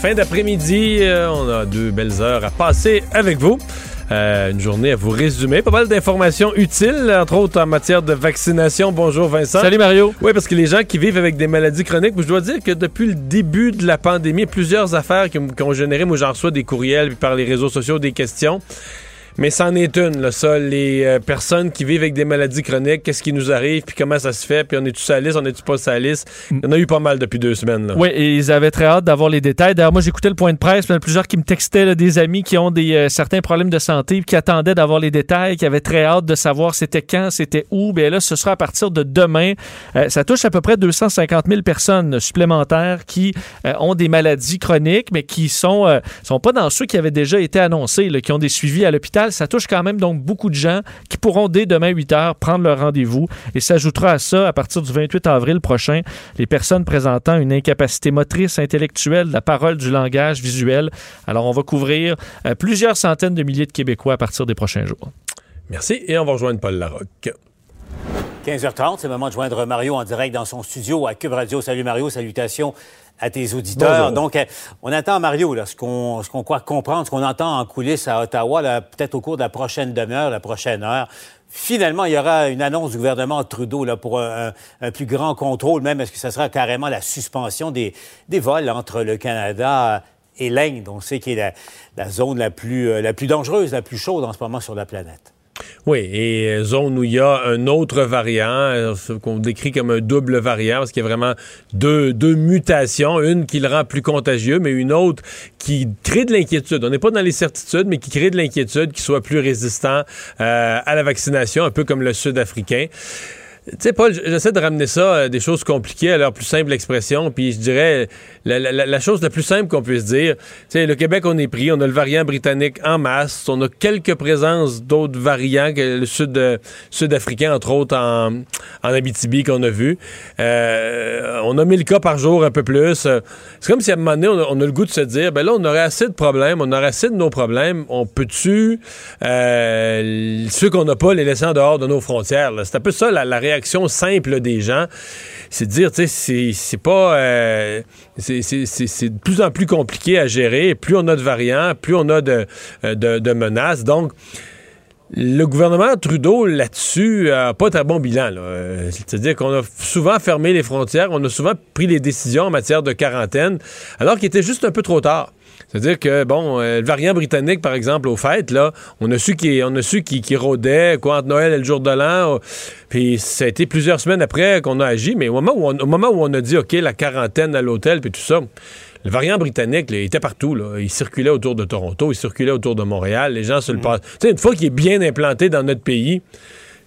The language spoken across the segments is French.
Fin d'après-midi, euh, on a deux belles heures à passer avec vous. Euh, une journée à vous résumer. Pas mal d'informations utiles, entre autres en matière de vaccination. Bonjour Vincent. Salut Mario. Oui, parce que les gens qui vivent avec des maladies chroniques, je dois dire que depuis le début de la pandémie, plusieurs affaires qui, ont- qui ont généré, moi j'en reçois des courriels puis par les réseaux sociaux, des questions. Mais c'en est une, là, ça. Les euh, personnes qui vivent avec des maladies chroniques, qu'est-ce qui nous arrive, puis comment ça se fait, puis on est-tu sur la liste, on est-tu pas sur la liste. Il y en a eu pas mal depuis deux semaines. Là. Oui, et ils avaient très hâte d'avoir les détails. D'ailleurs, moi, j'écoutais le point de presse, puis il y en a plusieurs qui me textaient, là, des amis qui ont des, euh, certains problèmes de santé, puis qui attendaient d'avoir les détails, qui avaient très hâte de savoir c'était quand, c'était où. Bien là, ce sera à partir de demain. Euh, ça touche à peu près 250 000 personnes supplémentaires qui ont des maladies chroniques, mais qui sont, sont pas dans ceux qui avaient déjà été annoncés, là, qui ont des suivis à l'hôpital. Ça touche quand même donc beaucoup de gens qui pourront dès demain 8 heures prendre leur rendez-vous et s'ajoutera à ça à partir du 28 avril prochain les personnes présentant une incapacité motrice, intellectuelle, la parole, du langage, visuel. Alors on va couvrir euh, plusieurs centaines de milliers de Québécois à partir des prochains jours. Merci, et on va rejoindre Paul Larocque. 15h30, c'est le moment de joindre Mario en direct dans son studio à Cube Radio. Salut Mario, salutations à tes auditeurs. Bonjour. Donc, euh, on attend Mario, là, ce qu'on ce qu'on croit comprendre, ce qu'on entend en coulisses à Ottawa, là, peut-être au cours de la prochaine demi-heure, la prochaine heure. Finalement, il y aura une annonce du gouvernement Trudeau là, pour un, plus grand contrôle, même est-ce que ça sera carrément la suspension des, des vols entre le Canada et l'Inde, on sait qui est la, la zone la plus, euh, la plus dangereuse, la plus chaude en ce moment sur la planète. Oui, et euh, zone où il y a un autre variant, euh, qu'on décrit comme un double variant, parce qu'il y a vraiment deux, deux mutations, une qui le rend plus contagieux, mais une autre qui crée de l'inquiétude. On n'est pas dans les certitudes, mais qui crée de l'inquiétude, qui soit plus résistant euh, à la vaccination, un peu comme le Sud-Africain. Tu sais, Paul, j'essaie de ramener ça à des choses compliquées à leur plus simple expression. Puis je dirais, la, chose la plus simple qu'on puisse dire, tu sais, le Québec, on est pris, on a le variant britannique en masse, on a quelques présences d'autres variants, que le sud, euh, sud-africain, entre autres, en, en Abitibi qu'on a vu. Euh, on a 1000 cas par jour, un peu plus. Euh, C'est comme si à un moment donné, on a, le goût de se dire, ben là, on aurait assez de problèmes, on aurait assez de nos problèmes, on peut-tu, euh, ceux qu'on n'a pas, les laisser en dehors de nos frontières? C'est un peu ça, la, la réaction simple des gens. C'est de dire, tu sais, c'est- pas... euh, c'est- de plus en plus compliqué à gérer. Plus on a de variants, plus on a de, euh, menaces. Donc, le gouvernement Trudeau, là-dessus, n'a pas un très bon bilan. Euh, C'est-à-dire qu'on a souvent fermé les frontières, on a souvent pris les décisions en matière de quarantaine, alors qu'il était juste un peu trop tard. C'est-à-dire que, bon, euh, le variant britannique, par exemple, aux fêtes, là, on a su qu'il on a su qu'il qu'il rôdait, quoi, entre Noël et le jour de l'an. euh, Puis ça a été plusieurs semaines après qu'on a agi, mais au moment où on, au moment où on a dit, OK, la quarantaine à l'hôtel, puis tout ça, le variant britannique, là, il était partout. Là. Il circulait autour de Toronto, il circulait autour de Montréal. Les gens se le passent. Tu sais, une fois qu'il est bien implanté dans notre pays,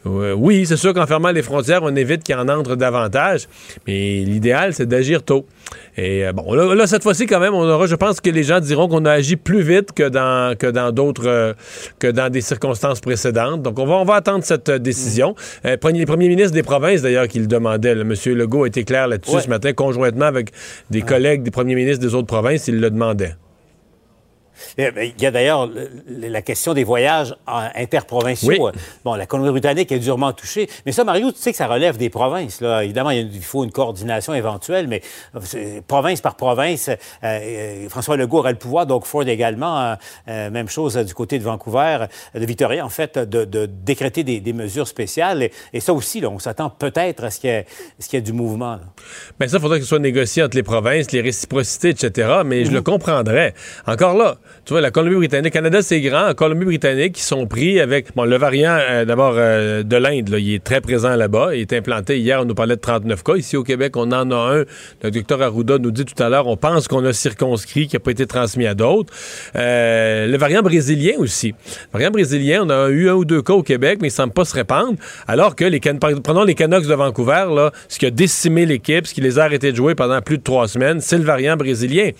euh, oui, c'est sûr qu'en fermant les frontières, on évite qu'il en entre davantage. Mais l'idéal, c'est d'agir tôt. Et euh, bon, là, là, cette fois-ci, quand même, on aura, je pense que les gens diront qu'on a agi plus vite que dans que dans d'autres euh, que dans des circonstances précédentes. Donc, on va, on va attendre cette euh, décision. Euh, premier- les premiers ministres des provinces, d'ailleurs, qui le demandaient. là, Monsieur Legault a été clair là-dessus Ouais. ce matin, conjointement avec des collègues des premiers ministres des autres provinces, il le demandait. Ben, Il y a d'ailleurs le- le- la question des voyages interprovinciaux. Oui. Euh, Bon, la Colombie-Britannique est durement touchée. Mais ça, Mario, tu sais que ça relève des provinces. Là. Évidemment, il, faut une coordination éventuelle, mais euh, province par province, euh, euh, François Legault aura le pouvoir, donc Ford également. euh, euh, même chose euh, du côté de Vancouver, euh, de Victoria, en fait, de, de décréter des, des mesures spéciales. Et, et ça aussi, là, on s'attend peut-être à ce qu'il y, ait- y du mouvement. là. Bien, ça, il faudrait que ce soit négocié entre les provinces, les réciprocités, etc. Mais je le comprendrais. Encore là, tu vois, la Colombie-Britannique, Canada, c'est grand. En Colombie-Britannique, ils sont pris avec. Bon, le variant, euh, d'abord, euh, de l'Inde, il est très présent là-bas. Il est implanté hier, on nous parlait de 39 cas. Ici, au Québec, on en a un. Le docteur Arruda nous dit tout à l'heure, on pense qu'on a circonscrit, qui n'a pas été transmis à d'autres. Euh, le variant brésilien aussi. Le variant brésilien, on a eu un ou deux cas au Québec, mais il ne semble pas se répandre. Alors que les Can- prenons les Canucks de Vancouver, là, ce qui a décimé l'équipe, ce qui les a arrêtés de jouer pendant plus de trois semaines, c'est le variant brésilien.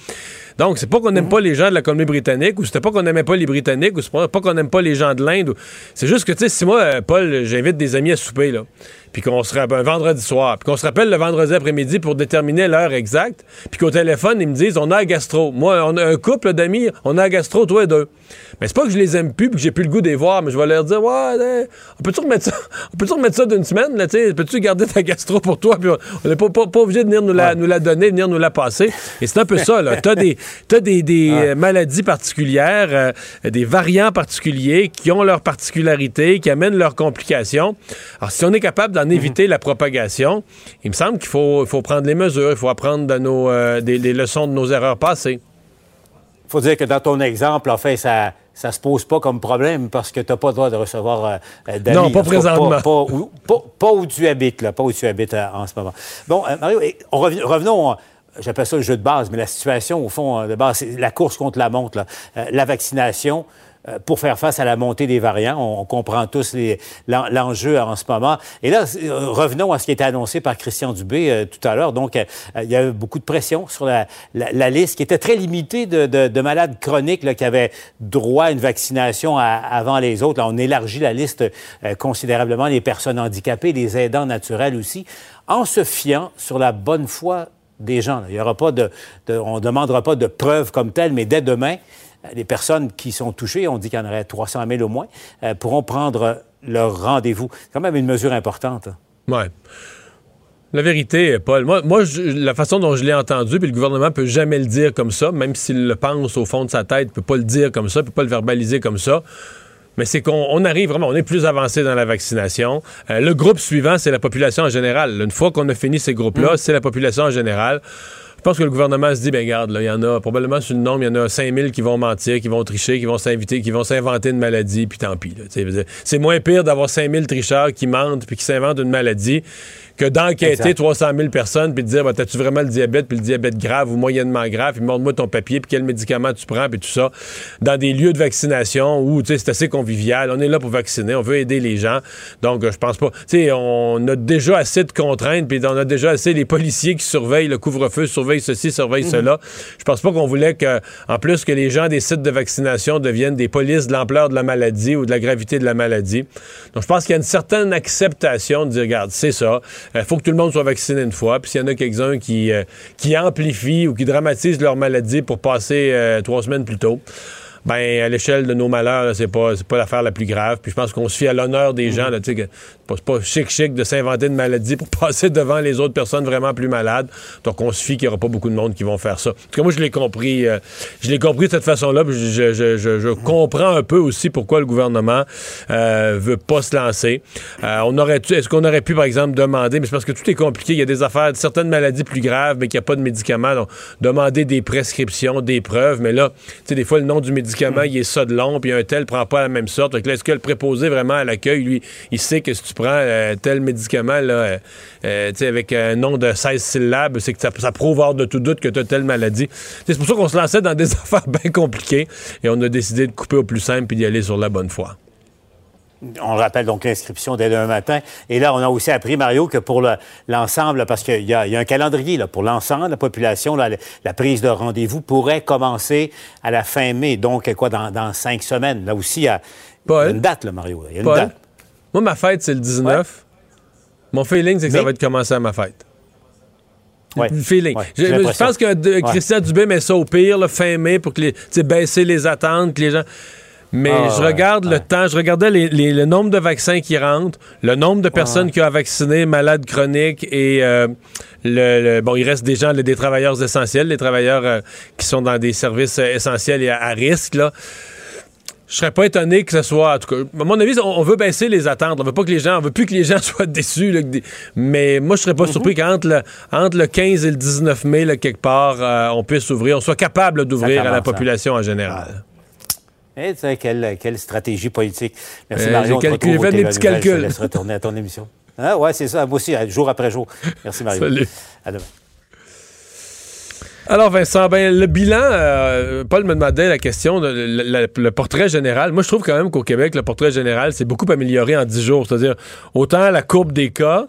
Donc, c'est pas qu'on n'aime pas les gens de la Colombie-Britannique, ou c'était pas qu'on n'aimait pas les Britanniques, ou c'est pas, qu'on n'aime pas les gens de l'Inde. C'est juste que, tu sais, si moi, euh, Paul, j'invite des amis à souper, là, puis qu'on se rappelle un vendredi soir, puis qu'on se rappelle le vendredi après-midi pour déterminer l'heure exacte, puis qu'au téléphone, ils me disent, on a un gastro. Moi, on a un couple d'amis, on a un gastro, toi et deux. Mais c'est pas que je les aime plus puis que j'ai plus le goût de les voir, mais je vais leur dire Ouais, on peut-tu remettre ça, on peut remettre ça d'une semaine, là, peux-tu garder ta gastro pour toi, puis on n'est pas, pas, obligé de venir nous la, nous la donner, venir nous la passer. Et c'est un peu ça, là. T'as des, as des, des euh, maladies particulières, euh, des variants particuliers qui ont leurs particularités, qui amènent leurs complications. Alors, si on est capable d'en mhm. éviter la propagation, il me semble qu'il faut, faut prendre les mesures, il faut apprendre de nos, euh, des, leçons de nos erreurs passées faut dire que dans ton exemple, en fait, ça ça se pose pas comme problème parce que tu n'as pas le droit de recevoir euh, euh, d'amis. Non, pas présentement. Pas, où, tu habites, là, pas où tu habites euh, en ce moment. Bon, Mario, revenons, j'appelle ça le jeu de base, mais la situation, au fond, de base, c'est la course contre la montre, la vaccination. Euh, pour faire face à la montée des variants. On, comprend tous l'enjeu en ce moment. Et là, euh, revenons à ce qui était annoncé par Christian Dubé euh, tout à l'heure. Donc, il y a eu beaucoup de pression sur la, liste qui était très limitée de, malades chroniques qui avaient droit à une vaccination avant les autres. Là, on élargit la liste considérablement, les personnes handicapées, les aidants naturels aussi, en se fiant sur la bonne foi des gens. Il y aura pas de, on ne demandera pas de preuves comme telles, mais dès demain, les personnes qui sont touchées, on dit qu'il y en aurait 300 000 au moins, euh, pourront prendre leur rendez-vous. C'est quand même une mesure importante. Oui. La vérité, Paul, moi, moi la façon dont je l'ai entendu, puis le gouvernement peut jamais le dire comme ça, même s'il le pense au fond de sa tête, il peut pas le dire comme ça, il peut pas le verbaliser comme ça. Mais c'est qu'on arrive vraiment, on est plus avancé dans la vaccination. Euh, le groupe suivant, c'est la population en général. Une fois qu'on a fini ces groupes-là, mm. c'est la population en général. Je pense que le gouvernement se dit, ben garde, il y en a probablement sur le nombre, il y en a 5000 qui vont mentir, qui vont tricher, qui vont s'inviter, qui vont s'inventer une maladie, puis tant pis. C'est moins pire d'avoir 5000 tricheurs qui mentent puis qui s'inventent une maladie que d'enquêter 300 000 personnes puis de dire, bah, t'as-tu vraiment le diabète, puis le diabète grave ou moyennement grave, puis montre-moi ton papier, puis quel médicament tu prends, puis tout ça, dans des lieux de vaccination où, c'est assez convivial. On est là pour vacciner, on veut aider les gens. Donc, je pense pas. Tu sais, on a déjà assez de contraintes, puis on a déjà assez les policiers qui surveillent le couvre-feu, surveillent ceci, surveillent mhm. cela. Je pense pas qu'on voulait que, en plus, que les gens des sites de vaccination deviennent des polices de l'ampleur de la maladie ou de la gravité de la maladie. Donc, je pense qu'il y a une certaine acceptation de dire, regarde, c'est ça. Il euh, faut que tout le monde soit vacciné une fois. Puis s'il y en a quelques-uns qui, euh, qui amplifient ou qui dramatisent leur maladie pour passer euh, trois semaines plus tôt, ben à l'échelle de nos malheurs, c'est pas pas l'affaire la plus grave. Puis je pense qu'on se fie à l'honneur des gens. Tu sais, c'est pas chic chic de s'inventer une maladie pour passer devant les autres personnes vraiment plus malades. Donc on se fie qu'il n'y aura pas beaucoup de monde qui vont faire ça. En tout cas, moi je l'ai compris, euh, je l'ai compris de cette façon-là. Je, je, je, je, comprends un peu aussi pourquoi le gouvernement euh, veut pas se lancer. Euh, on aurait, est-ce qu'on aurait pu par exemple demander, mais c'est parce que tout est compliqué. Il y a des affaires, certaines maladies plus graves, mais qu'il n'y a pas de médicaments. Donc demander des prescriptions, des preuves. Mais là, tu sais, des fois le nom du médicament il est ça de long, puis un tel prend pas la même sorte. est-ce que le préposé vraiment à l'accueil, lui, il sait que si tu prends euh, tel médicament, là, euh, euh, avec un nom de 16 syllabes, c'est que ça, prouve hors de tout doute que tu as telle maladie. C'est pour ça qu'on se lançait dans des affaires bien compliquées et on a décidé de couper au plus simple puis d'y aller sur la bonne foi. On rappelle donc l'inscription dès demain matin. Et là, on a aussi appris, Mario, que pour l'ensemble, parce qu'il y, a un calendrier là, pour l'ensemble de la population, la prise de rendez-vous pourrait commencer à la fin mai, donc quoi, dans, cinq semaines. Là aussi, il y a, une date, là, Mario. Il y a une date. Moi, ma fête, c'est le 19. Mon feeling, c'est que ça va être commencé à ma fête. Ouais. feeling. je, pense que Christian Dubé met ça au pire, fin mai, pour que les, baisser les attentes, que les gens. Mais ah, je regarde le temps, je regardais le nombre de vaccins qui rentrent, le nombre de personnes qui ont vacciné, malades chroniques et euh, le, bon, il reste des gens, des travailleurs essentiels, les travailleurs euh, qui sont dans des services euh, essentiels et à, risque là. Je serais pas étonné que ce soit. En tout cas, à mon avis, on, veut baisser les attentes. On veut pas que les gens, on veut plus que les gens soient déçus. mais moi, je serais pas mhm. surpris qu'entre le, entre le 15 et le 19 mai, là, quelque part, on puisse ouvrir, on soit capable d'ouvrir à la hein. population en général. Eh, tu sais, quelle, quelle, stratégie politique. Merci, euh, Mario. J'ai calculé, fait des petits calculs. Je laisse retourner à ton émission. Ah, ouais, c'est ça. Moi aussi, jour après jour. Merci, Mario. Salut. À demain. Alors, Vincent, ben, le bilan, euh, Paul me demandait la question, de, le, portrait général. Moi, je trouve quand même qu'au Québec, le portrait général s'est beaucoup amélioré en 10 jours. C'est-à-dire, autant la courbe des cas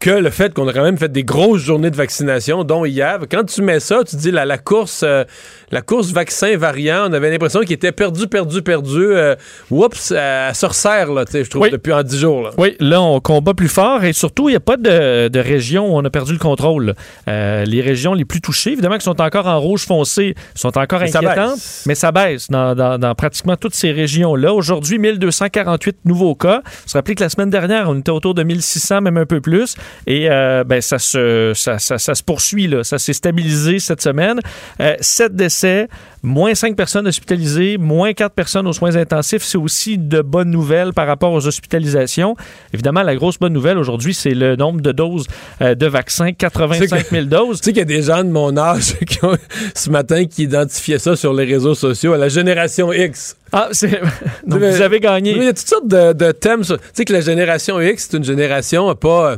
que le fait qu'on a quand même fait des grosses journées de vaccination, dont hier. Quand tu mets ça, tu dis la, la course, euh, la course vaccin variant, on avait l'impression qu'il était perdu, perdu, perdu. Euh, oups, se resserre, là, je trouve, depuis en dix jours. Là. Oui, là, on combat plus fort et surtout, il n'y a pas de, de, région où on a perdu le contrôle. Euh, les régions les plus touchées, évidemment, qui sont encore en rouge foncé, sont encore inquiétantes, mais ça baisse dans, dans, dans pratiquement toutes ces régions-là. Aujourd'hui, 1248 nouveaux cas. Vous rappelez que la semaine dernière, on était autour de 1600, même un peu plus. Et euh, ben, ça, se, ça, ça, ça, se poursuit, là. ça s'est stabilisé cette semaine. Euh, sept décès, moins cinq personnes hospitalisées, moins quatre personnes aux soins intensifs. C'est aussi de bonnes nouvelles par rapport aux hospitalisations. Évidemment, la grosse bonne nouvelle aujourd'hui, c'est le nombre de doses euh, de vaccins, 85 000 doses. Tu sais qu'il y a des gens de mon âge qui ont, ce matin qui identifiaient ça sur les réseaux sociaux à la génération X. Ah, c'est. Donc, vous avez gagné. Il y a toutes sortes de, de thèmes. Tu sais que la génération X, c'est une génération pas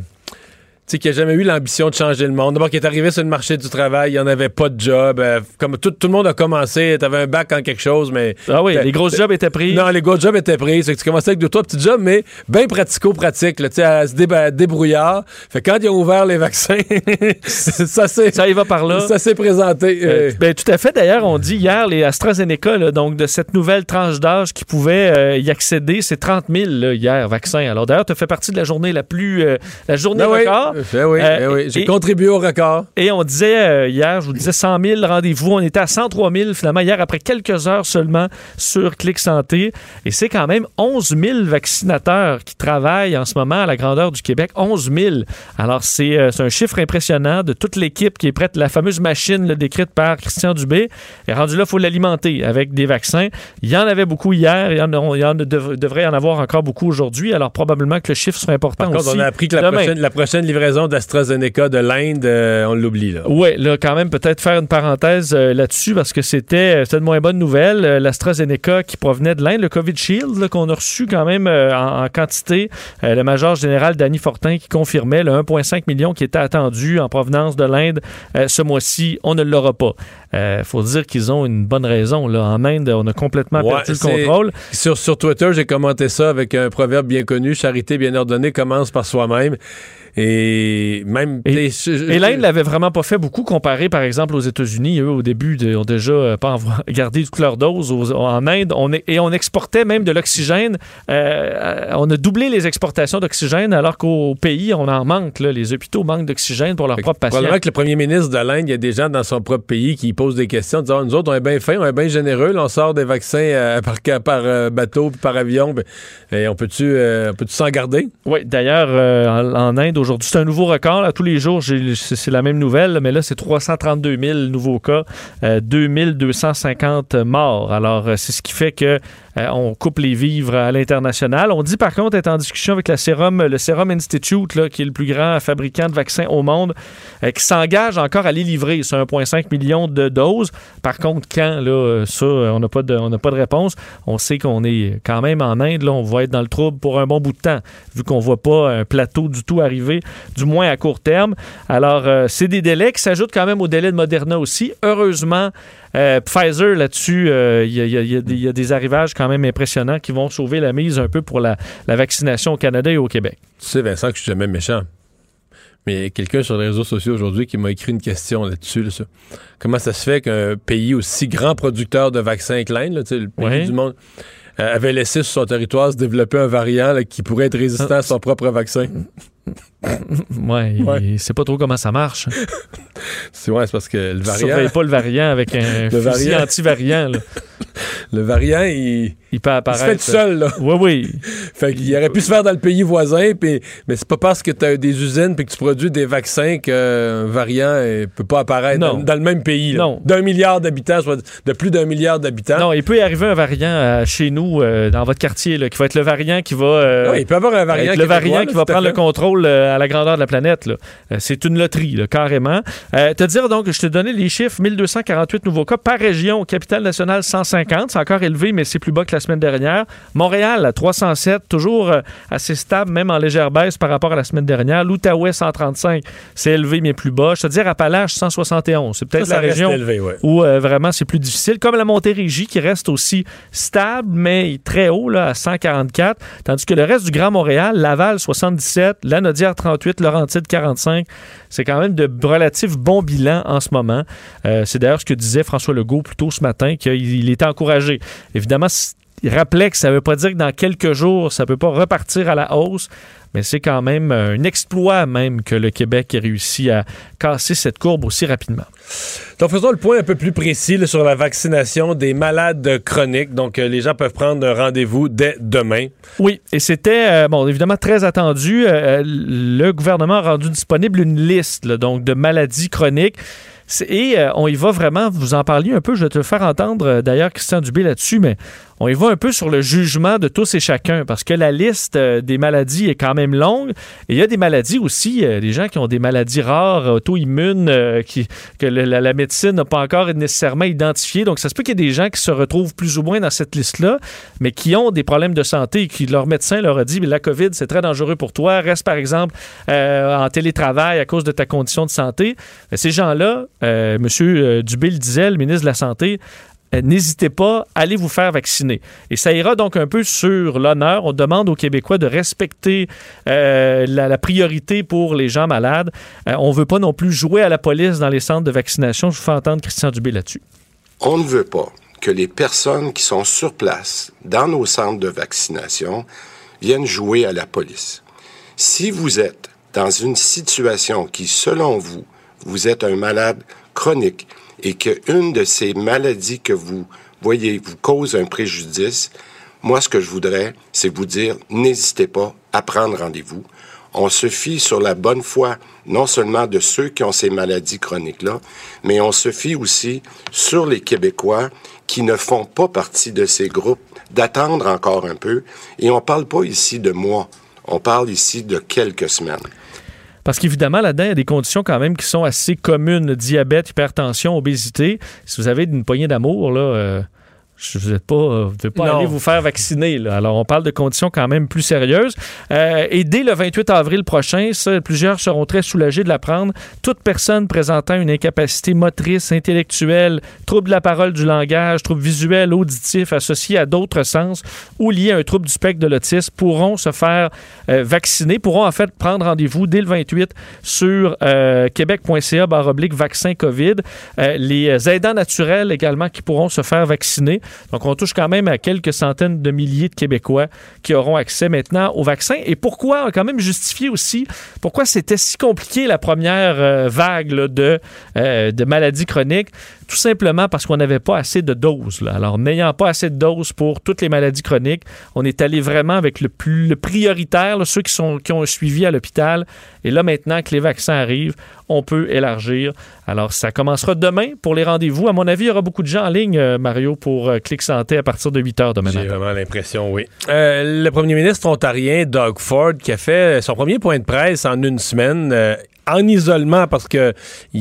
sais, qui n'a jamais eu l'ambition de changer le monde. D'abord, qui est arrivé sur le marché du travail, il n'y en avait pas de job. Euh, comme tout, tout, le monde a commencé, tu avais un bac en quelque chose, mais. Ah oui, les gros jobs étaient pris. Non, les gros jobs étaient pris. C'est que tu commençais avec deux, trois petits jobs, mais bien pratico-pratique, tu sais, à se débrouillard. Fait quand ils ont ouvert les vaccins, ça s'est. Ça y va par là. Ça s'est présenté. Euh, euh. ben, tout à fait. D'ailleurs, on dit hier, les AstraZeneca, là, donc de cette nouvelle tranche d'âge qui pouvait y accéder, c'est 30 000 là, hier, vaccins. Alors d'ailleurs, tu as fait partie de la journée la plus. la journée ben record. Ben oui, ben oui. J'ai contribué au record. Et on disait euh, hier, je vous disais 100 000 rendez-vous. On était à 103 000 finalement hier après quelques heures seulement sur Clic Santé. Et c'est quand même 11 000 vaccinateurs qui travaillent en ce moment à la grandeur du Québec. 11 000. Alors euh, c'est un chiffre impressionnant de toute l'équipe qui est prête. La fameuse machine décrite par Christian Dubé est rendue là, il faut l'alimenter avec des vaccins. Il y en avait beaucoup hier. Il y en, il y en devrait y en avoir encore beaucoup aujourd'hui. Alors probablement que le chiffre sera important Par aussi. on a appris que la prochaine, la prochaine livraison d'AstraZeneca de l'Inde, euh, on l'oublie. Oui, là, quand même, peut-être faire une parenthèse euh, là-dessus parce que c'était une moins bonne nouvelle. Euh, L'AstraZeneca qui provenait de l'Inde, le COVID Shield qu'on a reçu quand même en, quantité. le major général Danny Fortin qui confirmait le 1,5 million qui était attendu en provenance de l'Inde ce mois-ci, on ne l'aura pas. Il faut dire qu'ils ont une bonne raison. Là. En Inde, on a complètement perdu le contrôle. Sur, sur Twitter, j'ai commenté ça avec un proverbe bien connu charité bien ordonnée commence par soi-même. Et même. Et, l'Inde l'avait vraiment pas fait beaucoup comparé, par exemple, aux États-Unis. Eux, au début, de, ont déjà euh, pas gardé toute leur dose. en Inde, on est, et on exportait même de l'oxygène. Euh, on a doublé les exportations d'oxygène, alors qu'au pays, on en manque. Là. Les hôpitaux manquent d'oxygène pour leurs propres patients. Probablement que le premier ministre de l'Inde, il y a des gens dans son propre pays qui posent des questions en disant Nous autres, on est bien fins, on est bien généreux. on sort des vaccins euh, par, par bateau par avion. Ben, et on peut-tu peut s'en garder? Oui, d'ailleurs, en, en Inde, C'est un nouveau record. Tous les jours, c'est la même nouvelle, mais là, c'est 332 000 nouveaux cas, 2250 euh, morts. Alors, euh, c'est ce qui fait que euh, on coupe les vivres à l'international. On dit par contre être en discussion avec la Serum, le Serum Institute, là, qui est le plus grand fabricant de vaccins au monde, qui s'engage encore à les livrer. C'est 1,5 million de doses. Par contre, quand, là, ça, on n'a pas, de, pas de réponse. On sait qu'on est quand même en Inde, là, on va être dans le trouble pour un bon bout de temps, vu qu'on voit pas un plateau du tout arriver du moins à court terme. Alors, euh, c'est des délais qui s'ajoutent quand même au délai de Moderna aussi. Heureusement, euh, Pfizer, là-dessus, euh, il y, a des arrivages quand même impressionnants qui vont sauver la mise un peu pour la, vaccination au Canada et au Québec. Tu sais, Vincent, que je suis jamais méchant. Mais quelqu'un sur les réseaux sociaux aujourd'hui qui m'a écrit une question là-dessus. Comment ça se fait qu'un pays aussi grand producteur de vaccins que l'Inde, le pays du monde, avait laissé sur son territoire se développer un variant qui pourrait être résistant à son propre vaccin? ouais, ouais. sait pas trop comment ça marche. c'est ouais, c'est parce que le variant. Tu pas le variant avec un le anti-variant. le variant, il il peut apparaître. Il se fait seul, là. Oui, oui. fait qu'il aurait pu se faire dans le pays voisin, pis, mais c'est pas parce que tu as des usines et que tu produis des vaccins qu'un variant ne peut pas apparaître dans, le même pays. Non. D'un milliard d'habitants, de plus d'un milliard d'habitants. Non, il peut y arriver un variant euh, chez nous, euh, dans votre quartier, là, qui va être le variant qui va. Euh, il peut avoir un variant. Qui le variant qui va prendre le contrôle à la grandeur de la planète. c'est une loterie, carrément. te dire donc, je te donnais les chiffres 1248 nouveaux cas par région. Capitale nationale 150, c'est encore élevé, mais c'est plus bas que la semaine dernière. Montréal à 307, toujours euh, assez stable, même en légère baisse par rapport à la semaine dernière. L'Outaouais 135, c'est élevé mais plus bas. Je te dire Appalaches 171, c'est peut-être la région où euh, vraiment c'est plus difficile. Comme la Montérégie qui reste aussi stable mais très haut là, à 144, tandis que le reste du Grand Montréal, Laval 77, la Lanaudière 38, Laurentide 45. C'est quand même de relatifs bons bilans en ce moment. Euh, c'est d'ailleurs ce que disait François Legault plus tôt ce matin, qu'il était encouragé. Évidemment, il rappelait que ça ne veut pas dire que dans quelques jours, ça ne peut pas repartir à la hausse, mais c'est quand même un exploit même que le Québec ait réussi à casser cette courbe aussi rapidement. Donc faisons le point un peu plus précis sur la vaccination des malades chroniques. Donc euh, les gens peuvent prendre un rendez-vous dès demain. Oui, et c'était euh, bon évidemment très attendu. Euh, le gouvernement a rendu disponible une liste donc de maladies chroniques. Et on y va vraiment, vous en parliez un peu, je vais te le faire entendre d'ailleurs Christian Dubé là-dessus, mais on y va un peu sur le jugement de tous et chacun parce que la liste euh, des maladies est quand même longue. Et il y a des maladies aussi, euh, des gens qui ont des maladies rares, auto-immunes, euh, qui, que la, médecine n'a pas encore nécessairement identifiées. Donc, ça se peut qu'il y ait des gens qui se retrouvent plus ou moins dans cette liste-là, mais qui ont des problèms de santé et qui leur médecin leur a dit la COVID, c'est très dangereux pour toi. Reste, par exemple, en télétravail à cause de ta condition de santé. ces gens-là, M. Dubé le disait, le ministre de la Santé, n'hésitez pas, allez vous faire vacciner. Et ça ira donc un peu sur l'honneur. On demande aux Québécois de respecter euh, la, priorité pour les gens malades. Euh, on ne veut pas non plus jouer à la police dans les centres de vaccination. Je vous fais entendre Christian Dubé là-dessus. On ne veut pas que les personnes qui sont sur place dans nos centres de vaccination viennent jouer à la police. Si vous êtes dans une situation qui, selon vous, vous êtes un malade chronique, et qu'une de ces maladies que vous voyez vous cause un préjudice, moi, ce que je voudrais, c'est vous dire, n'hésitez pas à prendre rendez-vous. On se fie sur la bonne foi, non seulement de ceux qui ont ces maladies chroniques-là, mais on se fie aussi sur les Québécois qui ne font pas partie de ces groupes, d'attendre encore un peu. Et on parle pas ici de mois, on parle ici de quelques semaines. Parce qu'évidemment, là-dedans, il y a des conditions quand même qui sont assez communes. Diabète, hypertension, obésité. Si vous avez une poignée d'amour, là... Euh, vous n'êtes pas, euh, pas aller vous faire vacciner. Là. Alors, on parle de conditions quand même plus sérieuses. Euh, et dès le 28 avril prochain, ça, plusieurs seront très soulagés de l'apprendre. Toute personne présentant une incapacité motrice, intellectuelle, trouble de la parole, du langage, trouble visuel, auditif associé à d'autres sens ou lié à un trouble du spectre de l'autisme pourront se faire euh, vacciner, pourront en fait prendre rendez-vous dès le 28 sur québec.ca oblique vaccin COVID. les aidants naturels également qui pourront se faire vacciner. Donc, on touche quand même à quelques centaines de milliers de Québécois qui auront accès maintenant au vaccin. Et pourquoi, quand même justifier aussi, pourquoi c'était si compliqué la première euh, vague de, euh, de maladies chroniques? Tout simplement parce qu'on n'avait pas assez de doses. Alors, n'ayant pas assez de doses pour toutes les maladies chroniques, on est allé vraiment avec le plus prioritaire, ceux qui, sont, qui ont suivi à l'hôpital. Et là, maintenant que les vaccins arrivent, on peut élargir. Alors, ça commencera demain pour les rendez-vous. À mon avis, il y aura beaucoup de gens en ligne, euh, Mario, pour euh, Clic Santé à partir de 8 heures demain J'ai vraiment l'impression, oui. Euh, le premier ministre ontarien, Doug Ford, qui a fait son premier point de presse en une semaine, en isolement parce qu'il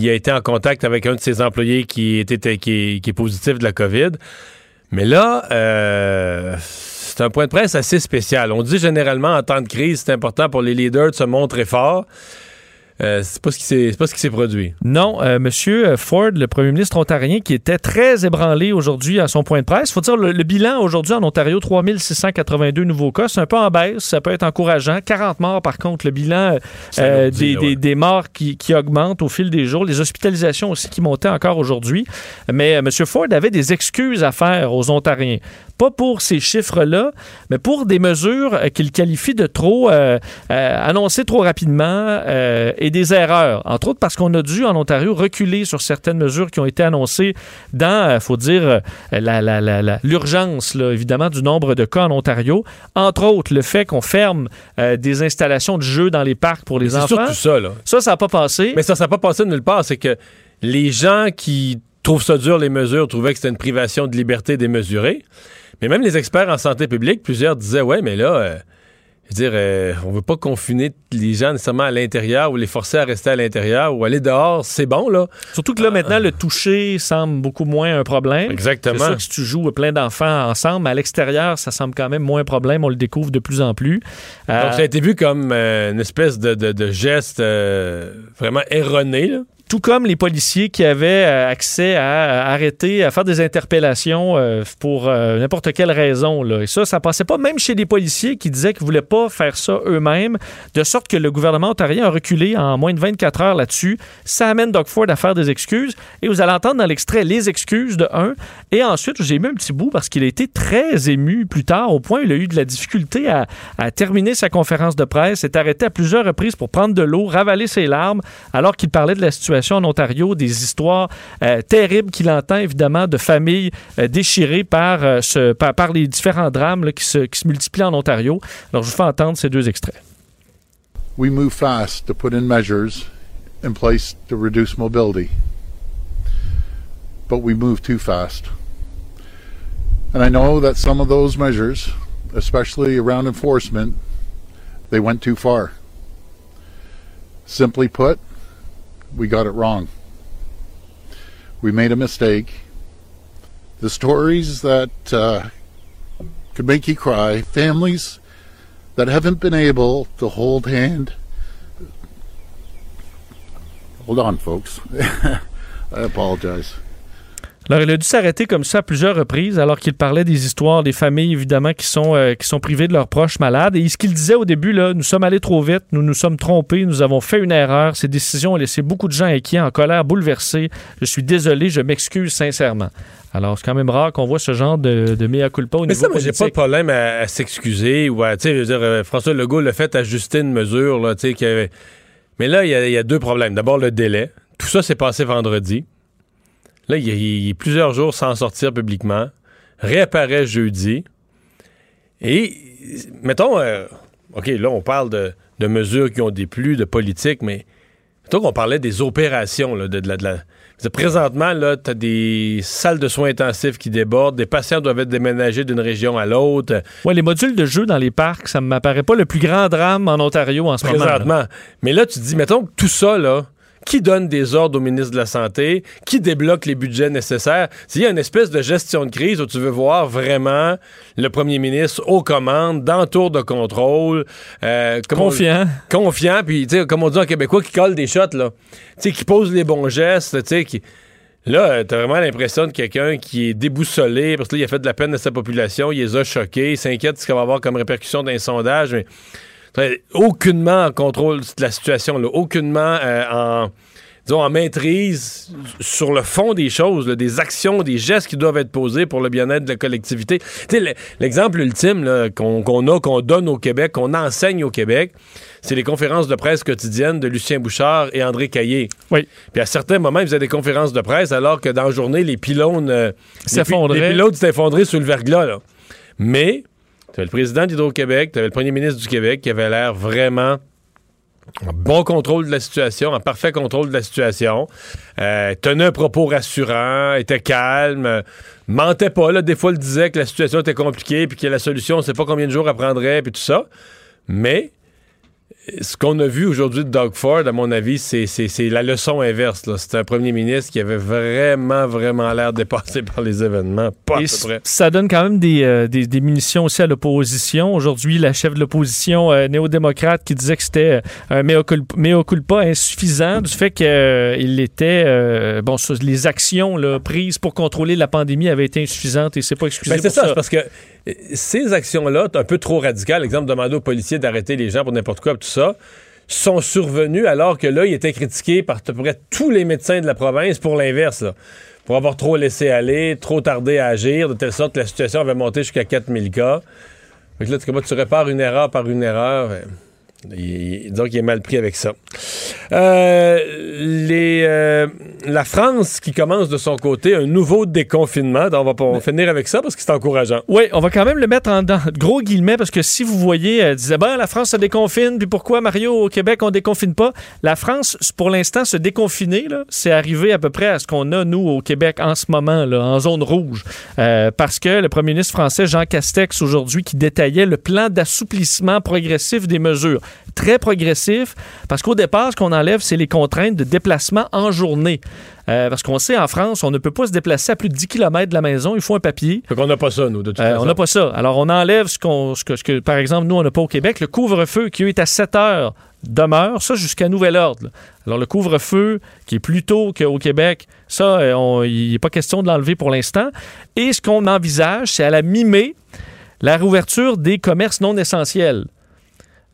a été en contact avec un de ses employés qui, était, qui, est positif de la COVID. Mais là, euh, c'est un point de presse assez spécial. On dit généralement en temps de crise, c'est important pour les leaders de se montrer forts. Euh, c'est pas ce qui s'est pas ce qui s'est produit. Non, euh, Monsieur Ford, le Premier ministre ontarien, qui était très ébranlé aujourd'hui à son point de presse. Il Faut dire le, bilan aujourd'hui en Ontario, 3682 nouveaux cas, c'est un peu en baisse, ça peut être encourageant. 40 morts par contre, le bilan euh, des, des, morts qui, qui augmente au fil des jours, les hospitalisations aussi qui montaient encore aujourd'hui. Mais Monsieur Ford avait des excuses à faire aux Ontariens pas pour ces chiffres-là, mais pour des mesures qu'il qualifie de trop euh, annoncées trop rapidement et des erreurs, entre autres parce qu'on a dû en Ontario reculer sur certaines mesures qui ont été annoncées dans, il euh, faut dire, euh, l'urgence, évidemment, du nombre de cas en Ontario. Entre autres, le fait qu'on ferme euh, des installations de jeux dans les parcs pour les enfants. C'est surtout ça, là. Ça, ça n'a pas passé. Mais ça, ça n'a pas passé nulle part. C'est que les gens qui trouvent ça dur, les mesures, trouvaient que c'était une privation de liberté démesurée. Mais même les experts en santé publique, plusieurs disaient, ouais, mais là je veux dire, euh, on veut pas confiner les gens nécessairement à l'intérieur ou les forcer à rester à l'intérieur ou aller dehors, c'est bon, là. Surtout que là, maintenant, le toucher semble beaucoup moins un problème. Exactement. C'est sûr que si tu joues plein d'enfants ensemble, à l'extérieur, ça semble quand même moins un problème. On le découvre de plus en plus. Donc, ça a été vu comme euh, une espèce de, de, geste euh, vraiment erroné, là tout comme les policiers qui avaient euh, accès à, arrêter, à faire des interpellations euh, pour euh, n'importe quelle raison. Là. Et ça, ça passait pas même chez les policiers qui disaient qu'ils voulaient pas faire ça eux-mêmes, de sorte que le gouvernement ontarien a reculé en moins de 24 heures là-dessus. Ça amène Doug Ford à faire des excuses. Et vous allez entendre dans l'extrait les excuses de un. Et ensuite, j'ai mis un petit bout parce qu'il a été très ému plus tard, au point où il a eu de la difficulté à, à terminer sa conférence de presse, s'est arrêté à plusieurs reprises pour prendre de l'eau, ravaler ses larmes, alors qu'il parlait de la situation en Ontario, des histoires euh, terribles qu'il entend évidemment de familles euh, déchirées par, euh, ce, par, par, les différents drames qui, se, qui se multiplient en Ontario. Alors je vous fais entendre ces deux extraits. We move fast to put in measures in place to reduce mobility. But we move too fast. And I know that some of those measures, especially around enforcement, they went too far. Simply put, we got it wrong. We made a mistake. The stories that uh, could make you cry, families that haven't been able to hold hand. Hold on, folks. I apologize. Alors, il a dû s'arrêter comme ça à plusieurs reprises, alors qu'il parlait des histoires des familles, évidemment, qui sont, euh, qui sont privées de leurs proches malades. Et ce qu'il disait au début, là, nous sommes allés trop vite, nous nous sommes trompés, nous avons fait une erreur. Ces décisions ont laissé beaucoup de gens inquiets, en colère, bouleversés. Je suis désolé, je m'excuse sincèrement. Alors, c'est quand même rare qu'on voit ce genre de, de mea culpa au Mais niveau ça, moi, j'ai pas de problème à, à s'excuser ou à, tu sais, je veux dire, euh, François Legault l'a fait ajuster une mesure, là, tu sais, avait- Mais là, il y, a- il y a deux problèmes. D'abord, le délai. Tout ça s'est passé vendredi. Là, il y a, il y a plusieurs jours sans sortir publiquement. Réapparaît jeudi. Et, mettons, euh, OK, là, on parle de, de mesures qui ont déplu, de politique, mais mettons qu'on parlait des opérations, là, de, de la- de la- de- Présentement, là, tu as des salles de soins intensifs qui débordent, des patients doivent être déménagés d'une région à l'autre. Ouais, les modules de jeu dans les parcs, ça ne m'apparaît pas le plus grand drame en Ontario en ce moment. présentement. Mais là, tu te dis, mettons que tout ça, là, qui donne des ordres au ministre de la Santé, qui débloque les budgets nécessaires. S'il y a une espèce de gestion de crise où tu veux voir vraiment le premier ministre aux commandes, dans le tour de contrôle, euh, comme on- Confiant. confiant, puis, tu sais, comme on dit en québécois, qui colle des shots, là. Tu sais, qui pose les bons gestes, tu sais, qui... Là, t'as vraiment l'impression de quelqu'un qui est déboussolé, parce que là, il a fait de la peine à sa population, il les a choqués, il s'inquiète de ce qu'il va avoir comme répercussion d'un sondage, mais aucunement en contrôle de la situation, là, aucunement euh, en, disons, en maîtrise sur le fond des choses, là, des actions, des gestes qui doivent être posés pour le bien-être de la collectivité. L'exemple ultime qu'on a, qu'on donne au Québec, qu'on enseigne au Québec, c'est les conférences de presse quotidiennes de Lucien Bouchard et André Caillé. Oui. Puis à certains moments, ils faisaient des conférences de presse alors que dans la journée, les pylônes euh, S'effondraient. Les, pylônes effondrés sous le verglas. Là. Mais tu avais le président d'Hydro-Québec, tu avais le premier ministre du Québec qui avait l'air vraiment en bon contrôle de la situation, en parfait contrôle de la situation, euh, tenait un propos rassurant, était calme, mentait pas. Là, des fois, il disait que la situation était compliquée puis que la solution, on sait pas combien de jours elle prendrait puis tout ça. Mais ce qu'on a vu aujourd'hui de Doug Ford, à mon avis, c'est la leçon inverse. C'est un premier ministre qui avait vraiment, vraiment l'air dépassé par les événements. Pas à Et peu c- près. ça donne quand même des, euh, des, des munitions aussi à l'opposition. Aujourd'hui, la chef de l'opposition euh, néo-démocrate qui disait que c'était euh, un mea culpa, insuffisant du fait qu'il était... bon, les actions là, prises pour contrôler la pandémie avaient été insuffisantes et c'est pas excusé Ben, c'est ça, ça. parce que ces actions-là, un peu trop radicales, exemple, demander aux policiers d'arrêter les gens pour n'importe quoi, tout ça, sont survenues alors que là, il était critiqué par à peu près tous les médecins de la province pour l'inverse, pour avoir trop laissé aller, trop tardé à agir, de telle sorte que la situation avait monté jusqu'à 4000 cas. Fait que là, tu, comment tu répares une erreur par une erreur. euh, il, il- disons qu'il est mal pris avec ça. Euh, les, euh, la France qui commence de son côté un nouveau déconfinement. Donc, on va on va finir avec ça parce que c'est encourageant. Oui, on va quand même le mettre en dans- gros guillemets parce que si vous voyez, euh, disait, ben, la France se déconfine, puis pourquoi Mario au Québec on déconfine pas? La France, pour l'instant, se déconfiner, c'est arrivé à peu près à ce qu'on a, nous, au Québec en ce moment, là, en zone rouge. Euh, parce que le premier ministre français, Jean Castex, aujourd'hui, qui détaillait le plan d'assouplissement progressif des mesures. Très progressif, parce qu'au départ, ce qu'on enlève, c'est les contraintes de déplacement en journée. Euh, parce qu'on sait, en France, on ne peut pas se déplacer à plus de 10 km de la maison, il faut un papier. Fait qu'on n'a pas ça, nous, de toute Euh, façon. on n'a pas ça. Alors, on enlève ce, qu'on, ce, que, ce que, par exemple, nous, on n'a pas au Québec. Le couvre-feu qui est à 7 heures demeure, ça jusqu'à nouvel ordre. Alors le couvre-feu, qui est plus tôt qu'au Québec, ça, euh, il n'est pas question de l'enlever pour l'instant. Et ce qu'on envisage, c'est à la mi-mai, la réouverture des commerces non essentiels.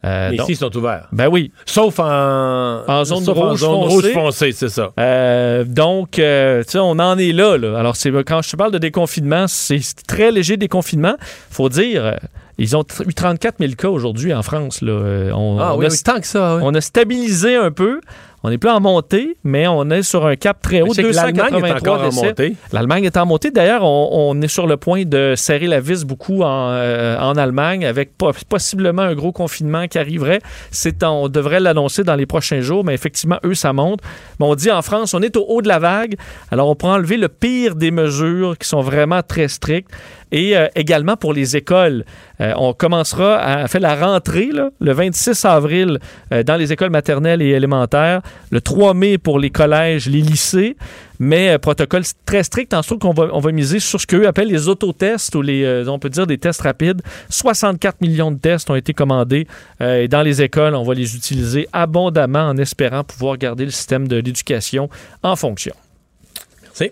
Euh, ici, ils sont ouverts. Ben oui. Sauf en, en zone, rouge, foncée. c'est ça. Euh, donc, euh, tu sais, on en est là, là. Alors, quand je te parle de déconfinement, c'est très léger déconfinement. faut dire, ils ont eu 34 000 cas aujourd'hui en France. Là. On, ah oui, tant que ça. On a stabilisé un peu. On n'est plus en montée, mais on est sur un cap très haut. L'Allemagne est encore en montée. L'Allemagne est en montée. D'ailleurs, on, est sur le point de serrer la vis beaucoup en, euh, Allemagne avec possiblement un gros confinement qui arriverait. on devrait l'annoncer dans les prochains jours, mais effectivement, eux, ça monte. Mais on dit en France, on est au haut de la vague. Alors, on pourra enlever le pire des mesures qui sont vraiment très strictes. Et euh, également pour les écoles, euh, on commencera à faire la rentrée le 26 avril dans les écoles maternelles et élémentaires le 3 mai pour les collèges, les lycées, mais euh, protocole très strict en sorte qu'on va, on va miser sur ce qu'eux appellent les autotests ou les, euh, on peut dire des tests rapides. 64 millions de tests ont été commandés euh, et dans les écoles, on va les utiliser abondamment en espérant pouvoir garder le système de l'éducation en fonction. Merci.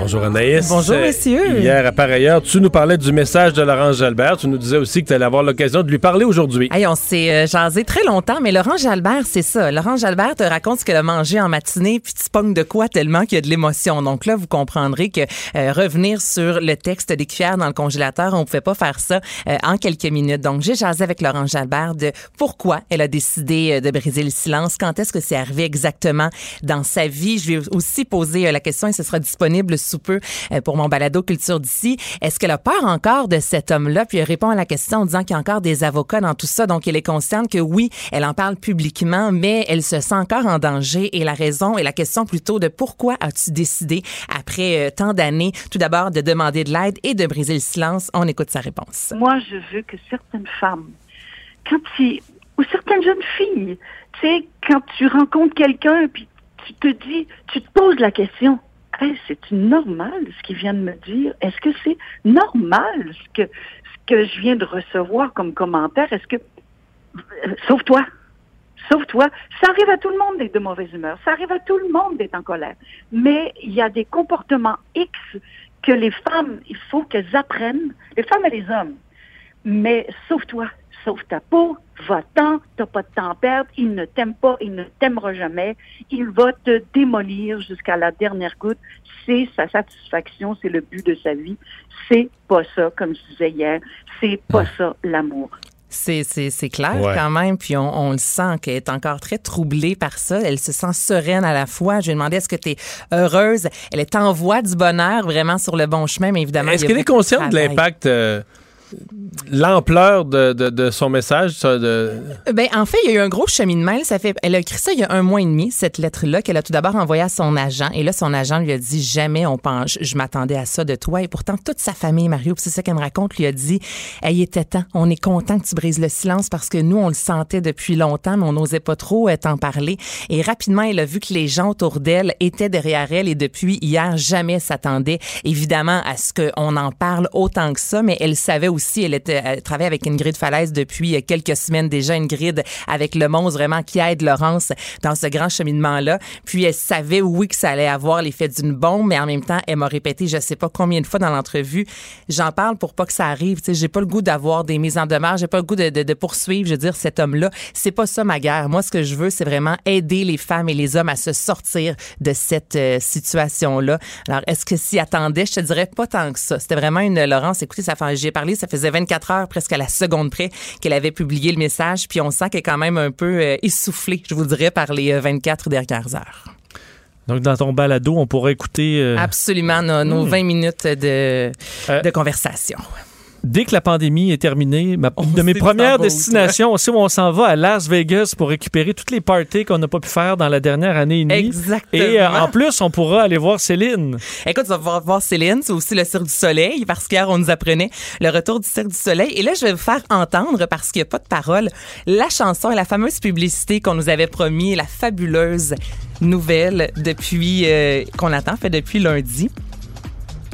Bonjour Anaïs. Bonjour messieurs. Hier, par ailleurs, tu nous parlais du message de Laurent Jalbert. Tu nous disais aussi que tu allais avoir l'occasion de lui parler aujourd'hui. Hey, on s'est euh, jasé très longtemps, mais Laurent Jalbert, c'est ça. Laurent Jalbert te raconte ce qu'il a mangé en matinée, puis tu pognes de quoi tellement qu'il y a de l'émotion. Donc là, vous comprendrez que euh, revenir sur le texte des cuillères dans le congélateur, on ne pouvait pas faire ça euh, en quelques minutes. Donc j'ai jasé avec Laurent Jalbert de pourquoi elle a décidé de briser le silence, quand est-ce que c'est arrivé exactement dans sa vie. Je vais aussi poser la question et ce sera disponible sous peu euh, pour mon balado Culture d'ici. Est-ce qu'elle a peur encore de cet homme-là? Puis elle répond à la question en disant qu'il y a encore des avocats dans tout ça. Donc, elle est consciente que oui, elle en parle publiquement, mais elle se sent encore en danger. Et la raison et la question plutôt de pourquoi as-tu décidé, après euh, tant d'années, tout d'abord de demander de l'aide et de briser le silence? On écoute sa réponse. Moi, je veux que certaines femmes, quand tu, ou certaines jeunes filles, tu sais, quand tu rencontres quelqu'un, puis tu te dis, tu te poses la question, c'est normal ce qu'il vient de me dire. Est-ce que c'est normal ce que, je viens de recevoir comme commentaire? Est-ce que, euh, sauf toi, sauf toi, ça arrive à tout le monde d'être de mauvaise humeur, ça arrive à tout le monde d'être en colère. Mais il y a des comportements X que les femmes, il faut qu'elles apprennent, les femmes et les hommes. Mais sauf sauf ta peau, va-t'en, t'as pas de temps à perdre, il ne t'aime pas, il ne t'aimera jamais, il va te démolir jusqu'à la dernière goutte, c'est sa satisfaction, c'est le but de sa vie, c'est pas ça, comme je disais hier, c'est pas ça l'amour. C'est, clair quand même, puis on, le sent qu'elle est encore très troublée par ça. Elle se sent sereine à la fois. Je lui ai demandé est-ce que tu es heureuse? Elle est en voie du bonheur, vraiment sur le bon chemin, mais évidemment. Est-ce qu'elle est consciente de l'impact euh, l'ampleur de, de, son message? Ça. Ben, en fait, il y a eu un gros cheminement. Ça fait, elle a écrit ça il y a un mois et demi, cette lettre-là, qu'elle a tout d'abord envoyée à son agent. Et là, son agent lui a dit Jamais on pense, je m'attendais à ça de toi. Et pourtant, toute sa famille, Mario, c'est ça qu'elle me raconte, lui a dit Elle était temps. On est content que tu brises le silence parce que nous, on le sentait depuis longtemps, mais on n'osait pas trop euh, t'en parler. Et rapidement, elle a vu que les gens autour d'elle étaient derrière elle. Et depuis hier, jamais s'attendait, évidemment, à ce qu'on en parle autant que ça. Mais elle savait aussi, elle était elle travaille avec Ingrid Falaise depuis quelques semaines déjà. Ingrid avec le monstre vraiment qui aide Laurence dans ce grand cheminement-là. Puis elle savait, oui, que ça allait avoir l'effet d'une bombe, mais en même temps, elle m'a répété, je sais pas combien de fois dans l'entrevue, j'en parle pour pas que ça arrive. Tu sais, j'ai pas le goût d'avoir des mises en demeure, j'ai pas le goût de, poursuivre, je veux dire, cet homme-là. C'est pas ça ma guerre. Moi, ce que je veux, c'est vraiment aider les femmes et les hommes à se sortir de cette euh, situation-là. Alors, est-ce que s'y attendait? Je te dirais pas tant que ça. C'était vraiment une Laurence. Écoutez, ça fait, j'ai parlé, faisait 24 heures presque à la seconde près qu'elle avait publié le message. Puis on sent qu'elle est quand même un peu euh, essoufflée, je vous dirais, par les 24 euh, dernières heures. Donc, dans ton balado, on pourrait écouter... Euh, Absolument, nos, 20 hmm. minutes de, de conversation. Dès que la pandémie est terminée, ma- On de mes premières destinations, aussi où on s'en va à Las Vegas pour récupérer toutes les parties qu'on n'a pas pu faire dans la dernière année et demie. Exactement. Et euh, en plus, on pourra aller voir Céline. Écoute, tu vas pouvoir voir Céline, c'est aussi le Cirque du Soleil, parce qu'hier, on nous apprenait le retour du Cirque du Soleil. Et là, je vais vous faire entendre, parce qu'il n'y a pas de parole, la chanson et la fameuse publicité qu'on nous avait promis, la fabuleuse nouvelle depuis euh, qu'on attend, fait depuis lundi.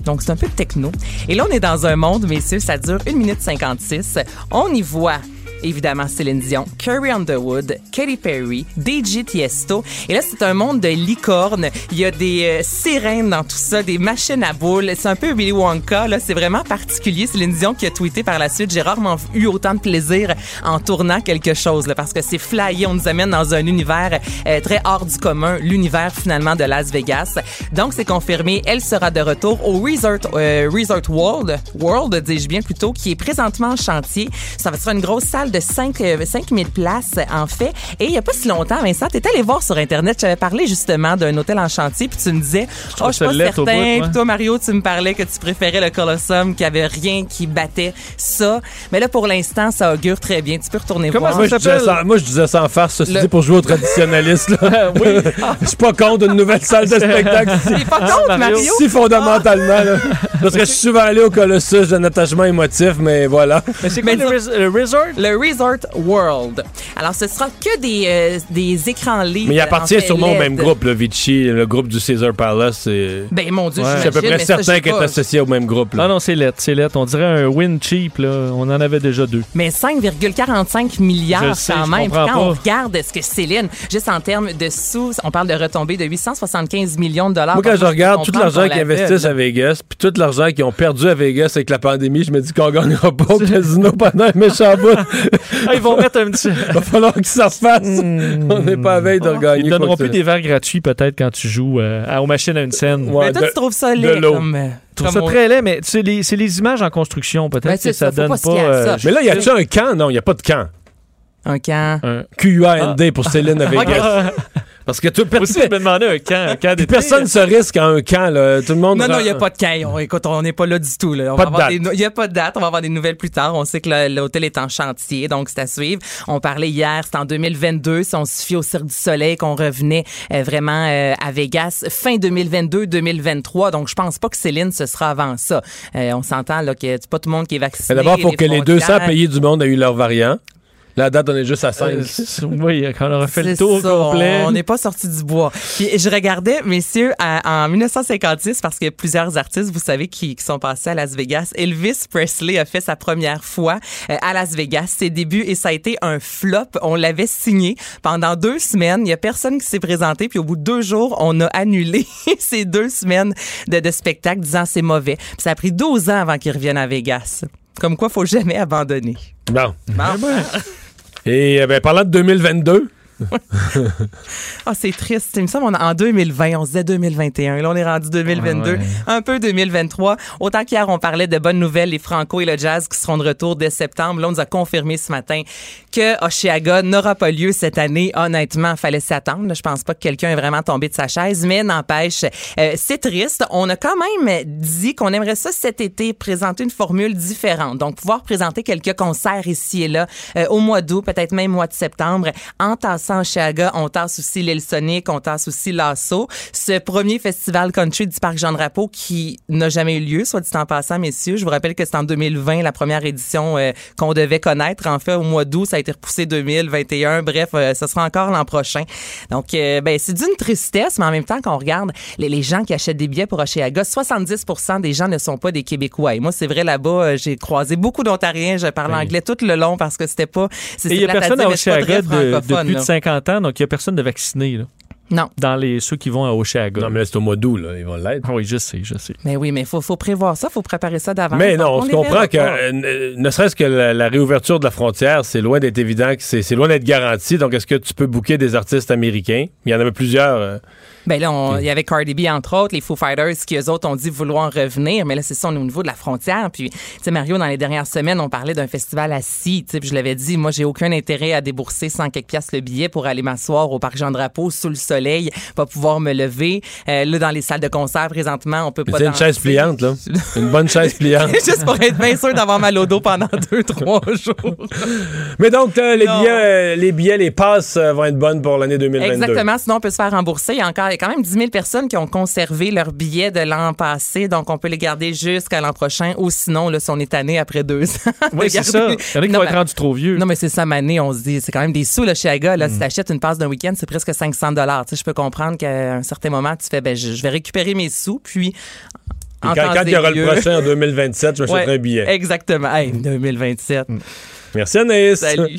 Donc, c'est un peu techno. Et là, on est dans un monde, messieurs, ça dure 1 minute 56. On y voit évidemment Céline Dion, Carrie Underwood, Katy Perry, DJ Tiesto. Et là, c'est un monde de licornes. Il y a des euh, sirènes dans tout ça, des machines à boules. C'est un peu Willy Wonka. Là, c'est vraiment particulier. Céline Dion qui a tweeté par la suite. J'ai rarement eu autant de plaisir en tournant quelque chose, là, parce que c'est flyé. On nous amène dans un univers euh, très hors du commun, l'univers finalement de Las Vegas. Donc, c'est confirmé. Elle sera de retour au Resort, euh, World, World, dis-je bien plutôt, qui est présentement en chantier. Ça va être une grosse salle de 5, euh, 5000 places, en fait. Et il n'y a pas si longtemps, Vincent, tu allé voir sur Internet, j'avais parlé justement d'un hôtel en chantier, puis tu me disais, oh, je suis pas certain. bout. Puis toi, Mario, tu me parlais que tu préférais le Colosseum, qu'il n'y avait rien qui battait ça. Mais là, pour l'instant, ça augure très bien. Tu peux retourner Comment voir. Moi je, disais s'appelle? sans, moi, je disais sans farce, ceci Le- dit, pour jouer au traditionnaliste. Là. oui. Je suis pas contre une nouvelle salle de spectacle si, pas contre, Mario. Mario? si fondamentalement. Là. Parce que je suis souvent allé au Colossus, j'ai un attachement émotif, mais voilà. Mais c'est quoi Mais le, res- le resort? Le Resort World. Alors, ce sera que des, euh, des écrans libres. Mais il appartient en fait, sûrement au LED. même groupe, le Vichy, le groupe du Caesar Palace. C'est Ben, mon Dieu, Ouais. je suis à peu près certain qu'il est associé au même groupe. Là. Non, non, c'est lettre, c'est lettre. On dirait un win cheap, là. On en avait déjà deux. Mais 5,45 Je milliards sais, quand je même. Quand on pas. regarde ce que Céline, juste en termes de sous, on parle de retombées de 875 millions de dollars. Moi, quand je regarde tout l'argent qu'ils investissent à Vegas, puis tout l'argent qu'ils ont perdu à Vegas avec la pandémie, je me dis qu'on gagnera pas au casino pendant un méchant bout. Ah, ils vont mettre un petit. Il va falloir qu'ils s'en refassent. On n'est pas à veille de regagner. Ils donneront que plus des verres gratuits, peut-être, quand tu joues euh, à- aux machines à une scène. Ouais, Mais toi, de- tu trouves ça laid comme... euh, Je trouve ça très laid, mais tu sais, les- c'est les images en construction. Peut-être Ben, que ça, ça, donne pas se ça. Mais là, y a-tu un camp? Non, il n'y a pas de camp. Un camp. Un QUAND pour Céline à Vegas. Parce que tout, Aussi, je me demandais un camp, un camp personne se risque à un camp. Là. Tout le monde. Non, non, il n'y a pas de camp. On- écoute, on n'est pas là du tout. Là. No- Il n'y a pas de date. On va avoir des nouvelles plus tard. On sait que l'hôtel est en chantier, donc c'est à suivre. On parlait hier, c'était en 2022, si on se fie au Cirque du Soleil, qu'on revenait euh, vraiment euh, à Vegas fin 2022-2023. Donc, je pense pas que Céline, ce sera avant ça. Euh, on s'entend là, que c'est pas tout le monde qui est vacciné. D'abord, faut que les 200 frontières- pays du monde aient eu leur variant. La date, on est juste à 5. Euh, oui, quand on aura fait le tour ça, complet. On n'est pas sorti du bois. Puis je regardais, messieurs, à- en 1956, parce qu'il y a plusieurs artistes, vous savez, qui, qui sont passés à Las Vegas. Elvis Presley a fait sa première fois euh, à Las Vegas, ses débuts, et ça a été un flop. On l'avait signé pendant deux semaines. Il y a personne qui s'est présenté, puis au bout de deux jours, on a annulé ces deux semaines de, de spectacle, disant c'est mauvais. Puis ça a pris 12 ans avant qu'il revienne à Vegas. Comme quoi, faut jamais abandonner. Bon. Bon. Et euh, ben, parlant de 2022, Ah, c'est triste. Il me semble en 2020, on se disait 2021. Là, on est rendu 2022, Ouais. un peu 2023. Autant qu'hier, on parlait de bonnes nouvelles, les Franco et le Jazz qui seront de retour dès septembre. Là, on nous a confirmé ce matin que Oshiaga n'aura pas lieu cette année. Honnêtement, fallait s'attendre. là. Je pense pas que quelqu'un est vraiment tombé de sa chaise, mais n'empêche, euh, c'est triste. On a quand même dit qu'on aimerait ça cet été présenter une formule différente. Donc, pouvoir présenter quelques concerts ici et là euh, au mois d'août, peut-être même mois de septembre. En on tasse aussi l'île Sonic, on tasse aussi Lasso. Ce premier festival country du Parc Jean-Drapeau qui n'a jamais eu lieu, soit dit en passant, messieurs. Je vous rappelle que c'est en 2020, la première édition euh, qu'on devait connaître. En fait, au mois d'août, ça a été repoussé 2021. Bref, euh, ce sera encore l'an prochain. Donc, euh, ben, c'est d'une tristesse, mais en même temps, quand on regarde les, les gens qui achètent des billets pour Oshiaga, 70 des gens ne sont pas des Québécois. Et moi, c'est vrai, là-bas, euh, j'ai croisé beaucoup d'Ontariens. Je parlais anglais tout le long parce que c'était pas... il n'y a personne à Oshiaga de- depuis de là. 50 ans, donc il n'y a personne de vacciné là, Non. dans les, ceux qui vont à Oshiaga. non, mais là, c'est au mois d'août, là. Ils vont l'être. Ah Oui, je sais, je sais. Mais oui, mais il faut, faut prévoir ça, il faut préparer ça d'avance. Mais non, on, on se comprend que, euh, ne serait-ce que la, la réouverture de la frontière, c'est loin d'être évident, que c'est c'est loin d'être garanti. Donc, est-ce que tu peux booker des artistes américains? Il y en avait plusieurs euh, Ben là, on- il y avait Cardi B, entre autres, les Foo Fighters, qui eux autres ont dit vouloir revenir, mais là, c'est ça, on est au niveau de la frontière. Puis, tu sais, Mario, dans les dernières semaines, on parlait d'un festival assis, tu sais, puis je l'avais dit, moi, j'ai aucun intérêt à débourser 100 quelques piastres le billet pour aller m'asseoir au Parc Jean-Drapeau sous le soleil, pas pouvoir me lever. Euh, là, dans les salles de concert, présentement, on peut pas C'est une chaise pliante, là. Une bonne chaise pliante. Juste pour être bien sûr d'avoir mal au dos pendant deux, trois jours. Mais donc, euh, les, billets, euh, les billets, les passes euh, vont être bonnes pour l'année 2022. Exactement. Sinon, on peut se faire rembourser. Il y a encore, y a quand même 10 000 personnes qui ont conservé leurs billets de l'an passé. Donc, on peut les garder jusqu'à l'an prochain. Ou sinon, là, si on est tanné après deux ans. Oui, c'est ça. Il y en a qui Non, vont être rendus trop vieux. Non, mais c'est ça, Mané, on se dit, c'est quand même des sous, le chez Aga. Mm. Là, si t'achètes une passe d'un week-end, c'est presque 500 dollars. Tu sais, je peux comprendre qu'à un certain moment, tu fais, ben, je, je vais récupérer mes sous, puis. En quand, quand il y aura le prochain en 2027, je m'achèterai Ouais, un billet. Exactement. Hey, 2027. Merci Anaïs. Salut.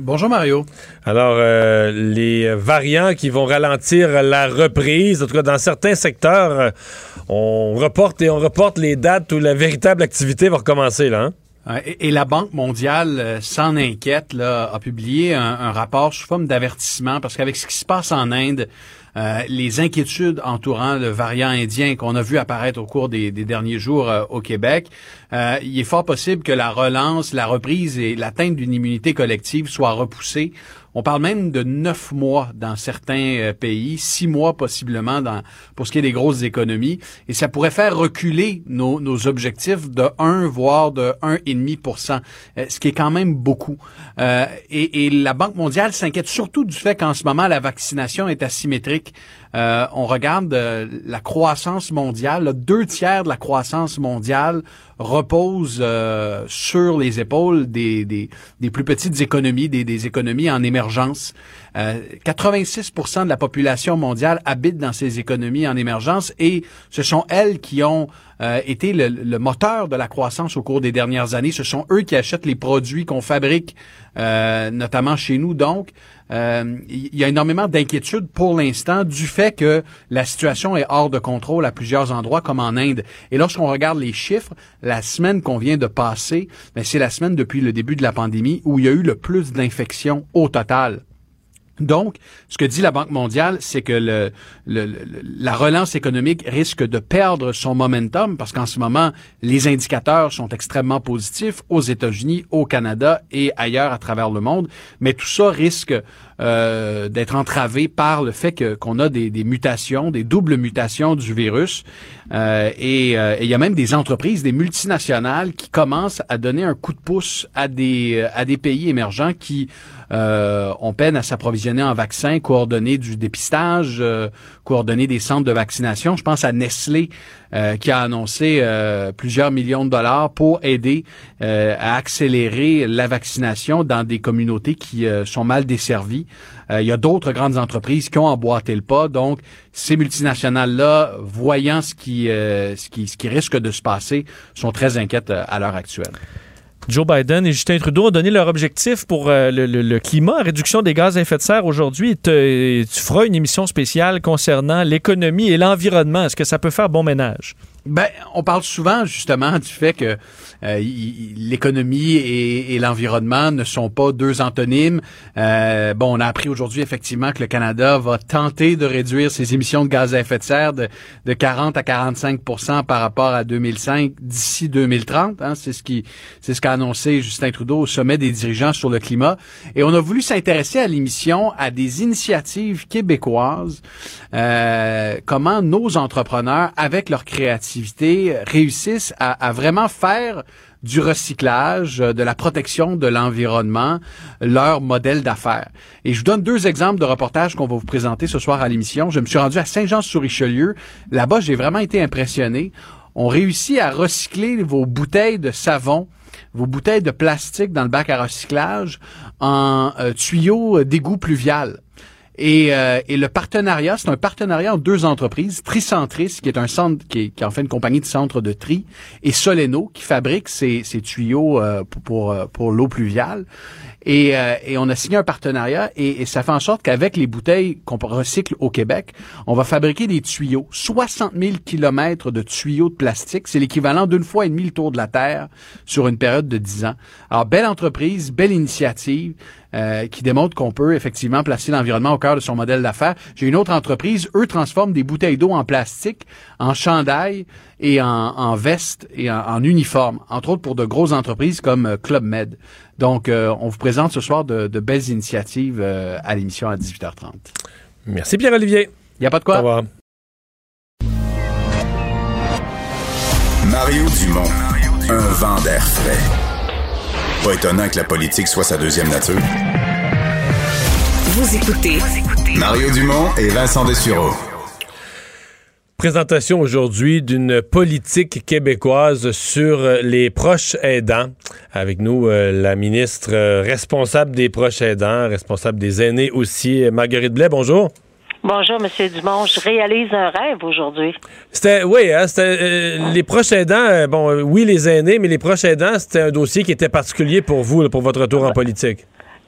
Bonjour Mario. Alors, euh, les variants qui vont ralentir la reprise, en tout cas dans certains secteurs, euh, on reporte et on reporte les dates où la véritable activité va recommencer, là. hein? Et, et la Banque mondiale euh, s'en inquiète, là, a publié un, un rapport sous forme d'avertissement parce qu'avec ce qui se passe en Inde, euh, les inquiétudes entourant le variant indien qu'on a vu apparaître au cours des, derniers jours euh, au Québec, euh, il est fort possible que la relance, la reprise et l'atteinte d'une immunité collective soient repoussées. On parle même de neuf mois dans certains euh, pays, six mois possiblement pour ce qui est des grosses économies, et ça pourrait faire reculer nos, objectifs de 1 voire de 1,5% euh, ce qui est quand même beaucoup. Euh, et la Banque mondiale s'inquiète surtout du fait qu'en ce moment la vaccination est asymétrique. Euh, on regarde euh, la croissance mondiale, deux tiers de la croissance mondiale repose euh, sur les épaules des, plus petites économies, des, économies en émergence. Euh, 86% de la population mondiale habite dans ces économies en émergence et ce sont elles qui ont été le, le moteur de la croissance au cours des dernières années. Ce sont eux qui achètent les produits qu'on fabrique, notamment chez nous. Donc, il y a énormément d'inquiétudes pour l'instant du fait que la situation est hors de contrôle à plusieurs endroits, comme en Inde. Et lorsqu'on regarde les chiffres, la semaine qu'on vient de passer, ben, c'est la semaine depuis le début de la pandémie où il y a eu le plus d'infections au total. Donc, ce que dit la Banque mondiale, c'est que la relance économique risque de perdre son momentum parce qu'en ce moment, les indicateurs sont extrêmement positifs aux États-Unis, au Canada et ailleurs à travers le monde. Mais tout ça risque euh, d'être entravé par le fait que qu'on a des, mutations, des doubles mutations du virus. Euh, et euh, et il y a même des entreprises, des multinationales qui commencent à donner un coup de pouce à des à des pays émergents qui euh, on peine à s'approvisionner en vaccins, coordonner du dépistage, coordonner des centres de vaccination. Je pense à Nestlé euh, qui a annoncé euh, plusieurs millions de dollars pour aider euh, à accélérer la vaccination dans des communautés qui euh, sont mal desservies. Euh, il y a d'autres grandes entreprises qui ont emboîté le pas. Donc, ces multinationales-là, voyant ce qui, euh, ce qui, ce qui risque de se passer, sont très inquiètes à l'heure actuelle. Joe Biden et Justin Trudeau ont donné leur objectif pour euh, le, climat, réduction des gaz à effet de serre. Aujourd'hui, tu feras une émission spéciale concernant l'économie et l'environnement. Est-ce que ça peut faire bon ménage? Ben, on parle souvent justement du fait que l'économie et, l'environnement ne sont pas deux antonymes. Euh, bon, on a appris aujourd'hui effectivement que le Canada va tenter de réduire ses émissions de gaz à effet de serre de, de 40 à 45% par rapport à 2005 d'ici 2030. Hein, c'est ce qui, c'est ce qu'a annoncé Justin Trudeau au sommet des dirigeants sur le climat. Et on a voulu s'intéresser à l'émission à des initiatives québécoises, euh, comment nos entrepreneurs, avec leur créativité, réussissent à vraiment faire du recyclage, euh, de la protection de l'environnement, leur modèle d'affaires. Et je vous donne deux exemples de reportages qu'on va vous présenter ce soir à l'émission. Je me suis rendu à Saint-Jean-sur-Richelieu. Là-bas, j'ai vraiment été impressionné. On réussit à recycler vos bouteilles de savon vos bouteilles de plastique dans le bac à recyclage en euh, tuyaux d'égout pluvial. Et, euh, le partenariat, c'est un partenariat entre deux entreprises, Tricentris, qui est un centre, qui, est, en fait une compagnie de centre de tri, et Soleno, qui fabrique ces, tuyaux euh, euh, pour l'eau pluviale. Et, euh, et, on a signé un partenariat et, et ça fait en sorte qu'avec les bouteilles qu'on recycle au Québec, on va fabriquer des tuyaux. 60 000 kilomètres de tuyaux de plastique. C'est l'équivalent d'une fois et demie le tour de la Terre sur une période de 10 ans. Alors, belle entreprise, belle initiative. Euh, qui démontre qu'on peut effectivement placer l'environnement au cœur de son modèle d'affaires. J'ai une autre entreprise, eux transforment des bouteilles d'eau en plastique, en chandail et en, en veste et en, en, uniforme, entre autres pour de grosses entreprises comme euh, Club Med. Donc, euh, on vous présente ce soir de, de belles initiatives euh, à l'émission à 18h30. Merci Pierre-Olivier. Il n'y a pas de quoi. Au revoir. Mario Dumont, un vent d'air frais. Pas étonnant que la politique soit sa deuxième nature. Vous écoutez Mario Dumont et Vincent Dessureau. Présentation aujourd'hui d'une politique québécoise sur les proches aidants. Avec nous, euh, la ministre euh, responsable des proches aidants, responsable des aînés aussi, Marguerite Blais. Bonjour. Bonjour, Monsieur Dumont. Je réalise un rêve aujourd'hui. C'était, oui, hein, c'était euh, les proches aidants. Bon, oui, les aînés, mais les proches aidants, c'était un dossier qui était particulier pour vous, là, pour votre retour en politique.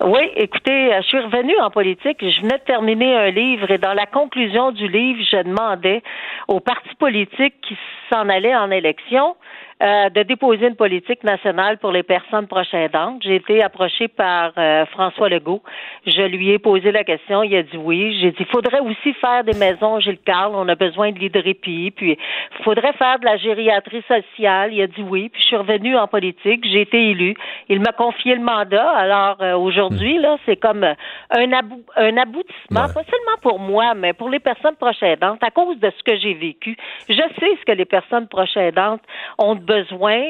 Oui, écoutez, je suis revenue en politique. Je venais de terminer un livre et dans la conclusion du livre, je demandais aux partis politiques qui s'en allaient en élection euh, de déposer une politique nationale pour les personnes proches aidantes. J'ai été approchée par euh, François Legault. Je lui ai posé la question. Il a dit oui. J'ai dit, il faudrait aussi faire des maisons Gilles Carle. On a besoin de répit. Puis, il faudrait faire de la gériatrie sociale. Il a dit oui. Puis, je suis revenue en politique. J'ai été élue. Il m'a confié le mandat. Alors, euh, aujourd'hui, là, c'est comme un, abou un aboutissement, ouais. pas seulement pour moi, mais pour les personnes proches aidantes, à cause de ce que j'ai vécu. Je sais ce que les personnes proches aidantes ont besoin,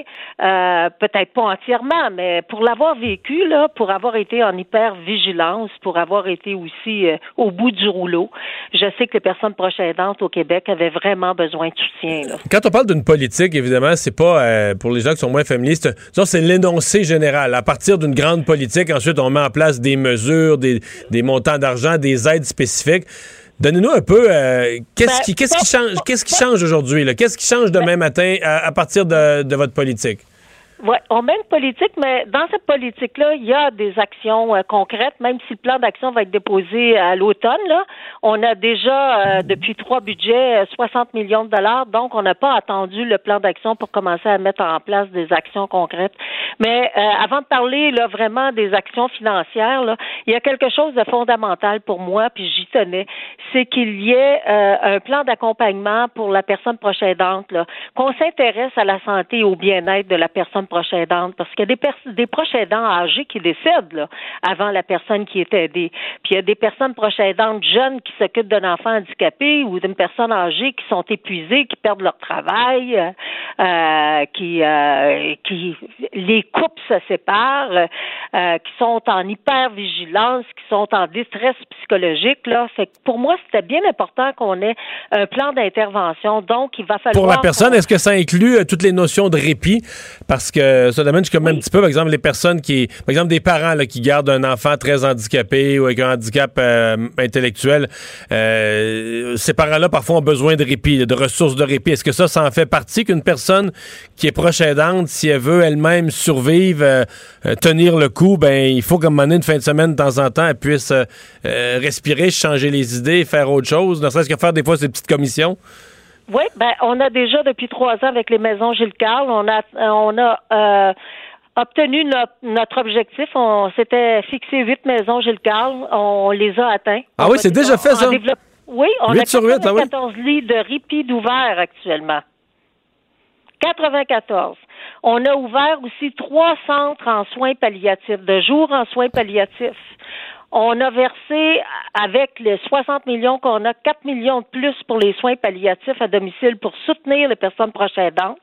euh, peut-être pas entièrement, mais pour l'avoir vécu, là, pour avoir été en hyper vigilance, pour avoir été aussi euh, au bout du rouleau, je sais que les personnes proches aidantes au Québec avaient vraiment besoin de soutien. Quand on parle d'une politique, évidemment, c'est pas euh, pour les gens qui sont moins féministes, c'est l'énoncé général. À partir d'une grande politique, ensuite on met en place des mesures, des, des montants d'argent, des aides spécifiques. Donnez-nous un peu euh, qu'est-ce ben, qui, qu'est-ce qui change, qu'est-ce qui change aujourd'hui Qu'est-ce qui change demain matin à, à partir de, de, votre politique? Oui, on met une politique, mais dans cette politique-là, il y a des actions euh, concrètes, même si le plan d'action va être déposé à l'automne. Là, on a déjà euh, depuis trois budgets 60 millions de dollars, donc on n'a pas attendu le plan d'action pour commencer à mettre en place des actions concrètes. Mais euh, avant de parler là vraiment des actions financières, là, il y a quelque chose de fondamental pour moi, puis j'y tenais, c'est qu'il y ait euh, un plan d'accompagnement pour la personne proche aidante, là, qu'on s'intéresse à la santé et au bien-être de la personne proche aidante, parce qu'il y a des, des proches aidants âgés qui décèdent là, avant la personne qui est aidée. Puis il y a des personnes proches aidantes jeunes qui s'occupent d'un enfant handicapé ou d'une personne âgée qui sont épuisées, qui perdent leur travail, euh, qui, euh, qui les couples se séparent, euh, qui sont en hypervigilance, qui sont en détresse psychologique. Là. Fait que pour moi, c'était bien important qu'on ait un plan d'intervention. Donc, il va falloir. Pour la personne, est-ce que ça inclut toutes les notions de répit? Parce que ça demande comme oui. un petit peu, par exemple, les personnes qui. Par exemple, des parents là, qui gardent un enfant très handicapé ou avec un handicap euh, intellectuel. Euh, ces parents-là, parfois, ont besoin de répit, de ressources de répit. Est-ce que ça, ça en fait partie qu'une personne qui est proche aidante, si elle veut elle-même survivre, euh, tenir le coup, ben il faut qu'à un moment donné, une fin de semaine, de temps en temps, elle puisse respirer, changer les idées, faire autre chose, ne serait-ce que faire des fois ces petites commissions? Oui, ben on a déjà depuis trois ans avec les maisons Gilles Carle, on a on a euh, obtenu notre, notre objectif. On s'était fixé huit maisons Gilles Carle, on les a atteints. Ah on oui, c'est déjà fait ça? Développe... Oui, on 8 a sur 8, 94 ah oui. lits de répit d'ouvert actuellement. 94. On a ouvert aussi trois centres en soins palliatifs, de jour en soins palliatifs. On a versé, avec les 60 millions qu'on a, 4 millions de plus pour les soins palliatifs à domicile pour soutenir les personnes proches aidantes.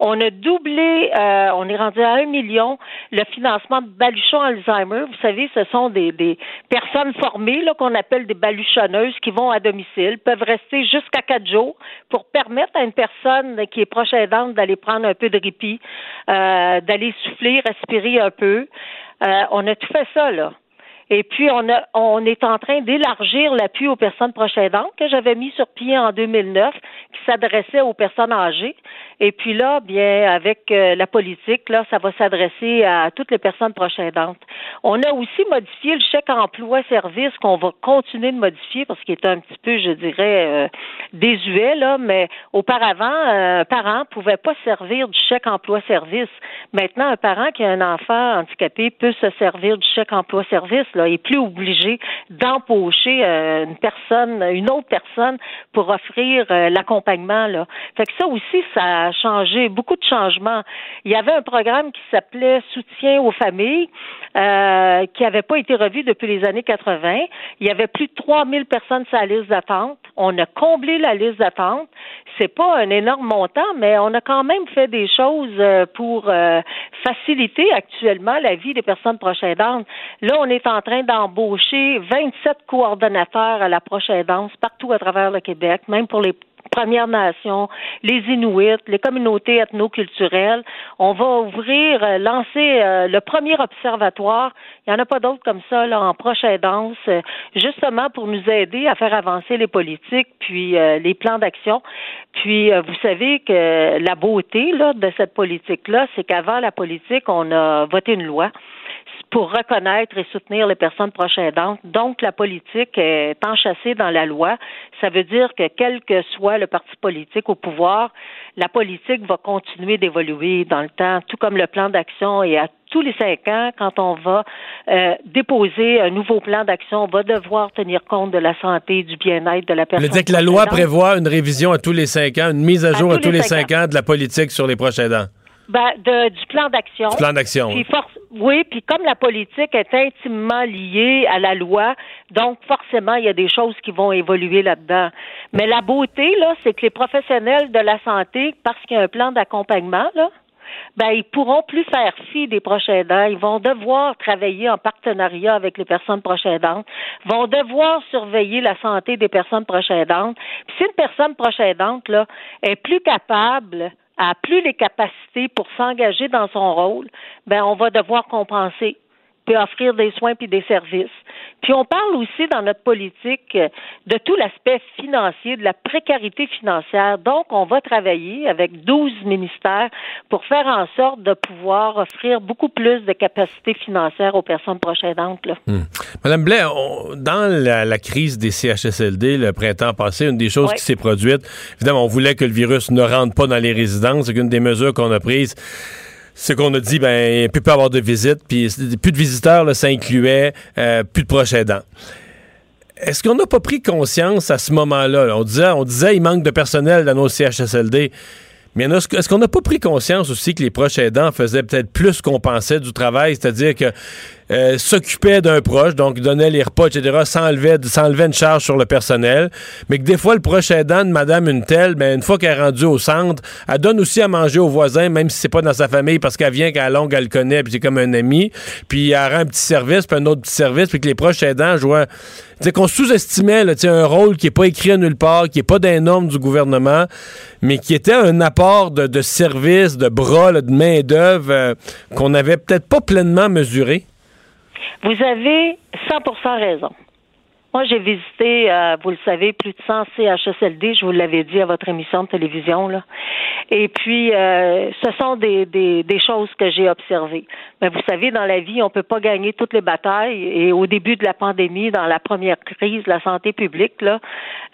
On a doublé, euh, on est rendu à un million le financement de baluchons Alzheimer. Vous savez, ce sont des, personnes formées là, qu'on appelle des baluchonneuses qui vont à domicile, peuvent rester jusqu'à quatre jours pour permettre à une personne qui est proche aidante d'aller prendre un peu de répit, euh, d'aller souffler, respirer un peu. Euh, on a tout fait ça, là. Et puis, on, a, on est en train d'élargir l'appui aux personnes proches aidantes que j'avais mis sur pied en 2009, qui s'adressait aux personnes âgées. Et puis là, bien, avec euh, la politique, là, ça va s'adresser à toutes les personnes proches aidantes. On a aussi modifié le chèque emploi-service qu'on va continuer de modifier parce qu'il est un petit peu, je dirais, euh, désuet, là, mais auparavant, euh, un parent pouvait pas servir du chèque emploi-service. Maintenant, un parent qui a un enfant handicapé peut se servir du chèque emploi-service là, est plus obligé d'empocher euh, une personne, une autre personne pour offrir euh, l'accompagnement. Là. Fait que ça aussi, ça a changé, beaucoup de changements. Il y avait un programme qui s'appelait Soutien aux familles, euh, qui n'avait pas été revu depuis les années 80. Il y avait plus de 3000 personnes sur la liste d'attente. On a comblé la liste d'attente. C'est pas un énorme montant, mais on a quand même fait des choses pour faciliter actuellement la vie des personnes proches aidantes. Là, on est en train d'embaucher 27 coordonnateurs à la prochaine danse partout à travers le Québec, même pour les Premières Nations, les Inuits, les communautés ethnoculturelles. On va ouvrir, euh, lancer euh, le premier observatoire. Il n'y en a pas d'autres comme ça là, en prochaine danse, euh, justement pour nous aider à faire avancer les politiques, puis les plans d'action. Puis vous savez que la beauté là, de cette politique-là, c'est qu'avant la politique, on a voté une loi pour reconnaître et soutenir les personnes proches aidantes. Donc, la politique est enchâssée dans la loi. Ça veut dire que quel que soit le parti politique au pouvoir, la politique va continuer d'évoluer dans le temps, tout comme le plan d'action et à tous les cinq ans, quand on va euh, déposer un nouveau plan d'action, on va devoir tenir compte de la santé du bien-être de la personne. Vous dire que la loi prévoit une révision à tous les cinq ans, une mise à jour à, tous, les cinq, ans. de la politique sur les proches aidants. Ben, de, du plan d'action. Plan d'action. Oui, puis comme la politique est intimement liée à la loi, donc forcément, il y a des choses qui vont évoluer là-dedans. Mais la beauté, là, c'est que les professionnels de la santé, parce qu'il y a un plan d'accompagnement, là, ben, ils pourront plus faire fi des proches aidants. Ils vont devoir travailler en partenariat avec les personnes proches aidantes, vont devoir surveiller la santé des personnes proches aidantes. Puis si une personne proche aidante, là, est plus capable a plus les capacités pour s'engager dans son rôle, ben on va devoir compenser puis offrir des soins puis des services. Puis on parle aussi dans notre politique de tout l'aspect financier, de la précarité financière. Donc, on va travailler avec 12 ministères pour faire en sorte de pouvoir offrir beaucoup plus de capacités financières aux personnes proches aidantes. Là. Hmm. Madame Blais, dans la, crise des CHSLD le printemps passé, une des choses qui s'est produite, évidemment, on voulait que le virus ne rentre pas dans les résidences. C'est une des mesures qu'on a prises c'est qu'on a dit, ben, ne peut avoir de visite, puis plus de visiteurs, là, ça incluait euh, plus de proches aidants. Est-ce qu'on n'a pas pris conscience à ce moment-là? On disait, on disait, il manque de personnel dans nos CHSLD. Mais est-ce qu'on n'a pas pris conscience aussi que les proches aidants faisaient peut-être plus qu'on pensait du travail, c'est-à-dire que euh, s'occupait d'un proche, donc donnait les repas, etc., s'enlevait, s'enlevait une charge sur le personnel, mais que des fois, le proche aidant de madame une telle, ben, une fois qu'elle est rendue au centre, elle donne aussi à manger aux voisins, même si c'est pas dans sa famille, parce qu'elle vient qu'à longue, elle le connaît, puis c'est comme un ami, puis elle rend un petit service, puis un autre petit service, puis que les proches aidants jouent c'est qu'on sous-estimait un rôle qui n'est pas écrit à nulle part, qui n'est pas d'un norme du gouvernement, mais qui était un apport de, de services, de bras, de main-d'œuvre euh, qu'on n'avait peut-être pas pleinement mesuré. Vous avez 100% raison. Moi, j'ai visité, euh, vous le savez, plus de 100 CHSLD, je vous l'avais dit à votre émission de télévision. Là. Et puis, euh, ce sont des, des, des choses que j'ai observées. Mais vous savez, dans la vie, on ne peut pas gagner toutes les batailles. Et au début de la pandémie, dans la première crise la santé publique, là,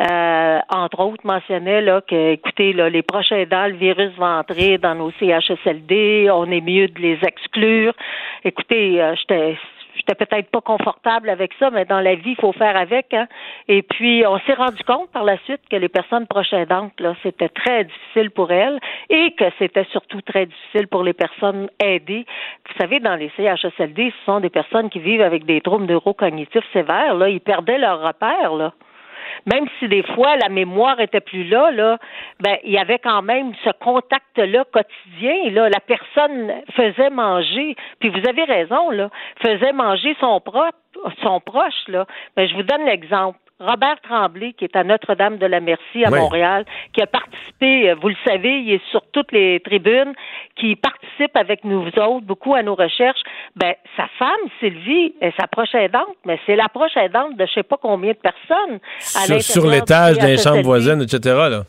euh, entre autres, mentionnait là, que, écoutez, là, les prochains dents, le virus va entrer dans nos CHSLD, on est mieux de les exclure. Écoutez, j'étais j'étais peut-être pas confortable avec ça, mais dans la vie, il faut faire avec. Hein. Et puis, on s'est rendu compte par la suite que les personnes proches aidantes, là, c'était très difficile pour elles et que c'était surtout très difficile pour les personnes aidées. Vous savez, dans les CHSLD, ce sont des personnes qui vivent avec des troubles neurocognitifs sévères. Là, ils perdaient leur repère. Là même si des fois la mémoire était plus là, là, ben il y avait quand même ce contact-là quotidien. Là, la personne faisait manger, puis vous avez raison, là, faisait manger son propre, son proche. Là. Ben, je vous donne l'exemple. Robert Tremblay, qui est à Notre-Dame-de-la-Merci à Oui. Montréal, qui a participé, euh, vous le savez, il est sur toutes les tribunes, qui participe avec nous autres beaucoup à nos recherches. Ben, sa femme, Sylvie, est sa proche aidante, mais c'est la proche aidante de je sais pas combien de personnes à Sur, sur l'étage des chambres voisines, etc. Là.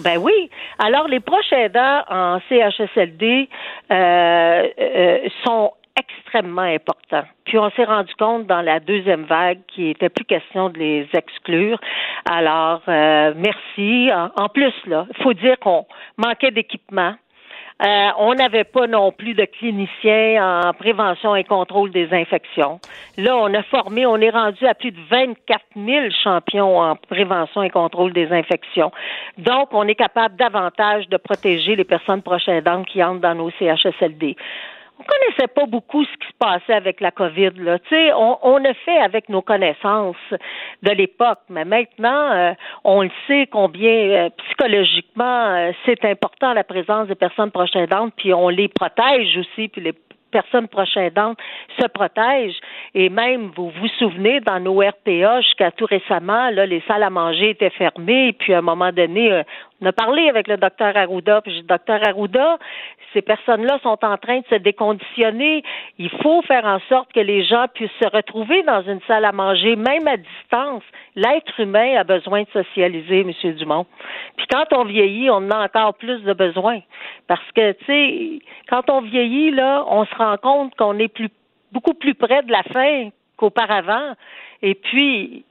Ben oui. Alors, les proches aidants en CHSLD euh, euh, sont extrêmement importants. Puis on s'est rendu compte dans la deuxième vague qu'il était plus question de les exclure. Alors, euh, merci. En, en plus, là, il faut dire qu'on manquait d'équipement. Euh, on n'avait pas non plus de cliniciens en prévention et contrôle des infections. Là, on a formé, on est rendu à plus de 24 000 champions en prévention et contrôle des infections. Donc, on est capable davantage de protéger les personnes proches aidantes qui entrent dans nos CHSLD. On connaissait pas beaucoup ce qui se passait avec la COVID. Là. Tu sais, on, on a fait avec nos connaissances de l'époque, mais maintenant, euh, on le sait combien euh, psychologiquement euh, c'est important la présence des personnes proches aidantes, puis on les protège aussi, puis les personnes proches aidantes se protègent. Et même, vous vous souvenez, dans nos RPA, jusqu'à tout récemment, là, les salles à manger étaient fermées, puis à un moment donné, on a parlé avec le docteur Arruda, puis j'ai dit, docteur Arruda, ces personnes-là sont en train de se déconditionner. Il faut faire en sorte que les gens puissent se retrouver dans une salle à manger, même à distance. L'être humain a besoin de socialiser, Monsieur Dumont. Puis quand on vieillit, on en a encore plus de besoin. Parce que, tu sais, quand on vieillit, là, on se rend compte qu'on est plus, beaucoup plus près de la fin qu'auparavant. Et puis,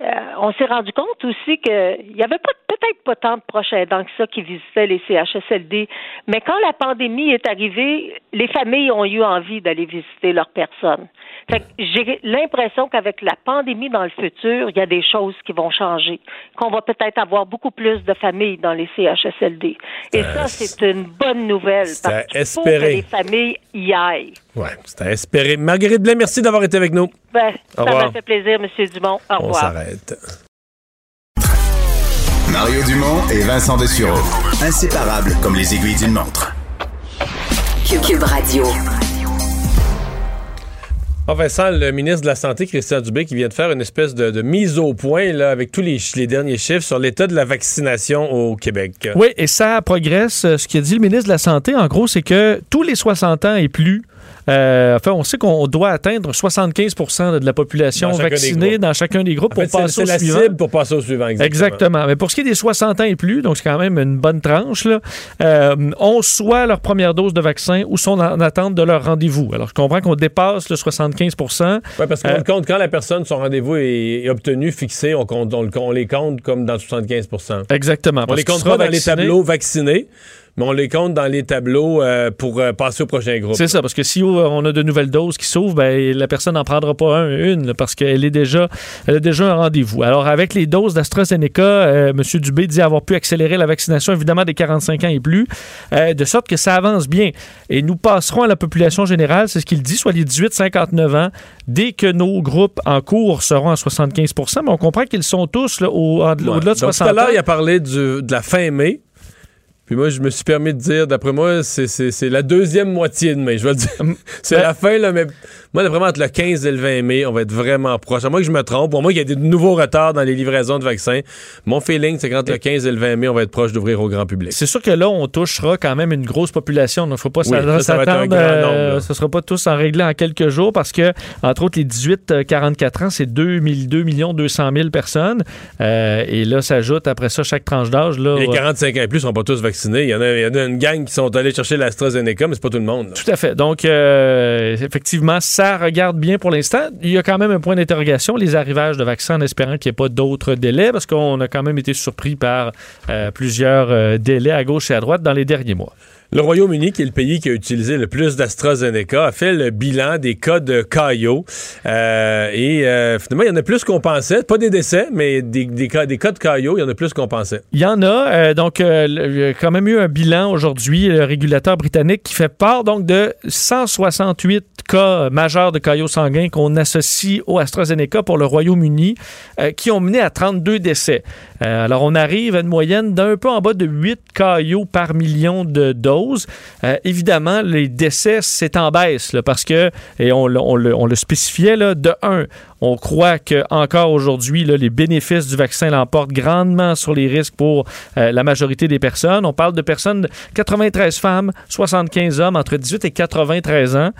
euh, on s'est rendu compte aussi qu'il n'y avait pas peut-être pas tant de proches aidants que ça qui visitaient les CHSLD, mais quand la pandémie est arrivée, les familles ont eu envie d'aller visiter leurs personnes. Fait que j'ai l'impression qu'avec la pandémie dans le futur, il y a des choses qui vont changer, qu'on va peut-être avoir beaucoup plus de familles dans les CHSLD. Et ça, c'est une bonne nouvelle parce qu'il faut que les familles y aillent. Ouais, c'est à espérer. Marguerite Blais, merci d'avoir été avec nous. Ben, ça m'a fait plaisir, Monsieur Dumont. Au On revoir. s'arrête. Mario Dumont et Vincent Dessureau. Inséparables comme les aiguilles d'une montre. Cube Radio. Ah, Vincent, le ministre de la Santé, Christian Dubé, qui vient de faire une espèce de, de mise au point là, avec tous les, derniers chiffres sur l'état de la vaccination au Québec. Oui, et ça progresse. Euh, Ce qu'a dit le ministre de la Santé, en gros, c'est que tous les 60 ans et plus, enfin, on sait qu'on doit atteindre 75% de la population vaccinée dans chacun des groupes En fait, pour passer au la suivant. cible pour passer au suivant. Exactement. Exactement. Mais pour ce qui est des 60 ans et plus, donc c'est quand même une bonne tranche, là, euh, ont soit leur première dose de vaccin ou sont en attente de leur rendez-vous. Alors, je comprends qu'on dépasse le 75% Oui, parce qu'on Euh, le compte quand la personne, son rendez-vous est, est obtenu, fixé, on, compte, on, le- on les compte comme dans 75% Exactement. On les compte pas dans les tableaux vaccinés, mais on les compte dans les tableaux euh, pour euh, passer au prochain groupe. C'est ça, parce que si euh, on a de nouvelles doses qui s'ouvrent, ben, la personne n'en prendra pas un, une, là, parce qu'elle est déjà, elle a déjà un rendez-vous. Alors, avec les doses d'AstraZeneca, euh, M. Dubé dit avoir pu accélérer la vaccination, évidemment, des 45 ans et plus, euh, de sorte que ça avance bien. Et nous passerons à la population générale, c'est ce qu'il dit, soit les 18-59 ans, dès que nos groupes en cours seront à 75% Mais on comprend qu'ils sont tous là, au- au-delà Ouais. de Donc, 60 Tout à l'heure, il a parlé du- de la fin mai. Puis moi, je me suis permis de dire, d'après moi, c'est- c'est c'est la deuxième moitié de mai. Je vais le dire. C'est Ben- la fin, là, mais moi, vraiment, entre le 15 et le 20 mai, on va être vraiment proche. À moins que je me trompe, pour moi, qu'il y a des nouveaux retards dans les livraisons de vaccins. Mon feeling, c'est qu'entre le 15 et le 20 mai, on va être proche d'ouvrir au grand public. C'est sûr que là, on touchera quand même une grosse population. Il ne faut pas Oui, s'attendre. euh, ce ne sera pas tous en réglé en quelques jours parce que, entre autres, les 18-44 ans, c'est 2, 2 200 000 personnes. Euh, et là, s'ajoute après ça chaque tranche d'âge. les ouais. 45 ans et plus sont pas tous vaccinés. Il y en a, il y en a une gang qui sont allés chercher l'AstraZeneca, mais c'est pas tout le monde. là. Tout à fait. Donc, euh, effectivement, ça regarde bien pour l'instant. Il y a quand même un point d'interrogation, les arrivages de vaccins, en espérant qu'il n'y ait pas d'autres délais, parce qu'on a quand même été surpris par euh, plusieurs euh, délais à gauche et à droite dans les derniers mois. Le Royaume-Uni, qui est le pays qui a utilisé le plus d'AstraZeneca, a fait le bilan des cas de caillot. Euh, et euh, finalement, il y en a plus qu'on pensait. Pas des décès, mais des, cas, de caillot, il y en a plus qu'on pensait. Il y en a. euh, donc, il y a quand même eu un bilan aujourd'hui, le régulateur britannique qui fait part donc de 168 cas majeurs de caillots sanguins qu'on associe au AstraZeneca pour le Royaume-Uni, qui ont mené à 32 décès. Alors, on arrive à une moyenne d'un peu en bas de 8 caillots par million de doses. Euh, évidemment, les décès, c'est en baisse parce que, et on, le- spécifiait, là, de un, on croit que encore aujourd'hui, les bénéfices du vaccin l'emportent grandement sur les risques pour euh, la majorité des personnes. On parle de personnes, 93 femmes, 75 hommes entre 18 et 93 ans.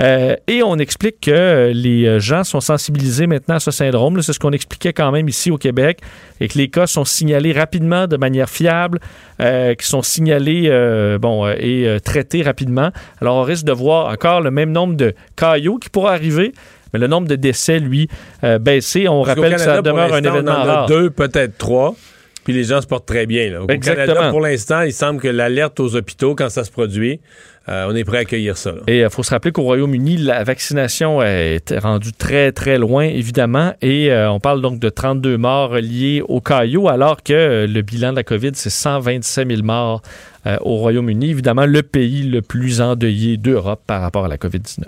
Euh, et on explique que les gens sont sensibilisés maintenant à ce syndrome. C'est ce qu'on expliquait quand même ici au Québec et que les cas sont signalés rapidement de manière fiable, qui sont signalés euh, euh, et euh, traités rapidement. Alors on risque de voir encore le même nombre de caillots qui pourra arriver. Mais le nombre de décès, lui, euh, baissé. On Parce rappelle que ça demeure un événement on en a rare. deux, peut-être trois. Puis les gens se portent très bien. Là. Au Exactement. Canada, pour l'instant, il semble que l'alerte aux hôpitaux, quand ça se produit, euh, on est prêt à accueillir ça. là. Et il faut se rappeler qu'au Royaume-Uni, la vaccination est rendue très, très loin, évidemment. Et euh, on parle donc de 32 morts liés au caillot, alors que euh, le bilan de la COVID, c'est 127 000 morts euh, au Royaume-Uni. Évidemment, le pays le plus endeuillé d'Europe par rapport à la COVID-19.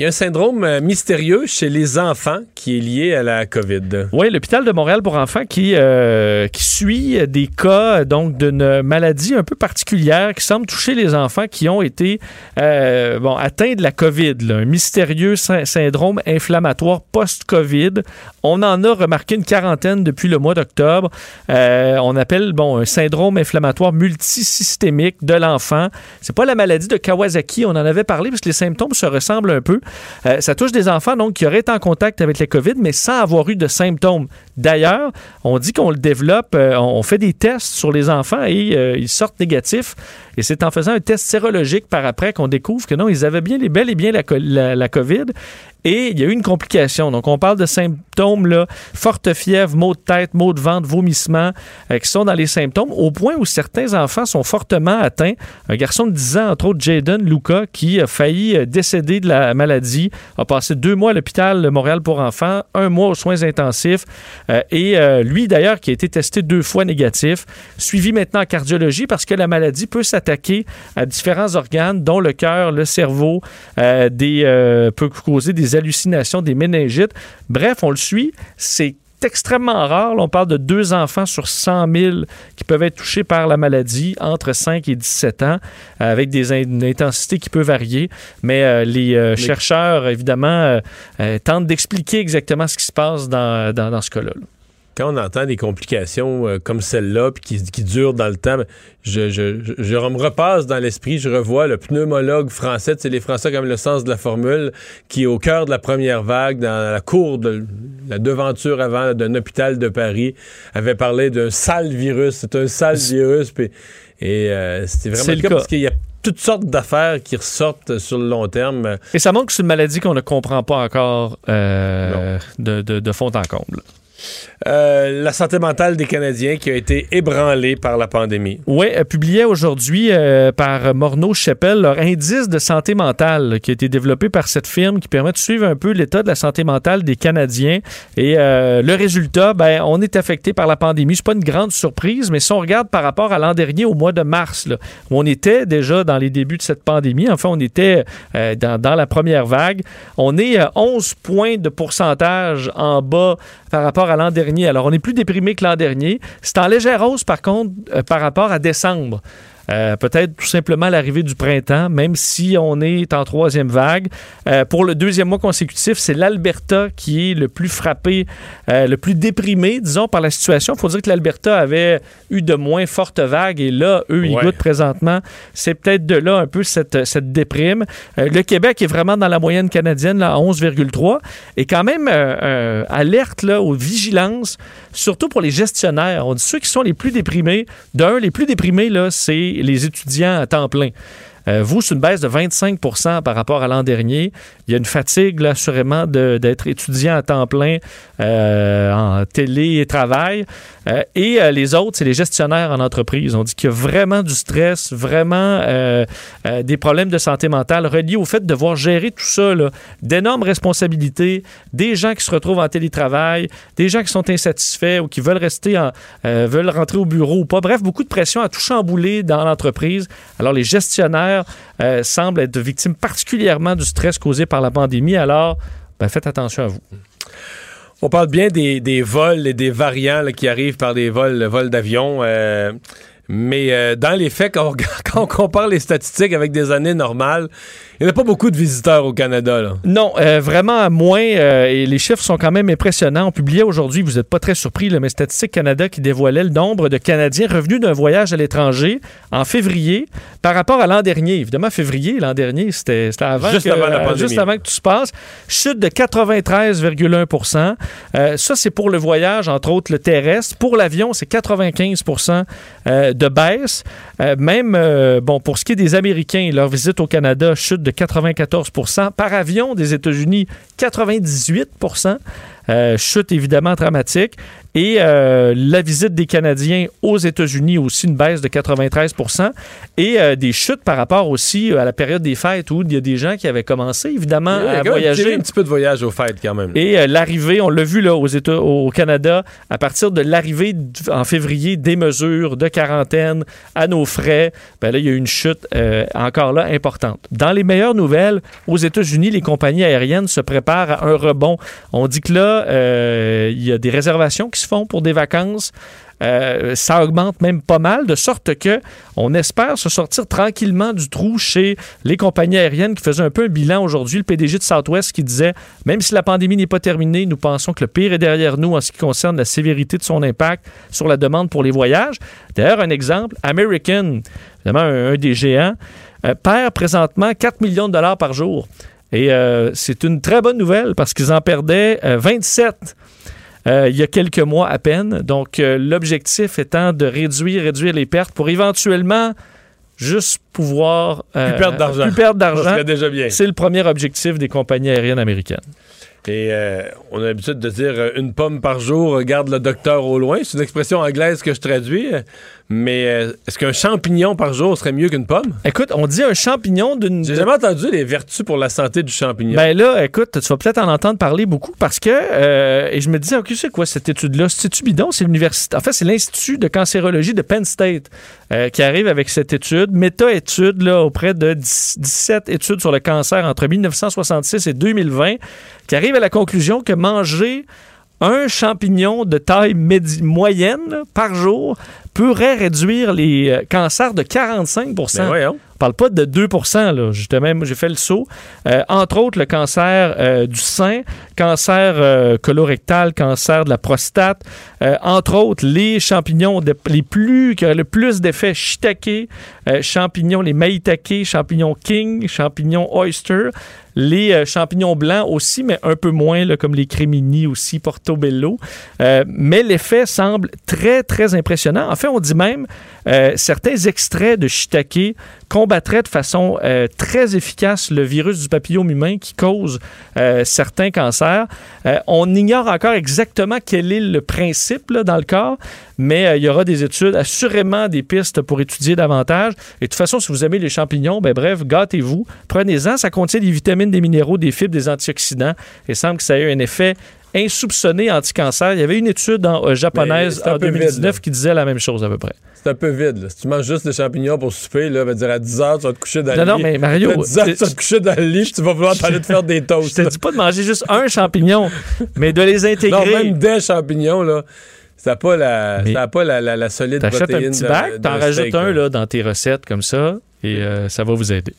Il y a un syndrome euh, mystérieux chez les enfants qui est lié à la COVID. Oui, l'hôpital de Montréal pour enfants qui, euh, qui suit des cas donc d'une maladie un peu particulière qui semble toucher les enfants qui ont été euh, atteints de la COVID, un mystérieux sy- syndrome inflammatoire post-COVID. On en a remarqué une quarantaine depuis le mois d'octobre. On appelle bon un syndrome inflammatoire multisystémique de l'enfant. C'est pas la maladie de Kawasaki, on en avait parlé parce que les symptômes se ressemblent un peu. Euh, ça touche des enfants donc qui auraient été en contact avec la COVID mais sans avoir eu de symptômes. D'ailleurs, on dit qu'on le développe, euh, on fait des tests sur les enfants et euh, ils sortent négatifs. Et c'est en faisant un test sérologique par après qu'on découvre que non, ils avaient bien les bel et bien la, co- la- la COVID. Et il y a eu une complication. Donc, on parle de symptômes, là, forte fièvre, maux de tête, maux de ventre, vomissements, euh, qui sont dans les symptômes, au point où certains enfants sont fortement atteints. Un garçon de 10 ans, entre autres Jaden Luca, qui a failli décéder de la maladie, a passé deux mois à l'hôpital Montréal pour enfants, un mois aux soins intensifs. Euh, et euh, lui, d'ailleurs, qui a été testé deux fois négatif, suivi maintenant en cardiologie parce que la maladie peut s'attaquer à différents organes, dont le cœur, le cerveau, euh, peut causer des hallucinations, des méningites. Bref, on le suit. C'est extrêmement rare. Là, on parle de deux enfants sur 100 000 qui peuvent être touchés par la maladie entre 5 et 17 ans, euh, avec des in- une intensité qui peut varier. Mais euh, les euh, chercheurs, évidemment, tentent d'expliquer exactement ce qui se passe dans, dans, dans ce cas-là. là. Quand on entend des complications euh, comme celle-là, puis qui, qui durent dans le temps, je, je, je, je me repasse dans l'esprit, je revois le pneumologue français, c'est les Français comme le sens de la formule, qui est au cœur de la première vague, dans la cour de la devanture avant d'un hôpital de Paris, avait parlé d'un sale virus. C'est un sale virus, et euh, c'était vraiment le le cas cas. parce qu'il y a toutes sortes d'affaires qui ressortent sur le long terme. Et ça montre que c'est une maladie qu'on ne comprend pas encore euh, de, de, de fond en comble. Euh, la santé mentale des Canadiens qui a été ébranlée par la pandémie. Oui, euh, publié aujourd'hui euh, par Morneau Chappelle leur indice de santé mentale qui a été développé par cette firme qui permet de suivre un peu l'état de la santé mentale des Canadiens. Et le résultat, ben, on est affecté par la pandémie. C'est pas une grande surprise, mais si on regarde par rapport à l'an dernier, au mois de mars, où on était déjà dans les débuts de cette pandémie, enfin, on était dans, dans la première vague, on est à 11 points de pourcentage en bas par rapport à l'an dernier. Alors, on est plus déprimé que l'an dernier. C'est en légère hausse, par contre, euh, par rapport à décembre. Euh, peut-être tout simplement l'arrivée du printemps, même si on est en troisième vague. Euh, pour le deuxième mois consécutif, c'est l'Alberta qui est le plus frappé, euh, le plus déprimé, disons, par la situation. Il faut dire que l'Alberta avait eu de moins fortes vagues et là, eux, ils Ouais. goûtent présentement. C'est peut-être de là un peu cette, cette déprime. Le Québec est vraiment dans la moyenne canadienne, là, à 11,3 et quand même alerte là, aux vigilances, surtout pour les gestionnaires. On dit ceux qui sont les plus déprimés. D'un, les plus déprimés, là, c'est les étudiants à temps plein. Euh, vous, c'est une baisse de 25% par rapport à l'an dernier. Il y a une fatigue, là, assurément, d'être étudiant à temps plein euh, en télé et travail. Euh, et euh, les autres, c'est les gestionnaires en entreprise. On dit qu'il y a vraiment du stress, vraiment euh, des problèmes de santé mentale reliés au fait de devoir gérer tout ça, d'énormes responsabilités, des gens qui se retrouvent en télétravail, des gens qui sont insatisfaits ou qui veulent rester en, veulent rentrer au bureau ou pas. Bref, beaucoup de pression à tout chambouler dans l'entreprise. Alors, les gestionnaires semblent être victimes particulièrement du stress causé par la pandémie. Alors, ben, faites attention à vous. On parle bien des, des vols et des variants qui arrivent par des vols, vols d'avion. Euh, Mais euh, dans les faits, quand on compare les statistiques avec des années normales, il n'y a pas beaucoup de visiteurs au Canada. Là. Non, euh, vraiment moins. euh, et les chiffres sont quand même impressionnants. On publiait aujourd'hui, vous n'êtes pas très surpris, là, mais Statistique Canada qui dévoilait le nombre de Canadiens revenus d'un voyage à l'étranger en février par rapport à l'an dernier. Évidemment, février, l'an dernier, c'était avant, Juste que, avant la euh, pandémie. juste avant que tout se passe. Chute de 93,1% Euh, Ça, c'est pour le voyage, entre autres le terrestre. Pour l'avion, c'est 95% euh, de baisse. Même, bon, pour ce qui est des Américains, leur visite au Canada chute de 94% Par avion des États-Unis, 98% euh, chute évidemment dramatique. Et euh, la visite des Canadiens aux États-Unis aussi une baisse de 93% et euh, des chutes par rapport aussi à la période des fêtes où il y a des gens qui avaient commencé évidemment a à voyager. un petit peu de voyage aux fêtes quand même. Et euh, l'arrivée, on l'a vu là aux États, au Canada, à partir de l'arrivée en février des mesures de quarantaine à nos frais, ben là, il y a eu une chute euh, encore là importante. Dans les meilleures nouvelles, aux États-Unis, les compagnies aériennes se préparent à un rebond. On dit que là, euh, il y a des réservations qui font pour des vacances. Euh, ça augmente même pas mal, de sorte que on espère se sortir tranquillement du trou chez les compagnies aériennes qui faisaient un peu un bilan aujourd'hui. Le PDG de Southwest qui disait, même si la pandémie n'est pas terminée, nous pensons que le pire est derrière nous en ce qui concerne la sévérité de son impact sur la demande pour les voyages. D'ailleurs, un exemple, American, évidemment un, des géants, euh, perd présentement 4 millions de dollars par jour. Et euh, c'est une très bonne nouvelle parce qu'ils en perdaient euh, 27 euh, il y a quelques mois à peine. Donc, euh, l'objectif étant de réduire, réduire les pertes pour éventuellement juste pouvoir... euh, Plus perdre d'argent. Plus perdre d'argent. déjà bien. C'est le premier objectif des compagnies aériennes américaines. Et euh, on a l'habitude de dire euh, une pomme par jour, regarde le docteur au loin. C'est une expression anglaise que je traduis. euh, Mais euh, est-ce qu'un champignon par jour serait mieux qu'une pomme? Écoute, on dit un champignon d'une... J'ai jamais entendu les vertus pour la santé du champignon. Ben là, écoute, tu vas peut-être en entendre parler beaucoup parce que, euh, et je me disais, OK, c'est quoi cette étude-là? C'est-tu bidon? C'est l'université. En fait, c'est l'Institut de cancérologie de Penn State qui arrive avec cette étude, méta-étude, là, auprès de 10 17 études sur le cancer entre 1966 et 2020, qui arrive à la conclusion que manger un champignon de taille moyenne par jour pourrait réduire les euh, cancers de 45 Ben on parle pas de 2 là. Justement, j'ai fait le saut. Euh, entre autres, le cancer euh, du sein, cancer euh, colorectal, cancer de la prostate. Entre autres, les champignons de- les plus, qui ont le plus d'effets shiitake, champignons, les maitake, champignons king, champignons oyster. Les euh, champignons blancs aussi, mais un peu moins, là, comme les crémini aussi, portobello. Euh, mais l'effet semble très, très impressionnant. En fait, on dit même euh, certains extraits de shiitake combattraient de façon euh, très efficace le virus du papillome humain qui cause euh, certains cancers. Euh, on ignore encore exactement quel est le principe dans le corps, mais il y aura des études, assurément des pistes pour étudier davantage. Et de toute façon, si vous aimez les champignons, ben bref, gâtez-vous, prenez-en. Ça contient des vitamines, des minéraux, des fibres, des antioxydants. Il semble que ça ait un effet insoupçonné anti-cancer. Il y avait une étude en, euh, japonaise en peu vide, 2019 là. qui disait la même chose à peu près. C'est un peu vide. là. Si tu manges juste des champignons pour souper, là, va dire à 10 h, tu vas te coucher dans le Non, lit. non, mais Mario, À 10 heures, c'est- tu vas te coucher dans le lit, tu vas vouloir t'aller te faire des Je toasts. te là. dis pas de manger juste un champignon, mais de les Non, intégrer. même des champignons, là, ça n'a pas, la, Mais ça a pas la, la, la solide T'achètes un protéine petit bac, t'en rajoutes un là, dans tes recettes comme ça, et euh, ça va vous aider.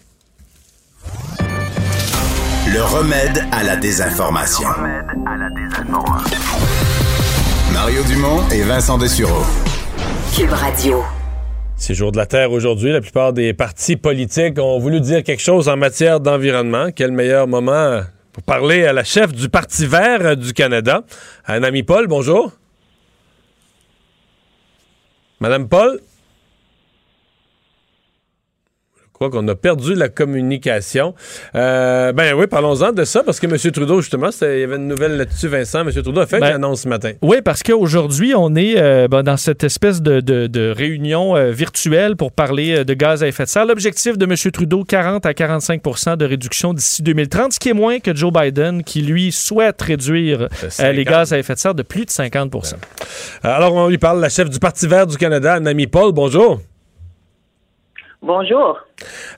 Le remède à la désinformation. Mario Dumont et Vincent Dessureau. Cube Radio. C'est jour de la Terre aujourd'hui. La plupart des partis politiques ont voulu dire quelque chose en matière d'environnement. Quel meilleur moment pour parler à la chef du Parti vert du Canada, Anne-Amie Paul. Bonjour. Madame Paul? Je crois qu'on a perdu la communication. Euh, ben oui, parlons-en de ça, parce que M. Trudeau, justement, il y avait une nouvelle là-dessus, Vincent. M. Trudeau a fait Ben, une annonce ce matin. Oui, parce qu'aujourd'hui, on est euh, ben, dans cette espèce de, de- de réunion euh, virtuelle pour parler de gaz à effet de serre. L'objectif de M. Trudeau, 40 à 45% de réduction d'ici 2030, ce qui est moins que Joe Biden, qui, lui, souhaite réduire les 50. gaz à effet de serre de plus de 50% Alors, on lui parle, la chef du Parti vert du Canada, Anne-Amie Paul. Bonjour. Bonjour.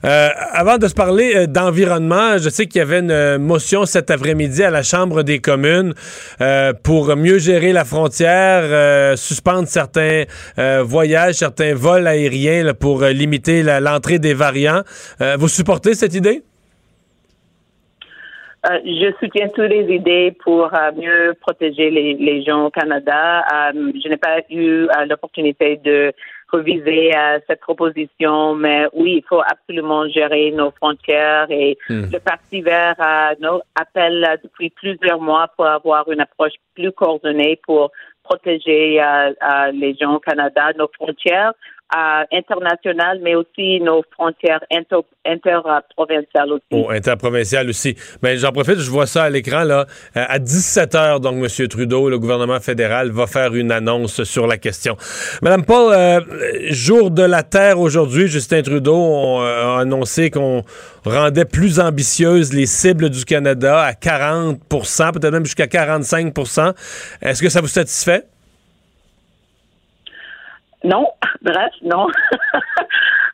Euh, avant de se parler euh, d'environnement, je sais qu'il y avait une euh, motion cet après-midi à la Chambre des communes pour mieux gérer la frontière, suspendre certains voyages, certains vols aériens pour limiter l'entrée des variants. vous supportez cette idée? je soutiens toutes les idées pour mieux protéger les, les, gens au Canada. je n'ai pas eu l'opportunité de viser à cette proposition, mais oui, il faut absolument gérer nos frontières et hmm. le Parti vert nous appelle depuis plusieurs mois pour avoir une approche plus coordonnée pour protéger euh, euh, les gens au Canada, nos frontières, internationales, mais aussi nos frontières interprovinciales aussi. Oh, interprovinciales aussi. Mais ben, j'en profite, je vois ça à l'écran, là. Euh, à 17 h donc, M. Trudeau, le gouvernement fédéral, va faire une annonce sur la question. Madame Paul, euh, jour de la Terre aujourd'hui, Justin Trudeau a annoncé qu'on rendait plus ambitieuses les cibles du Canada à 40% peut-être même jusqu'à 45% Est-ce que ça vous satisfait? Non, bref, non.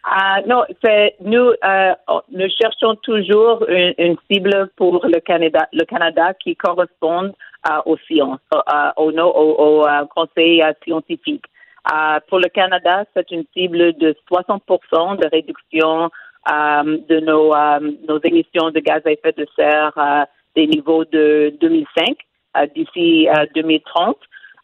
Ah, non, c'est nous euh, nous cherchons toujours une, cible pour le Canada, le Canada qui corresponde euh, aux sciences, euh, au, au, au conseil scientifique. pour le Canada, c'est une cible de 60% de réduction de nos, nos émissions de gaz à effet de serre des niveaux de 2005 d'ici 2030.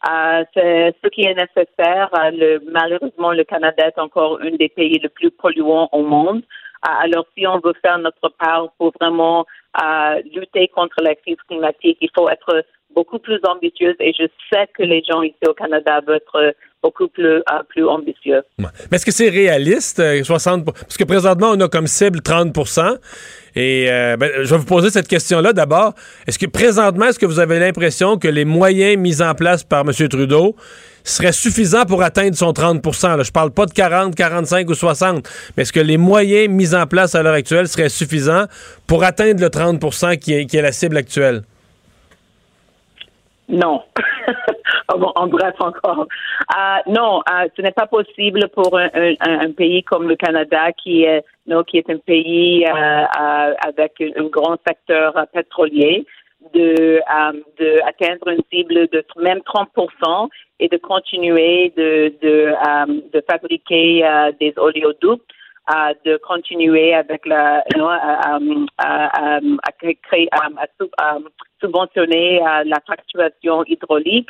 Euh, c'est ce qui est nécessaire. Euh, malheureusement, le Canada est encore un des pays les plus polluants au monde. Euh, alors, si on veut faire notre part pour vraiment lutter contre la crise climatique, il faut être beaucoup plus ambitieuse et je sais que les gens ici au Canada veulent être beaucoup plus, plus ambitieux. Mais est-ce que c'est réaliste, 60 Parce que présentement, on a comme cible 30 et euh, ben, je vais vous poser cette question-là d'abord. Est-ce que présentement, est-ce que vous avez l'impression que les moyens mis en place par M. Trudeau seraient suffisants pour atteindre son 30 là? Je parle pas de 40, 45 ou 60, mais est-ce que les moyens mis en place à l'heure actuelle seraient suffisants pour atteindre le 30 qui est, qui est la cible actuelle? Non. en bref encore. Euh, non, euh, ce n'est pas possible pour un, pays comme le Canada qui est, non, qui est un pays euh, avec un, grand secteur pétrolier de, de atteindre une cible de même 30% et de continuer de, de, de fabriquer des oléoducs de continuer avec la, à, à, créer, à, subventionner la fracturation hydraulique,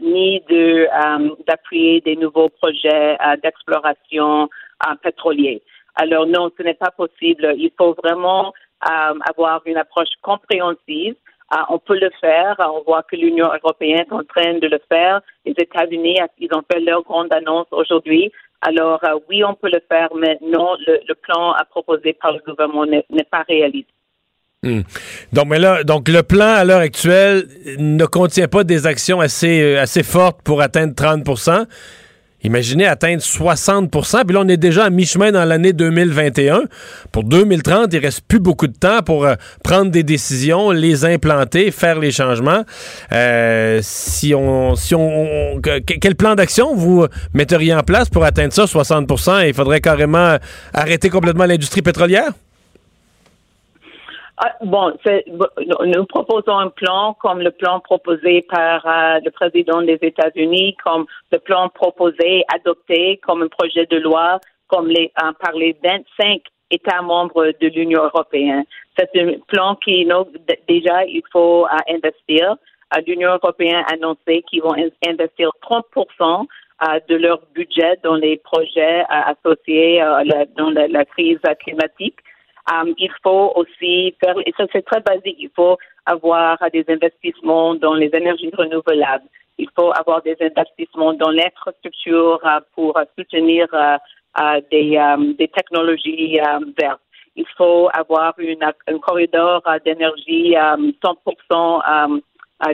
ni de d'appuyer des nouveaux projets d'exploration pétrolier. Alors non, ce n'est pas possible. Il faut vraiment avoir une approche compréhensive. on peut le faire. On voit que l'Union européenne est en train de le faire. Les États-Unis, ils ont fait leur grande annonce aujourd'hui. Alors euh, oui, on peut le faire, mais non, le, plan proposé par le gouvernement n'est pas réaliste. Hmm. Donc, mais là, donc le plan à l'heure actuelle ne contient pas des actions assez, euh, assez fortes pour atteindre 30 Imaginez atteindre 60% puis là, on est déjà à mi-chemin dans l'année 2021. Pour 2030, il reste plus beaucoup de temps pour euh, prendre des décisions, les implanter, faire les changements. Euh, si on, si on, quel plan d'action vous metteriez en place pour atteindre ça, 60% Il faudrait carrément arrêter complètement l'industrie pétrolière? Ah, bon, nous proposons un plan comme le plan proposé par euh, le président des États-Unis, comme le plan proposé, adopté comme un projet de loi comme les, euh, par les 25 États membres de l'Union européenne. C'est un plan qui, déjà, il faut euh, investir. L'Union européenne a annoncé qu'ils vont investir 30% de leur budget dans les projets associés dans la crise climatique. Um, il faut aussi faire, et ça c'est très basique, il faut avoir des investissements dans les énergies renouvelables. Il faut avoir des investissements dans l'infrastructure uh, pour soutenir uh, uh, des, technologies vertes. Il faut avoir un corridor d'énergie 100%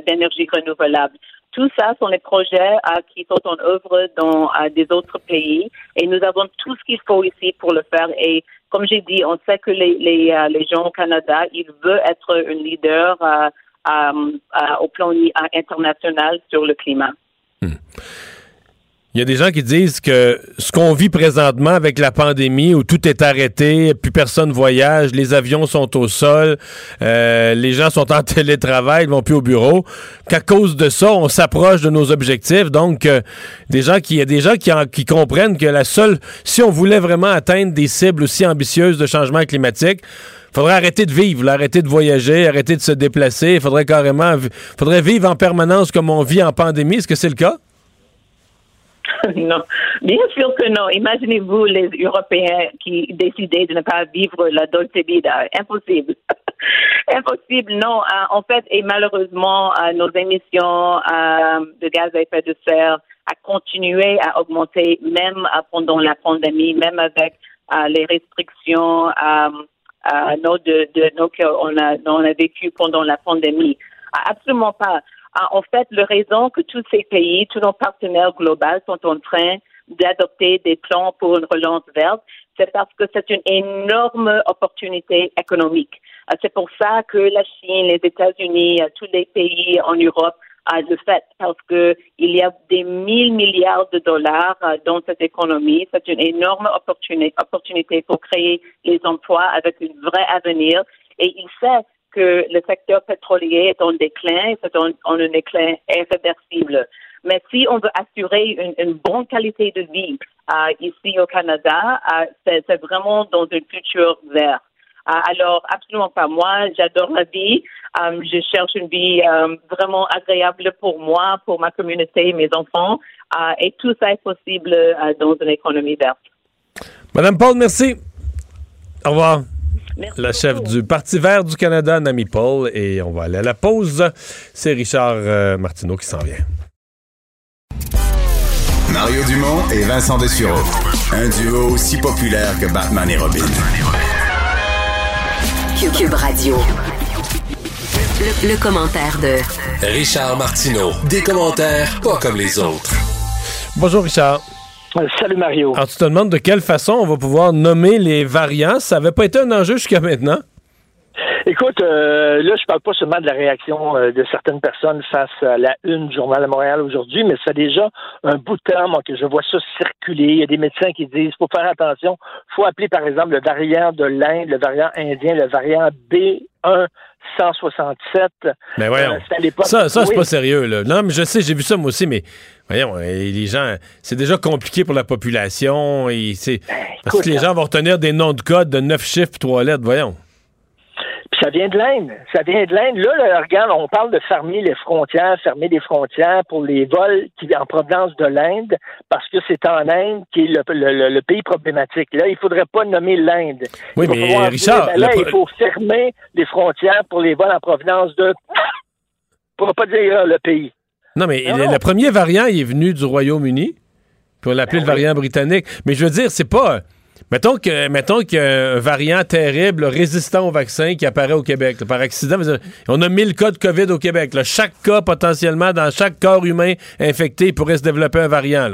d'énergie renouvelable. Tout ça sont les projets qui sont en œuvre dans des autres pays et nous avons tout ce qu'il faut ici pour le faire. Et comme j'ai dit, on sait que les, les, euh, les, gens au Canada, ils veulent être un leader euh, euh, au plan international sur le climat. Hmm. Il y a des gens qui disent que ce qu'on vit présentement avec la pandémie, où tout est arrêté, plus personne voyage, les avions sont au sol, euh, les gens sont en télétravail, ils vont plus au bureau, qu'à cause de ça, on s'approche de nos objectifs. Donc, euh, des gens qui, il y a des gens qui, comprennent que la seule, si on voulait vraiment atteindre des cibles aussi ambitieuses de changement climatique, faudrait arrêter de vivre, arrêter de voyager, arrêter de se déplacer. Il faudrait carrément, faudrait vivre en permanence comme on vit en pandémie. Est-ce que c'est le cas? non, bien sûr que non. Imaginez-vous les Européens qui décidaient de ne pas vivre la Dolce Vita. Impossible. Impossible, non. Euh, en fait, et malheureusement, euh, nos émissions euh, de gaz à effet de serre a continué à augmenter même pendant la pandémie, même avec les restrictions de, de, qu'on a, on a vécu pendant la pandémie. Absolument pas. Ah, en fait, la raison que tous ces pays, tous nos partenaires globaux sont en train d'adopter des plans pour une relance verte, c'est parce que c'est une énorme opportunité économique. Ah, c'est pour ça que la Chine, les États-Unis, ah, tous les pays en Europe le fait parce que il y a des mille milliards de dollars dans cette économie. C'est une énorme opportunité, pour créer les emplois avec un vrai avenir. Et il sait que le secteur pétrolier est en déclin, c'est en, un déclin irréversible. Mais si on veut assurer une, bonne qualité de vie euh, ici au Canada, euh, c'est vraiment dans un futur vert. Euh, alors, absolument pas. Moi, j'adore la vie. je cherche une vie vraiment agréable pour moi, pour ma communauté, mes enfants. et tout ça est possible dans une économie verte. Madame Paul, merci. Au revoir la chef du Parti vert du Canada, Nami Paul. Et on va aller à la pause. C'est Richard euh, Martineau qui s'en vient. Mario Dumont et Vincent Dessureau. Un duo aussi populaire que Batman et Robin. Cube Radio. Le, commentaire de Richard Martineau. Des commentaires pas comme les autres. Bonjour Richard. Euh, salut Mario. Alors, tu te demandes de quelle façon on va pouvoir nommer les variants. Ça n'avait pas été un enjeu jusqu'à maintenant? Écoute, euh, là, je parle pas seulement de la réaction euh, de certaines personnes face à la une du Journal de Montréal aujourd'hui, mais ça fait déjà un bout de temps que je vois ça circuler. Il y a des médecins qui disent faut faire attention, faut appeler par exemple le variant de l'Inde, le variant indien, le variant B1 167. Mais voyons. ça, ça c'est pas sérieux, là. Non, mais je sais, j'ai vu ça moi aussi, mais voyons, les gens, c'est déjà compliqué pour la population. Et c'est, ben, parce que les gens vont retenir des noms de code de neuf chiffres et trois lettres, voyons. Puis ça vient de l'Inde. Ça vient de l'Inde. Là, regarde, on parle de fermer les frontières, fermer les frontières pour les vols qui en provenance de l'Inde, parce que c'est en Inde qui est le, pays problématique. Là, il faudrait pas nommer l'Inde. Oui, mais Richard... Ben là, il faut fermer les frontières pour les vols en provenance de... Pour ne pas dire le pays. Non, mais le, premier variant, il est venu du Royaume-Uni. Puis on l'appelait le ben variant britannique. Mais je veux dire, c'est pas... Mettons que mettons qu'il y a un variant terrible résistant au vaccin qui apparaît au Québec par accident. On a 1000 cas de COVID au Québec. Chaque cas potentiellement dans chaque corps humain infecté pourrait se développer un variant.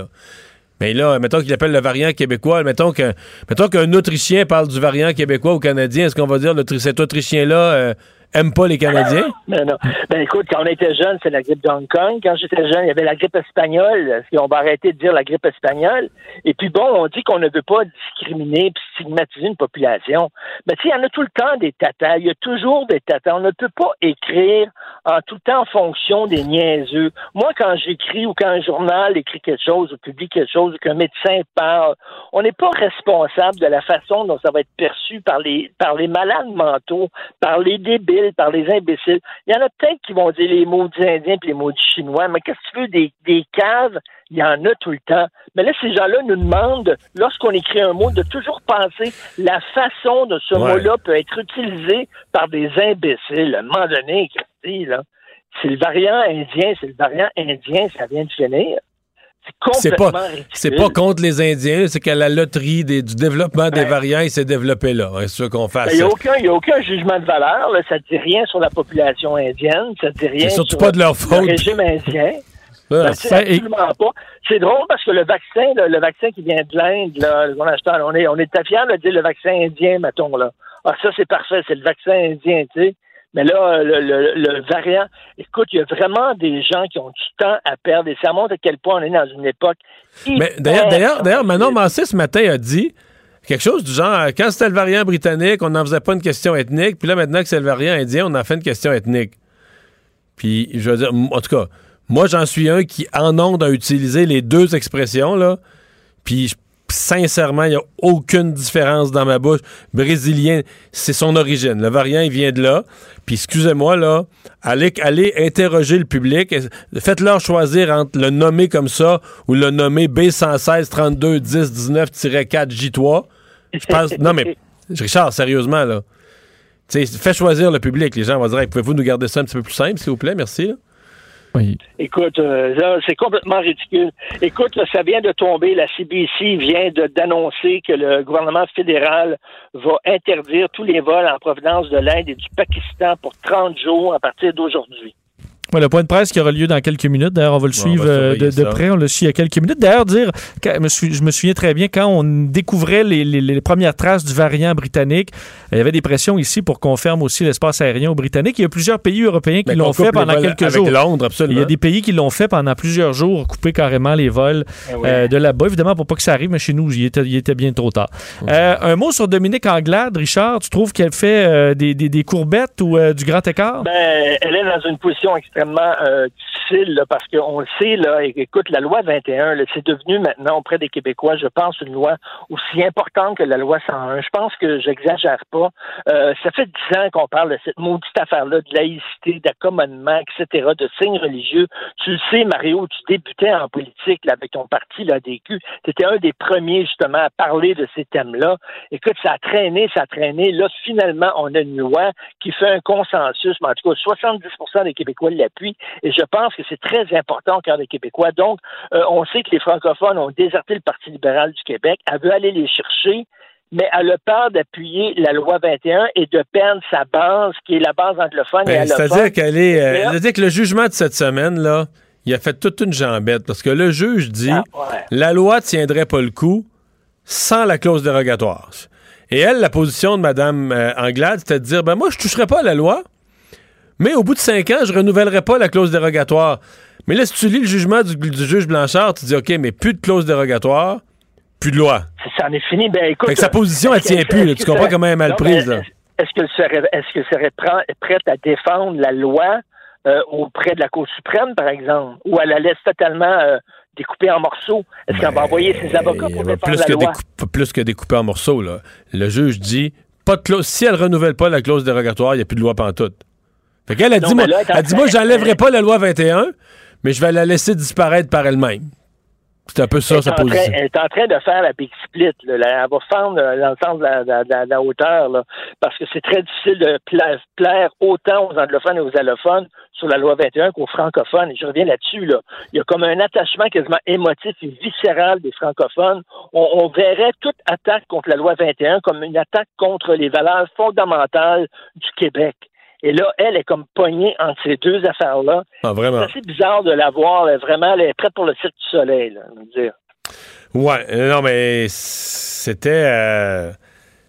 Mais là, mettons qu'il appelle le variant québécois. Mettons qu'un mettons qu'un Autrichien parle du variant québécois au Canadien. Est-ce qu'on va dire cet Autrichien-là euh, aime pas les Canadiens? Ben non. Ben écoute, quand on était jeune, c'est la grippe de Hong Kong. Quand j'étais jeune, il y avait la grippe espagnole. On va arrêter de dire la grippe espagnole. Et puis bon, on dit qu'on ne veut pas discriminer et stigmatiser une population. Mais sais, il y en a tout le temps des tatas. Il y a toujours des tatas. On ne peut pas écrire en tout temps en fonction des niaiseux. Moi, quand j'écris ou quand un journal écrit quelque chose ou publie quelque chose ou qu'un médecin parle, on n'est pas responsable de la façon dont ça va être perçu par les, par les malades mentaux, par les débiles par les imbéciles. Il y en a peut-être qui vont dire les mots des Indiens et les mots du Chinois, mais qu'est-ce que tu veux, des, des caves, il y en a tout le temps. Mais là, ces gens-là nous demandent, lorsqu'on écrit un mot, de toujours penser la façon dont ce mot-là peut être utilisé par des imbéciles. À un moment donné, là, c'est le variant indien, c'est le variant indien, ça vient de finir. C'est pas, c'est pas contre les Indiens, c'est que la loterie du développement des variants, il s'est développé là. C'est qu'on fasse. Il n'y a, aucun, a aucun jugement de valeur. Ça ne dit rien sur la population indienne. Ça ne dit rien surtout sur pas de leur faute. le régime indien. Absolument pas. C'est drôle parce que le vaccin, le vaccin qui vient de l'Inde, on, on est, on est fiers de dire le vaccin indien, mettons, là. Ah, ça, c'est parfait, c'est le vaccin indien, tu sais. Mais là, le, le, le, variant, écoute, il y a vraiment des gens qui ont du temps à perdre et ça montre à quel point on est dans une époque. Mais d'ailleurs, d'ailleurs, d'ailleurs, Manon Massé ce matin a dit quelque chose du genre quand c'était le variant britannique, on n'en faisait pas une question ethnique, puis là maintenant que c'est le variant indien, on en fait une question ethnique. Puis je veux dire, en tout cas, moi j'en suis un qui en onde a utilisé les deux expressions là, puis sincèrement, il n'y a aucune différence dans ma bouche. Brésilien, c'est son origine. Le variant, il vient de là. Puis excusez-moi, là, allez, allez interroger le public. Faites-leur choisir entre le nommer comme ça ou le nommer B116 32 10 19-4 J3. Je pense. non, mais Richard, sérieusement, là. fais choisir le public. Les gens vont dire pouvez-vous nous garder ça un petit peu plus simple, s'il vous plaît? Merci. Écoute, euh, c'est complètement ridicule. Écoute, ça vient de tomber. La CBC vient d'annoncer que le gouvernement fédéral va interdire tous les vols en provenance de l'Inde et du Pakistan pour 30 jours à partir d'aujourd'hui le point de presse qui aura lieu dans quelques minutes. D'ailleurs, on va le suivre euh, de, près. On le suit il y a quelques minutes. D'ailleurs, dire, je me souviens très bien quand on découvrait les, premières traces du variant britannique, il y avait des pressions ici pour qu'on ferme aussi l'espace aérien aux Britanniques. Il y a plusieurs pays européens qui l'ont fait pendant quelques jours. Londres, absolument. Il y a des pays qui l'ont fait pendant plusieurs jours, couper carrément les vols eh euh, de là-bas. Évidemment, pour pas que ça arrive, mais chez nous, il était, il était bien trop tard. Euh, un mot sur Dominique Anglade, Richard. Tu trouves qu'elle fait des, des, courbettes ou du grand écart? Ben, elle est dans une position extrêmement difficile parce qu'on le sait, là, écoute, la loi 21, c'est devenu maintenant auprès des Québécois, je pense, une loi aussi importante que la loi 101. Je pense que j'exagère pas. Euh, ça fait dix ans qu'on parle de cette maudite affaire-là, de laïcité, d'accommodement, etc., de signes religieux. Tu le sais, Mario, tu débutais en politique avec ton parti, l'ADQ. Tu étais un des premiers, justement, à parler de ces thèmes-là. Écoute, ça a traîné, ça a traîné. Là, finalement, on a une loi qui fait un consensus, mais en tout cas, 70% des Québécois l'appuient. Et je pense que c'est très important au cœur des Québécois. Donc, euh, on sait que les francophones ont déserté le Parti libéral du Québec. Elle veut aller les chercher mais elle a peur d'appuyer la loi 21 et de perdre sa base, qui est la base anglophone ben, C'est-à-dire qu'elle est. Euh, c'est-à-dire que le jugement de cette semaine, là, il a fait toute une jambette parce que le juge dit ah, la loi tiendrait pas le coup sans la clause dérogatoire. Et elle, la position de Mme euh, Anglade, c'était de dire ben moi, je toucherai pas à la loi, mais au bout de cinq ans, je renouvellerai pas la clause dérogatoire. Mais là, si tu lis le jugement du, juge Blanchard, tu dis OK, mais plus de clause dérogatoire, plus de loi. Ça en est fini. Ben écoute. sa position, elle tient plus. Tu comprends comment elle est mal prise. Est-ce qu'elle serait, est-ce que serait prête à défendre la loi euh, auprès de la Cour suprême, par exemple, ou elle la laisse totalement euh, découper en morceaux? Est-ce qu'elle va envoyer ses avocats pour défendre plus la que loi? plus que découper en morceaux, là. Le juge dit pas de clause. Si elle renouvelle pas la clause dérogatoire, il n'y a plus de loi pantoute. Fait qu'elle a dit, moi, elle dit, moi, j'enlèverai pas la loi 21, mais je vais la laisser disparaître par elle-même. C'est un peu ça, sa position. elle est en train de faire la big split. Là. Elle va fendre euh, dans le sens de la, hauteur, là, parce que c'est très difficile de plaire, autant aux anglophones et aux allophones sur la loi 21 qu'aux francophones. Et je reviens là-dessus. Là. Il y a comme un attachement quasiment émotif et viscéral des francophones. On, on verrait toute attaque contre la loi 21 comme une attaque contre les valeurs fondamentales du Québec. Et là, elle est comme poignée entre ces deux affaires-là. Ah, vraiment? C'est assez bizarre de la voir. vraiment, elle est prête pour le cirque du soleil, là, dire. Ouais, euh, non, mais c'était. Euh,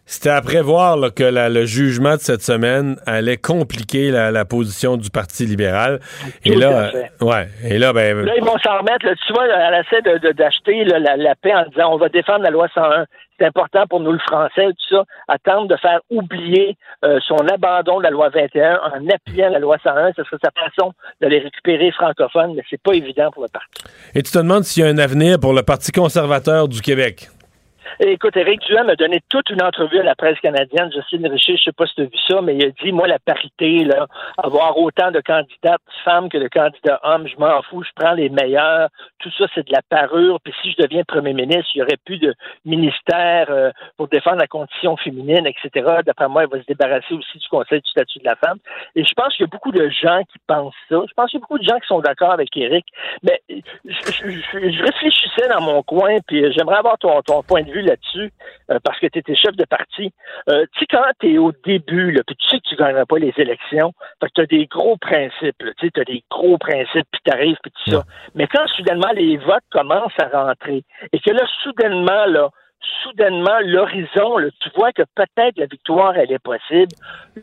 c'était à prévoir que le jugement de cette semaine allait compliquer la, position du Parti libéral. et là, ouais, et là, ben. Là, ils vont s'en remettre. tu vois, elle essaie d'acheter la, la paix en disant on va défendre la loi 101 c'est important pour nous, le français, tout ça, attendre de faire oublier euh, son abandon de la loi 21 en appuyant la loi 101. Ce serait sa façon de les récupérer francophones, mais c'est pas évident pour le parti. Et tu te demandes s'il y a un avenir pour le Parti conservateur du Québec? Écoute, Éric Duhem a donné toute une entrevue à la presse canadienne. Justine Richer, je sais pas si tu as vu ça, mais il a dit, moi, la parité, là, avoir autant de candidates femmes que de candidats hommes, je m'en fous, je prends les meilleurs. Tout ça, c'est de la parure. Puis si je deviens premier ministre, il y aurait plus de ministère euh, pour défendre la condition féminine, etc. D'après moi, il va se débarrasser aussi du Conseil du statut de la femme. Et je pense qu'il y a beaucoup de gens qui pensent ça. Je pense qu'il y a beaucoup de gens qui sont d'accord avec Éric. Mais je, réfléchissais dans mon coin, puis j'aimerais avoir ton, ton point de vue là-dessus, euh, parce que tu étais chef de parti. Euh, tu sais, quand tu es au début, là, puis tu sais que tu ne gagneras pas les élections, que tu as des gros principes, tu as des gros principes, puis tu arrives, puis tout ça. Mais quand soudainement les votes commencent à rentrer, et que là, soudainement, là, soudainement, l'horizon, tu vois que peut-être la victoire, elle est possible.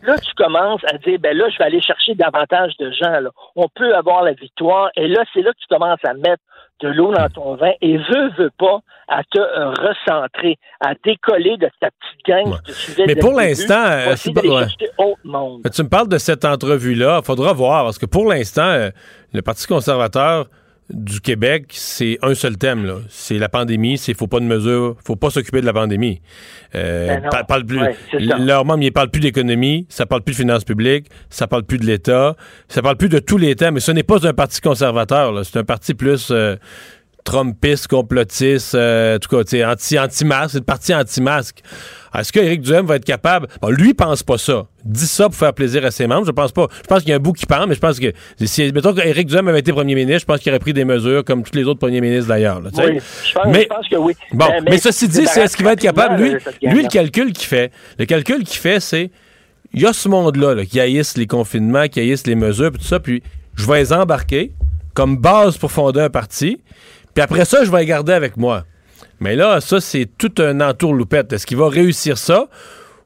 Là, tu commences à dire, ben là, je vais aller chercher davantage de gens. Là. On peut avoir la victoire. Et là, c'est là que tu commences à mettre de l'eau dans ton vin et veux, veux pas, à te euh, recentrer, à décoller de ta petite gang Ouais. Mais pour l'instant, euh, ouais. tu me parles de cette entrevue-là. Il faudra voir, parce que pour l'instant, euh, le Parti conservateur du Québec, c'est un seul thème. là. C'est la pandémie, c'est faut pas de mesures, faut pas s'occuper de la pandémie. Euh, Ben parle plus, Ouais, leurs membres, ils parlent plus d'économie, ça parle plus de finances publiques, ça parle plus de l'État, ça parle plus de tous les thèmes. Mais ce n'est pas un parti conservateur, là. c'est un parti plus... euh, Trumpiste, complotiste, euh, en tout cas, anti-masque, c'est le parti anti-masque. Est-ce que Éric Duhem va être capable? Bon, lui, il pense pas ça. Il dit ça pour faire plaisir à ses membres. Je pense pas. Je pense qu'il y a un bout qui parle, mais je pense que si, mettons qu'Éric Duhem avait été premier ministre, je pense qu'il aurait pris des mesures comme tous les autres premiers ministres d'ailleurs. Oui, je pense, mais, je pense que oui. Bon, mais, ceci dit, c'est est-ce qu'il va être capable? Lui, lui, le calcul qu'il fait, le calcul qu'il fait, c'est il y a ce monde-là là, qui haïssent les confinements, qui haïssent les mesures, puis tout ça, puis je vais les embarquer comme base pour fonder un parti, puis après ça, je vais les garder avec moi. Mais là, ça, c'est tout un entourloupette. Est-ce qu'il va réussir ça?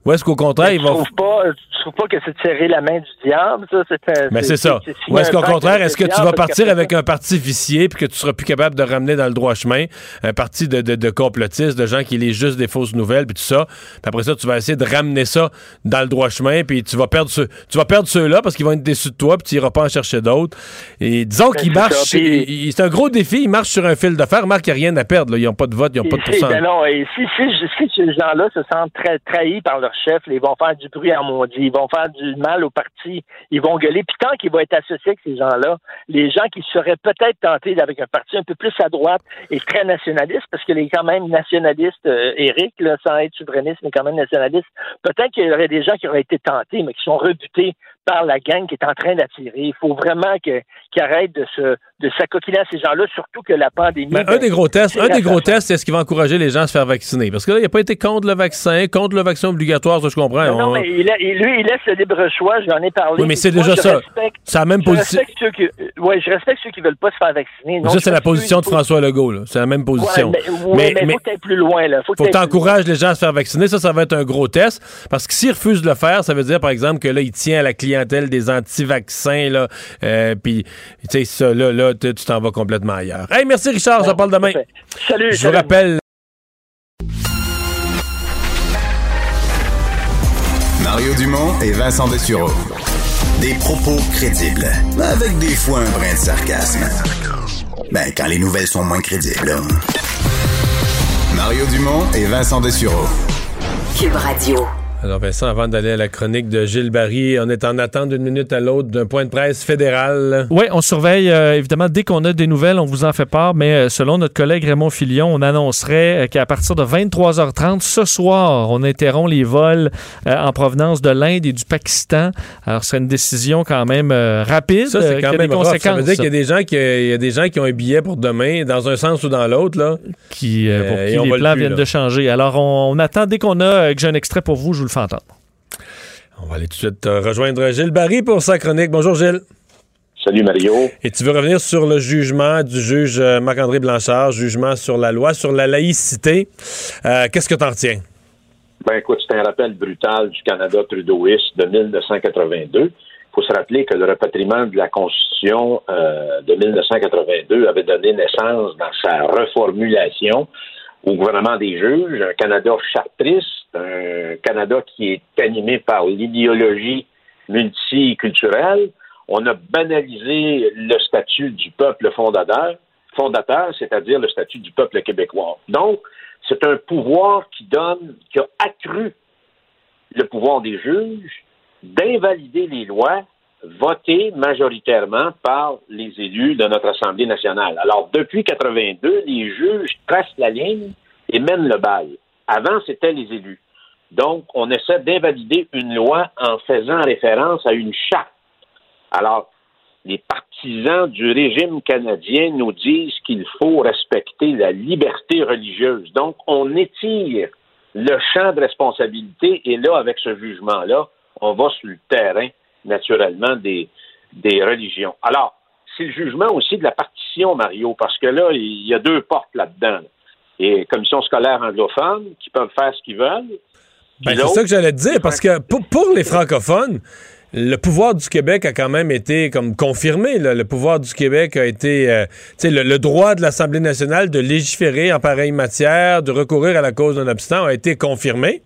Ou est-ce qu'au contraire, Mais il tu pas, tu trouves pas que c'est serrer la main du diable, ça? C'est, un- Mais c'est ça. Ou est-ce qu'au contraire, est-ce que tu vas partir avec un parti vicié puis que tu seras plus capable de ramener dans le droit chemin un parti de, de, de complotistes, de gens qui lisent juste des fausses nouvelles puis tout ça. Puis après ça, tu vas essayer de ramener ça dans le droit chemin puis tu vas perdre ceux, tu vas perdre ceux-là parce qu'ils vont être déçus de toi puis tu iras pas en chercher d'autres. Et disons Ben, qu'ils marchent, c'est un gros défi, ils marchent sur un fil de fer. Marc, il n'y a rien à perdre. là. Ils n'ont pas de vote, ils n'ont pas de si, pourcentage. ben non, et si, si, si ces gens-là se sentent très trahis par leur chef, ils vont faire du bruit en maudit, ils vont faire du mal au parti, ils vont gueuler. Puis tant qu'ils vont être associés avec ces gens-là, les gens qui seraient peut-être tentés avec un parti un peu plus à droite et très nationaliste, parce qu'il est quand même nationaliste, euh, Éric, là, sans être souverainiste, mais quand même nationaliste, peut-être qu'il y aurait des gens qui auraient été tentés, mais qui sont rebutés par la gang qui est en train d'attirer. Il faut vraiment qu'ils arrêtent de se de s'acoquiner à ces gens-là, surtout que la pandémie. Ben, un ben, des gros tests, c'est un des gros tests, c'est ce qui va encourager les gens à se faire vacciner. Parce que là, il n'a pas été contre le vaccin, contre le vaccin obligatoire, ça je comprends. Non, non, On- mais il a- lui, il laisse le libre choix, j'en ai parlé. Oui, mais c'est déjà ça. respecte- C'est la même je position. respecte ceux qui, euh, ouais, je respecte ceux qui veulent pas se faire vacciner. Non, ça, c'est la position de faut- François Legault. C'est la même position. Ouais, mais, ouais, mais, faut que t'ailles plus loin, là. Faut que faut que t'ailles tu plus encourages les gens à se faire vacciner. Ça, ça va être un gros test. Parce que s'ils refusent de le faire, ça veut dire, par exemple, que là, il tient à la clientèle des anti-vaccins. Là, euh, puis, tu sais, ça, là, là tu t'en vas complètement ailleurs. Hey, merci, Richard. on se parle demain. Salut. Je vous rappelle. Mario Dumont et Vincent Dessureau. Des propos crédibles, avec des fois un brin de sarcasme. Ben, quand les nouvelles sont moins crédibles, là. Mario Dumont et Vincent Dessureau. Cube Radio. Alors Vincent, avant d'aller à la chronique de Gilles Barry, on est en attente d'une minute à l'autre d'un point de presse fédéral. Oui, on surveille, euh, évidemment, dès qu'on a des nouvelles, on vous en fait part, mais euh, selon notre collègue Raymond Filion, on annoncerait euh, qu'à partir de 23h30 ce soir, on interrompt les vols en provenance de l'Inde et du Pakistan. Alors, ce serait une décision quand même rapide, Ça, c'est qui quand a même des conséquences. Ça veut dire qu'il y a des gens qui, il y a des gens qui ont un billet pour demain, dans un sens ou dans l'autre, là. qui, pour qui les plans plus, viennent là. de changer. Alors, on, on attend, dès qu'on a, que j'ai un extrait pour vous, je vous le entendre. On va aller tout de suite euh, rejoindre Gilles Barry pour sa chronique. Bonjour Gilles. Salut Mario. Et tu veux revenir sur le jugement du juge euh, Marc-André Blanchard, jugement sur la loi, sur la laïcité. Euh, Qu'est-ce que t'en retiens? Ben écoute, c'est un rappel brutal du Canada trudeauiste de 1982. Il faut se rappeler que le repatriement de la Constitution euh, de 1982 avait donné naissance dans sa reformulation au gouvernement des juges, un Canada chartriste, un Canada qui est animé par l'idéologie multiculturelle. On a banalisé le statut du peuple fondateur, fondateur, c'est-à-dire le statut du peuple québécois. Donc, c'est un pouvoir qui donne, qui a accru le pouvoir des juges d'invalider les lois votées majoritairement par les élus de notre Assemblée nationale. Alors, depuis 82, les juges tracent la ligne et mènent le bal. Avant, c'était les élus. Donc, on essaie d'invalider une loi en faisant référence à une charte. Alors, les partisans du régime canadien nous disent qu'il faut respecter la liberté religieuse. Donc, on étire le champ de responsabilité et là, avec ce jugement-là, on va sur le terrain, naturellement, des, des religions. Alors, c'est le jugement aussi de la partition, Mario, parce que là, il y a deux portes là-dedans. et commission scolaire anglophone qui peuvent faire ce qu'ils veulent. Ben, c'est ça que j'allais te dire, parce que pour, pour les francophones, le pouvoir du Québec a quand même été comme confirmé. là. Le pouvoir du Québec a été, euh, le, le droit de l'Assemblée nationale de légiférer en pareille matière, de recourir à la cause d'un abstinent a été confirmé.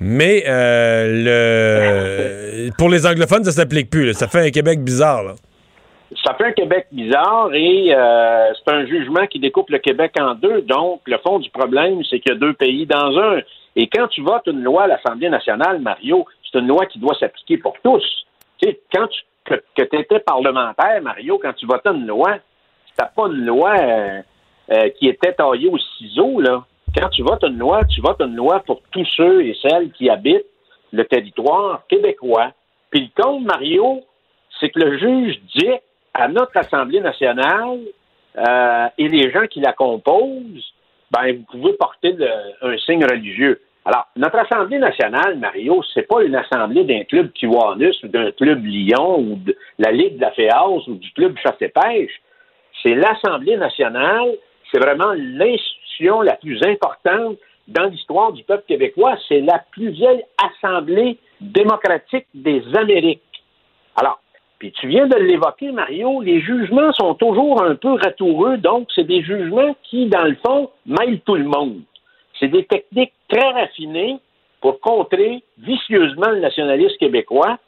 Mais euh, le, pour les anglophones, ça s'applique plus. Ça fait un Québec bizarre. Là. Ça fait un Québec bizarre et euh, c'est un jugement qui découpe le Québec en deux. Donc, le fond du problème, c'est qu'il y a deux pays dans un. Et quand tu votes une loi à l'Assemblée nationale, Mario, c'est une loi qui doit s'appliquer pour tous. Tu sais, quand tu que, étais parlementaire, Mario, quand tu votais une loi, c'était pas une loi euh, euh, qui était taillée au ciseau, là. Quand tu votes une loi, tu votes une loi pour tous ceux et celles qui habitent le territoire québécois. Puis le compte, Mario, c'est que le juge dit à notre Assemblée nationale euh, et les gens qui la composent, ben, vous pouvez porter un signe religieux. Alors, notre Assemblée nationale, Mario, c'est pas une assemblée d'un club Kiwanis ou d'un club Lyon ou de la Ligue de la Féance ou du club Chasse et Pêche. C'est l'Assemblée nationale, c'est vraiment l'institution la plus importante dans l'histoire du peuple québécois. C'est la plus vieille assemblée démocratique des Amériques. Alors, puis tu viens de l'évoquer, Mario, les jugements sont toujours un peu ratoureux, donc c'est des jugements qui, dans le fond, mêlent tout le monde. C'est des techniques très raffinées pour contrer vicieusement le nationalisme québécois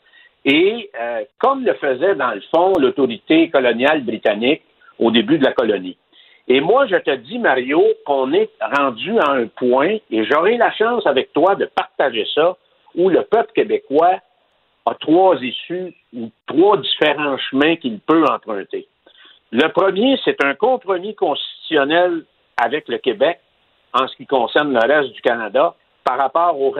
et euh, comme le faisait, dans le fond, l'autorité coloniale britannique au début de la colonie. Et moi, je te dis, Mario, qu'on est rendu à un point, et j'aurai la chance avec toi de partager ça, où le peuple québécois a trois issues ou trois différents chemins qu'il peut emprunter. Le premier, c'est un compromis constitutionnel avec le Québec en ce qui concerne le reste du Canada par rapport au,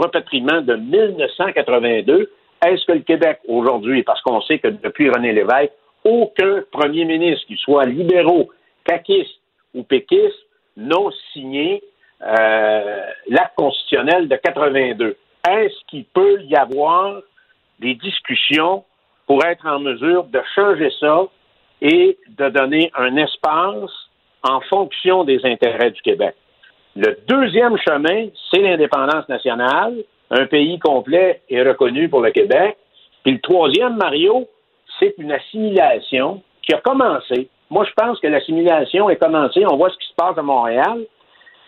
repatriement de 1982. Est-ce que le Québec aujourd'hui, parce qu'on sait que depuis René Lévesque, aucun premier ministre, qu'il soit libéraux, caquistes ou péquistes, n'ont signé euh, l'acte constitutionnel de 82. Est-ce qu'il peut y avoir des discussions pour être en mesure de changer ça et de donner un espace en fonction des intérêts du Québec? Le deuxième chemin, c'est l'indépendance nationale. Un pays complet est reconnu pour le Québec. Puis le troisième, Mario, c'est une assimilation qui a commencé. Moi, je pense que l'assimilation est commencée. On voit ce qui se passe à Montréal,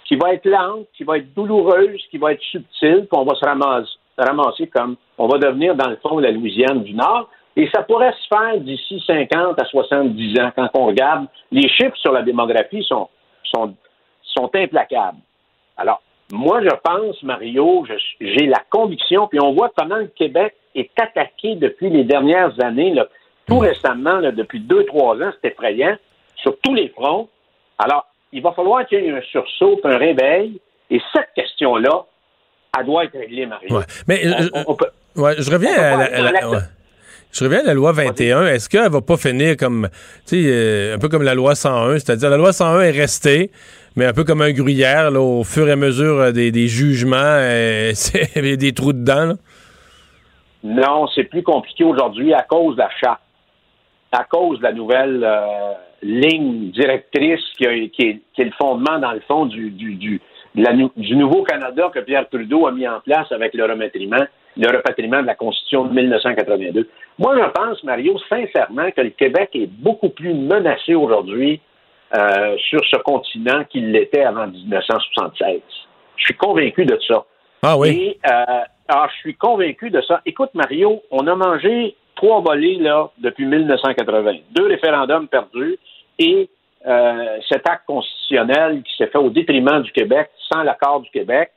qui va être lente, qui va être douloureuse, qui va être subtile, puis on va se ramasser, ramasser comme on va devenir, dans le fond, la Louisiane du Nord. Et ça pourrait se faire d'ici 50 à 70 ans. Quand on regarde, les chiffres sur la démographie sont, sont, implacables. Alors, moi, je pense, Mario, j'ai la conviction, puis on voit comment le Québec est attaqué depuis les dernières années, là, tout récemment, là, depuis deux, trois ans, c'est effrayant, sur tous les fronts. Alors, il va falloir qu'il y ait un sursaut, un réveil, et cette question-là, elle doit être réglée, Mario. Ouais. Mais On- on- on peut- ouais, je reviens à la, aller à dans la- l'acte- ouais. Je reviens à la loi 21. Est-ce qu'elle va pas finir comme, tu sais, euh, un peu comme la loi 101, c'est-à-dire la loi 101 est restée, mais un peu comme un gruyère, là, au fur et à mesure euh, des, des jugements, c'est- il y a des trous dedans. là. Non, c'est plus compliqué aujourd'hui à cause de la charte, à cause de la nouvelle euh, ligne directrice qui, a- qui est, qui est le fondement, dans le fond, du, du, du, la nouveau Canada que Pierre Trudeau a mis en place avec le repatriement, le repatriement de la Constitution de 1982. Moi, je pense, Mario, sincèrement, que le Québec est beaucoup plus menacé aujourd'hui euh, sur ce continent qu'il l'était avant 1976. Je suis convaincu de ça. Ah oui. Et, euh, alors, je suis convaincu de ça. Écoute, Mario, on a mangé trois volets là, depuis 1980. Deux référendums perdus et euh, cet acte constitutionnel qui s'est fait au détriment du Québec, sans l'accord du Québec.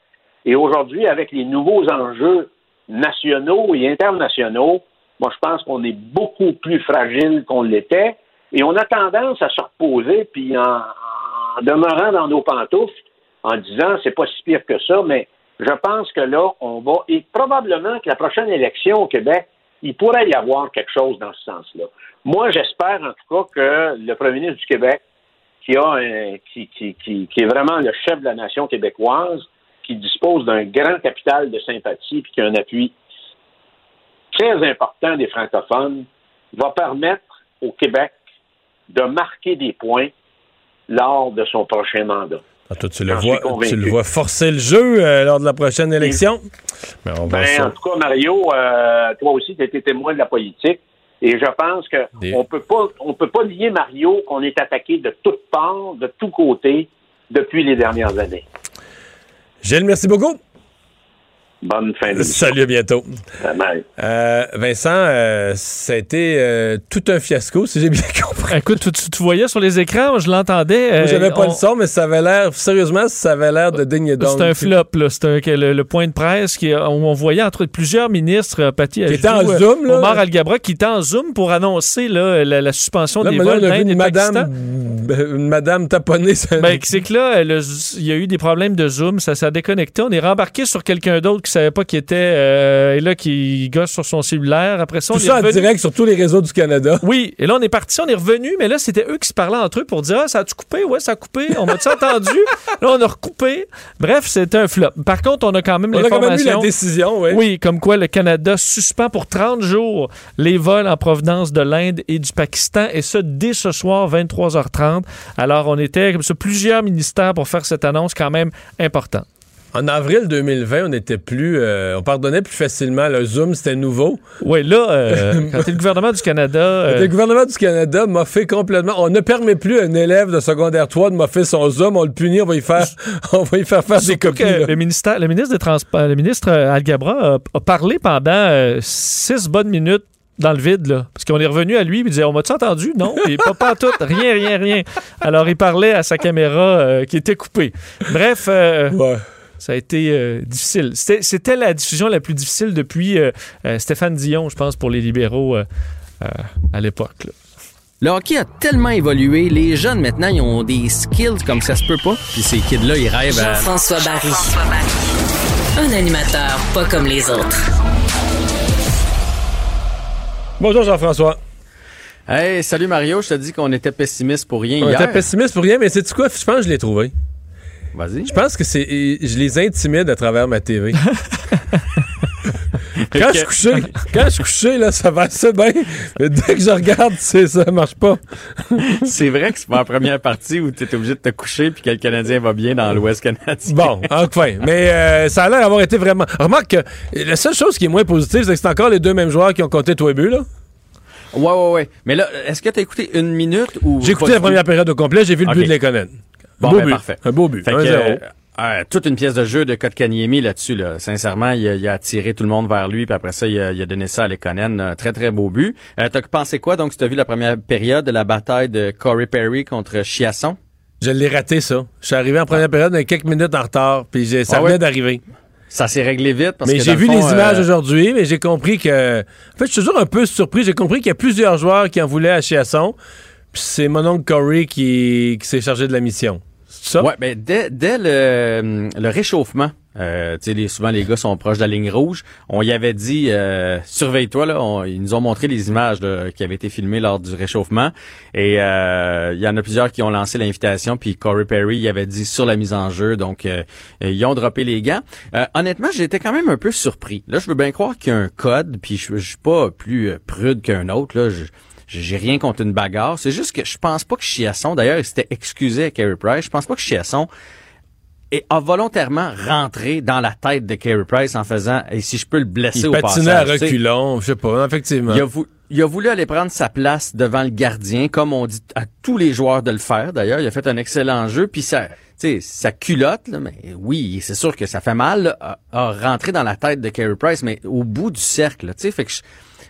Et aujourd'hui, avec les nouveaux enjeux nationaux et internationaux, moi, je pense qu'on est beaucoup plus fragile qu'on l'était. Et on a tendance à se reposer, puis en, en demeurant dans nos pantoufles, en disant c'est pas si pire que ça, mais je pense que là, on va, et probablement que la prochaine élection au Québec, il pourrait y avoir quelque chose dans ce sens-là. Moi, j'espère en tout cas que le premier ministre du Québec, qui, a un- qui, qui, qui, qui est vraiment le chef de la nation québécoise, qui dispose d'un grand capital de sympathie puis qui a un appui très important des francophones, va permettre au Québec de marquer des points lors de son prochain mandat. Ah, toi, tu le, J'en vois, tu le vois forcer le jeu euh, lors de la prochaine élection. Mais on Ben, en tout cas, Mario, euh, toi aussi, tu été témoin de la politique. Et je pense que Des- on peut pas on peut pas nier, Mario, qu'on est attaqué de toutes parts, de tous côtés, depuis les dernières années. Gilles, merci beaucoup. Bonne fin de Salut, à bientôt. Bye. Euh, Vincent, euh, ça a été euh, tout un fiasco, si j'ai bien compris. Écoute, tu, tu- tu voyais sur les écrans, je l'entendais. Moi, euh, J'avais pas on- le son, mais ça avait l'air, sérieusement, ça avait l'air de digne donc. C'est un flop, là. C'est le, le point de presse qui, où on voyait entre plusieurs ministres, euh, Patti Qui Ajou, en euh, Zoom, là. Omar Al-Gabra, qui était en Zoom pour annoncer là, la, la suspension Là, des mais là, vols on a vu d'Inde et une madame, une madame taponnée. Ben, c'est que là, le- il y a eu des problèmes de Zoom, ça s'est déconnecté. On est rembarqué sur quelqu'un d'autre qui savait pas qui était, euh, et là, qui gosse sur son cellulaire. Après ça, on Tout est ça en revenu- direct sur tous les réseaux du Canada. Oui, et là, on est parti, on est revenu, mais là, c'était eux qui se parlaient entre eux pour dire Ah, ça a-tu coupé? Ouais, ça a coupé. On m'a-tu entendu? Là, on a recoupé. Bref, c'était un flop. Par contre, on a quand même On a quand même eu l'information. la décision, oui. Oui, comme quoi le Canada suspend pour 30 jours les vols en provenance de l'Inde et du Pakistan, et ce, dès ce soir, 23h30. Alors, on était comme ça, plusieurs ministères pour faire cette annonce quand même importante. En avril 2020, on était plus, euh, on pardonnait plus facilement. Le Zoom, c'était nouveau. Oui, là, euh, quand le gouvernement du Canada. euh, Le gouvernement du Canada m'a fait complètement. On ne permet plus à un élève de secondaire 3 de m'a son Zoom. On le punit, on va y faire, on va y faire faire des copies. le, ministère, le ministre des Transports, le ministre euh, Al Gabra a, a parlé pendant euh, six bonnes minutes dans le vide, là. Parce qu'on est revenu à lui, il disait On m'a-tu entendu? Non, et pas, pas tout, rien, rien, rien. Alors, il parlait à sa caméra euh, qui était coupée. Bref, euh, ça a été euh, difficile. C'était c'était la diffusion la plus difficile depuis euh, euh, Stéphane Dion, je pense, pour les libéraux euh, euh, à l'époque. là. Le hockey a tellement évolué, les jeunes maintenant, ils ont des skills comme ça se peut pas. Puis ces kids-là, ils rêvent à... Jean-François Barry. Un animateur pas comme les autres. Bonjour Jean-François. Hey, salut Mario, je te dis qu'on était pessimiste pour rien On hier. était pessimiste pour rien, mais c'est quoi? Je pense que je l'ai trouvé. Vas-y. Je pense que c'est. Je les intimide à travers ma TV. quand je suis couché, quand je là, ça va assez bien. Mais dès que je regarde, c'est, ça marche pas. c'est vrai que c'est pas la première partie où tu es obligé de te coucher puis que le Canadien va bien dans l'Ouest canadien. Bon, enfin. Mais euh, ça a l'air d'avoir été vraiment. Remarque que la seule chose qui est moins positive, c'est que c'est encore les deux mêmes joueurs qui ont compté tous les buts, là. Ouais, ouais, ouais. Mais là, est-ce que tu as écouté une minute ou. J'ai écouté la première période au complet, j'ai vu le but de Lekonen. Bon, Un beau ben, but. parfait. Un beau but. Fait que, 1-0. euh, toute une pièce de jeu de Kotkaniemi là-dessus. Là. Sincèrement, il a, il a attiré tout le monde vers lui, puis après ça, il a, il a donné ça à Lekonen. Un très, très beau but. Euh, T'as pensé quoi, donc, si t'as vu la première période de la bataille de Corey Perry contre Chiasson? Je l'ai raté, ça. Je suis arrivé en première période avec quelques minutes en retard, puis ça Ah venait d'arriver. Ça s'est réglé vite parce mais j'ai vu fond, les images euh, aujourd'hui, mais j'ai compris que. En fait, je suis toujours un peu surpris. J'ai compris qu'il y a plusieurs joueurs qui en voulaient à Chiasson. Puis c'est mon oncle Corey qui, qui s'est chargé de la mission. Ouais, ben dès, dès le, le réchauffement, euh, les- souvent les gars sont proches de la ligne rouge. On y avait dit, euh, surveille-toi là. Ils nous ont montré les images là, qui avaient été filmées lors du réchauffement. Et euh, il y en a plusieurs qui ont lancé l'invitation. Puis Corey Perry il avait dit sur la mise en jeu. Donc euh, ils ont droppé les gants. Euh, honnêtement, j'étais quand même un peu surpris. Là, je veux bien croire qu'il y a un code. Puis je, je suis pas plus prude qu'un autre. Là, j'ai rien contre une bagarre. C'est juste que je pense pas que Chiasson, d'ailleurs, il s'était excusé à Carey Price. Je pense pas que Chiasson et a volontairement rentré dans la tête de Carey Price en faisant et si je peux le blesser Il au à passage. sais. reculons, je sais pas, effectivement. Il a, vou- il a voulu aller prendre sa place devant le gardien, comme on dit à tous les joueurs de le faire. D'ailleurs, il a fait un excellent jeu, puis ça, tu sa culotte, là, mais oui, c'est sûr que ça fait mal, là, a, a rentré dans la tête de Carey Price, mais au bout du cercle, tu sais, fait que je-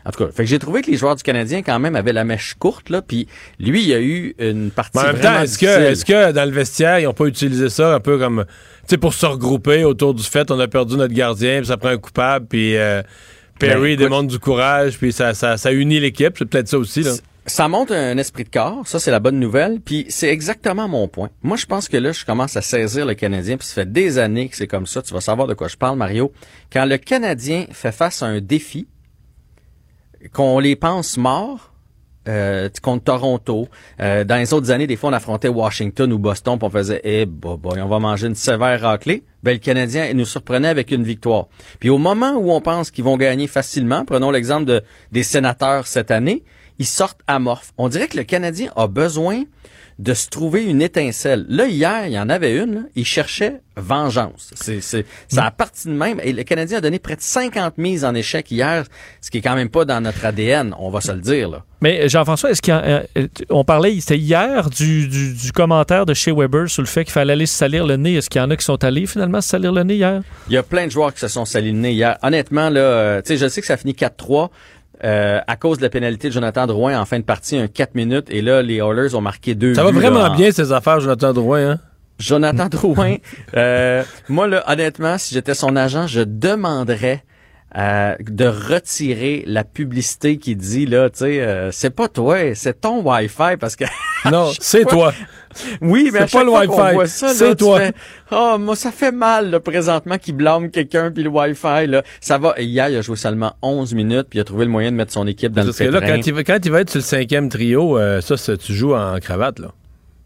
en tout cas, fait que j'ai trouvé que les joueurs du Canadien quand même avaient la mèche courte là, puis lui il a eu une partie Mais en même temps, est-ce que, est-ce que dans le vestiaire, ils n'ont pas utilisé ça un peu comme, tu sais, pour se regrouper autour du fait, on a perdu notre gardien, puis ça prend un coupable, puis euh, Perry Ben, démontre du courage, puis ça, ça, ça unit l'équipe, c'est peut-être ça aussi, là. Ça montre un esprit de corps, ça c'est la bonne nouvelle, puis c'est exactement mon point. Moi je pense que là je commence à saisir le Canadien, puis ça fait des années que c'est comme ça, tu vas savoir de quoi je parle Mario. Quand le Canadien fait face à un défi, qu'on les pense morts, euh, contre Toronto. Euh, dans les autres années, des fois, on affrontait Washington ou Boston, puis on faisait, eh, bah, bah, on va manger une sévère raclée. Ben, le Canadien nous surprenait avec une victoire. Puis au moment où on pense qu'ils vont gagner facilement, prenons l'exemple de, des sénateurs cette année, ils sortent amorphes. On dirait que le Canadien a besoin de se trouver une étincelle. Là, hier, il y en avait une, là, il cherchait vengeance. C'est, c'est, ça a parti de même. Et le Canadien a donné près de 50 mises en échec hier, ce qui est quand même pas dans notre ADN, on va se le dire. Là. Mais Jean-François, est-ce qu'on parlait, c'était hier du, du, du, commentaire de chez Weber sur le fait qu'il fallait aller se salir le nez. Est-ce qu'il y en a qui sont allés finalement se salir le nez hier? Il y a plein de joueurs qui se sont salis le nez hier. Honnêtement, là, euh, je sais que ça finit 4-3. Euh, à cause de la pénalité de Jonathan Drouin en fin de partie, un 4 minutes, et là, les Oilers ont marqué deux Ça va vraiment bien, ces affaires, Jonathan Drouin, hein? Jonathan Drouin, euh, moi, là, honnêtement, si j'étais son agent, je demanderais euh, de retirer la publicité qui dit là, tu sais, euh, c'est pas toi, c'est ton Wi-Fi parce que non, c'est toi. Oui, mais c'est pas le Wi-Fi, c'est toi. oh, moi ça fait mal là, présentement qu'il blâme quelqu'un puis le Wi-Fi là, ça va. Hier, il a joué seulement 11 minutes puis il a trouvé le moyen de mettre son équipe dans parce le que là, quand il, va, quand il va être sur le cinquième trio, euh, ça, ça, tu joues en cravate là.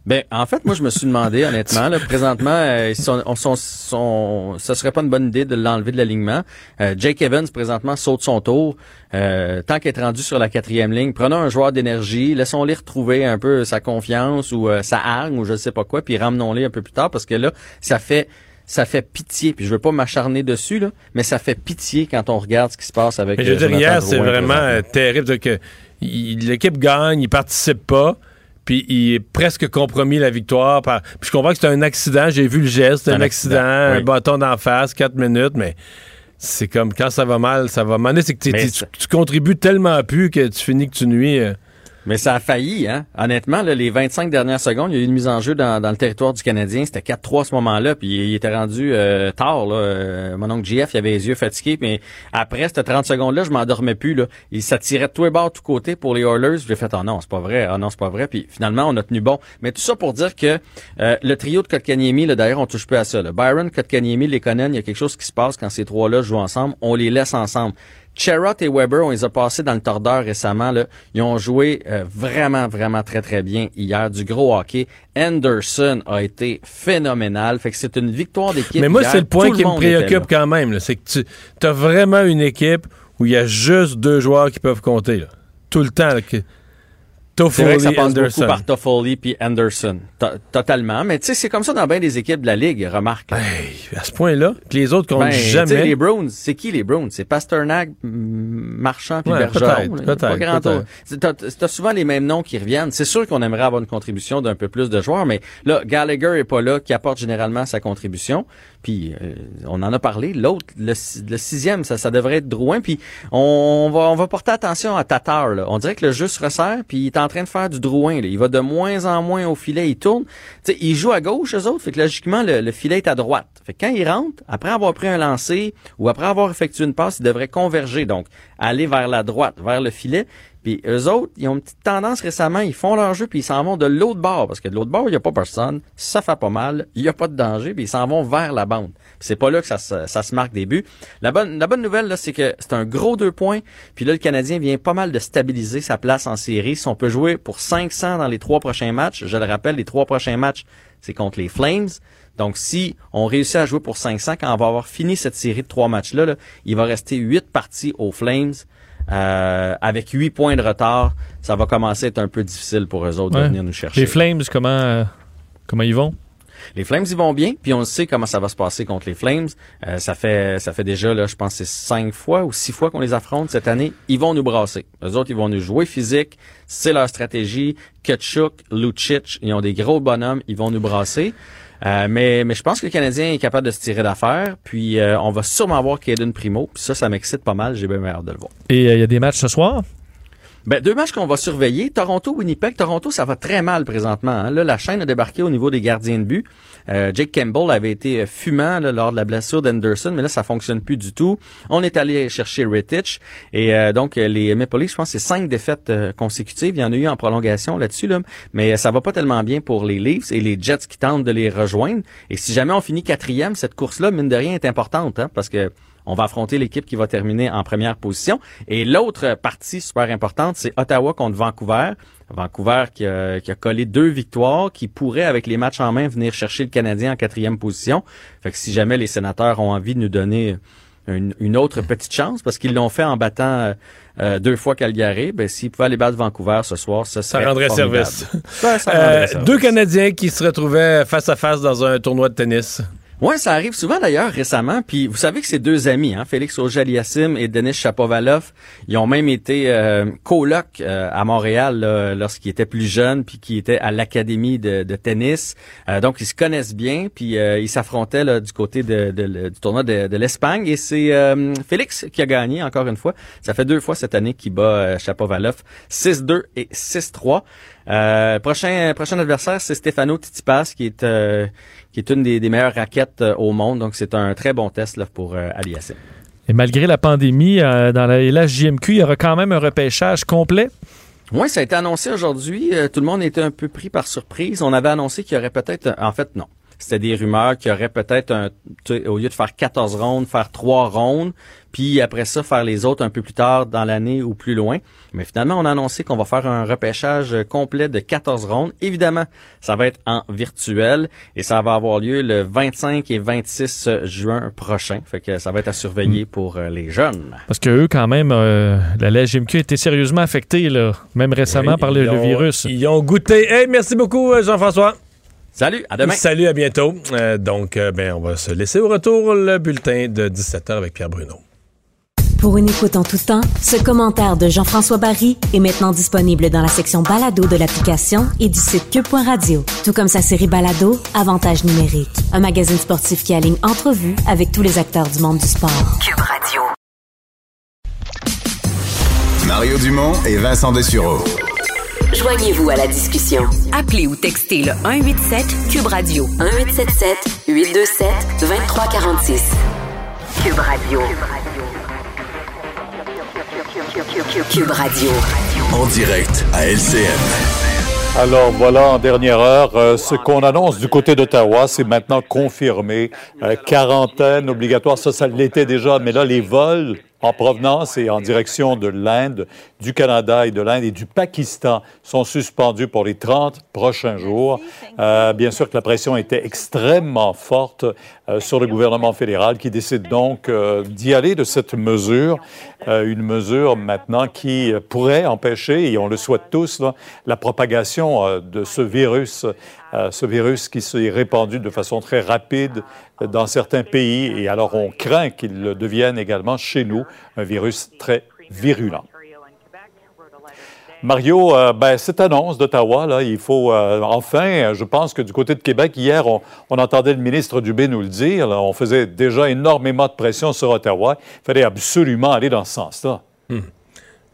Ben, en fait, moi, je me suis demandé, honnêtement, là, présentement, euh, son, son, son, ça serait pas une bonne idée de l'enlever de l'alignement. Euh, Jake Evans, présentement, saute son tour. Euh, tant qu'il est rendu sur la quatrième ligne, prenons un joueur d'énergie, laissons-les retrouver un peu sa confiance ou euh, sa hargne ou je sais pas quoi, puis ramenons-les un peu plus tard parce que là, ça fait ça fait pitié. Puis je veux pas m'acharner dessus, là, mais ça fait pitié quand on regarde ce qui se passe avec. Mais je veux dire, hier, c'est vraiment terrible que l'équipe gagne, il participe pas puis il est presque compromis la victoire. Par... Puis je comprends que c'est un accident, j'ai vu le geste, un, un accident, accident oui. un bâton d'en face, quatre minutes, mais c'est comme quand ça va mal, ça va mal. C'est que tu, tu, contribues tellement plus que tu finis que tu nuis. Euh... Mais ça a failli, hein. Honnêtement, là, les 25 dernières secondes, il y a eu une mise en jeu dans, le territoire du Canadien. C'était 4-3 à ce moment-là, puis il était rendu euh, tard. Euh, mon oncle JF, il avait les yeux fatigués, mais après, cette 30 secondes-là, je m'endormais plus. Là. Il s'attirait de tous les bords, de tous côtés pour les Oilers. J'ai fait, oh non, c'est pas vrai, oh non, c'est pas vrai. Puis finalement, on a tenu bon. Mais tout ça pour dire que euh, le trio de Kotkaniemi, là, d'ailleurs, on touche plus à ça. Là. Byron, Kotkaniemi, Lekonen, il y a quelque chose qui se passe quand ces trois-là jouent ensemble. On les laisse ensemble. Sherrod et Weber, on les a passés dans le tordeur récemment. Là. Ils ont joué euh, vraiment, vraiment très, très bien hier. Du gros hockey. Anderson a été phénoménal. Fait que c'est une victoire d'équipe. Mais moi, c'est le point Tout qui me préoccupe quand même. C'est que tu as vraiment une équipe où il y a juste deux joueurs qui peuvent compter. Là. Tout le temps. là, que- C'est vrai que ça Toffoli, passe Anderson. beaucoup par Toffoli puis Anderson. To- Totalement. Mais tu sais, c'est comme ça dans bien des équipes de la Ligue, remarque. à ce point-là, que les autres comptent Ben, jamais. les Browns, c'est qui les Browns? C'est Pasternak, Marchand puis Ouais, Bergeron. peut-être, T'as souvent les mêmes noms qui reviennent. C'est sûr qu'on aimerait avoir une contribution d'un peu plus de joueurs, mais là, Gallagher est pas là, qui apporte généralement sa contribution. Puis euh, on en a parlé. L'autre, le, si- le sixième, ça, ça devrait être Drouin. Puis on, va, on va porter attention à Tatar. Là. On dirait que le jeu se resserre, puis il en train de faire du Drouin. Il va de moins en moins au filet, il tourne. Il joue à gauche, eux autres, fait que logiquement, le, le filet est à droite. Fait que quand il rentre, après avoir pris un lancer ou après avoir effectué une passe, il devrait converger. Donc, aller vers la droite, vers le filet. Puis eux autres, ils ont une petite tendance récemment, ils font leur jeu puis ils s'en vont de l'autre bord parce que de l'autre bord, il n'y a pas personne, ça fait pas mal, il n'y a pas de danger, puis ils s'en vont vers la bande. C'est pas là que ça, se- ça se marque des buts. La bonne, la bonne nouvelle, là, c'est que c'est un gros deux points, puis là, le Canadien vient pas mal de stabiliser sa place en série. Si on peut jouer pour 500 dans les trois prochains matchs, je le rappelle, les trois prochains matchs, c'est contre les Flames. Donc, si on réussit à jouer pour 500, quand on va avoir fini cette série de trois matchs-là, là, il va rester huit parties aux Flames. Euh, avec huit points de retard, ça va commencer à être un peu difficile pour eux autres Ouais. de venir nous chercher. Les Flames, comment, euh, comment ils vont? Les Flames, ils vont bien, puis on sait comment ça va se passer contre les Flames. Euh, ça fait ça fait déjà, là, je pense, c'est cinq fois ou six fois qu'on les affronte cette année. Ils vont nous brasser. Eux autres, ils vont nous jouer physique. C'est leur stratégie. Kutchuk, Lucic, ils ont des gros bonhommes. Ils vont nous brasser. Euh, mais, mais je pense que le Canadien est capable de se tirer d'affaire. Puis euh, on va sûrement voir Caden Primo. Puis ça, ça m'excite pas mal. J'ai bien hâte de le voir. Et euh, il y a des matchs ce soir? Ben, deux matchs qu'on va surveiller. Toronto-Winnipeg. Toronto, ça va très mal présentement. hein. La chaîne a débarqué au niveau des gardiens de but. Euh, Jake Campbell avait été euh, fumant lors de la blessure d'Anderson, mais là, ça fonctionne plus du tout. On est allé chercher Rittich. Et euh, donc, les Maple Leafs, je pense c'est cinq défaites consécutives. Il y en a eu en prolongation là-dessus. Là. Mais ça va pas tellement bien pour les Leafs et les Jets qui tentent de les rejoindre. Et si jamais on finit quatrième, cette course-là, mine de rien, est importante. Hein, parce que on va affronter l'équipe qui va terminer en première position. Et l'autre partie super importante, c'est Ottawa contre Vancouver. Vancouver qui a, qui a collé deux victoires, qui pourrait, avec les matchs en main, venir chercher le Canadien en quatrième position. Fait que si jamais les sénateurs ont envie de nous donner une, une autre petite chance parce qu'ils l'ont fait en battant euh, euh, deux fois Calgary. Ben, s'ils pouvaient aller battre Vancouver ce soir, ce Ça serait rendrait formidable. service. Ça Euh, rendrait service. deux Canadiens qui se retrouvaient face à face dans un tournoi de tennis. Ouais, ça arrive souvent d'ailleurs récemment. Puis vous savez que c'est deux amis, hein, Félix Auger-Aliassime et Denis Chapovalov. Ils ont même été euh, colocs euh, à Montréal lorsqu'ils étaient plus jeunes, puis qui étaient à l'académie de, de tennis. Euh, donc ils se connaissent bien, puis euh, ils s'affrontaient du côté de, de- du tournoi de, l'Espagne. Et c'est euh, Félix qui a gagné encore une fois. Ça fait deux fois cette année qu'il bat euh, Chapovalov 6-2 et 6-3. Euh, prochain prochain adversaire, c'est Stefano Tsitsipas qui est qui est une des, des meilleures raquettes euh, au monde. Donc c'est un très bon test là, pour euh, Aliassime. Et malgré la pandémie, euh, dans la LHJMQ, il y aura quand même un repêchage complet? Oui, ça a été annoncé aujourd'hui. Tout le monde était un peu pris par surprise. On avait annoncé qu'il y aurait peut-être, en fait, non. C'était des rumeurs qu'il y aurait peut-être un, au lieu de faire 14 rondes, faire 3 rondes, puis après ça, faire les autres un peu plus tard dans l'année ou plus loin. Mais finalement, on a annoncé qu'on va faire un repêchage complet de 14 rondes. Évidemment, ça va être en virtuel et ça va avoir lieu le 25 et 26 juin prochain. Fait que ça va être à surveiller pour euh, les jeunes. Parce que eux, quand même, euh, la LHJMQ a été sérieusement affectée, là, même récemment, Oui, par le, le virus. Ils ont goûté. Hey, merci beaucoup, euh, Jean-François. Salut, à demain. Salut, à bientôt. Euh, donc, euh, ben, on va se laisser au retour le bulletin de 17h avec Pierre Bruno. Pour une écoute en tout temps, ce commentaire de Jean-François Barry est maintenant disponible dans la section balado de l'application et du site cube.radio. Tout comme sa série balado, Avantage numérique. Un magazine sportif qui aligne entrevues avec tous les acteurs du monde du sport. Cube Radio. Mario Dumont et Vincent Dessureau. Joignez-vous à la discussion. Appelez ou textez le 187 Cube Radio 1877 827 2346. Cube Radio. Cube Radio. En direct à LCN. Alors voilà, en dernière heure, euh, ce qu'on annonce du côté d'Ottawa, c'est maintenant confirmé. Euh, quarantaine obligatoire, ça, ça l'était déjà, mais là, les vols en provenance et en direction de l'Inde, du Canada et de l'Inde et du Pakistan sont suspendus pour les 30 prochains jours. Euh, bien sûr que la pression était extrêmement forte euh, sur le gouvernement fédéral qui décide donc euh, d'y aller de cette mesure, une mesure maintenant qui pourrait empêcher, et on le souhaite tous, là, la propagation de ce virus, ce virus qui s'est répandu de façon très rapide dans certains pays. Et alors on craint qu'il devienne également chez nous un virus très virulent. Mario, euh, ben, cette annonce d'Ottawa, là, il faut euh, enfin, je pense que du côté de Québec, hier, on, entendait le ministre Dubé nous le dire, on faisait déjà énormément de pression sur Ottawa. Il fallait absolument aller dans ce sens-là.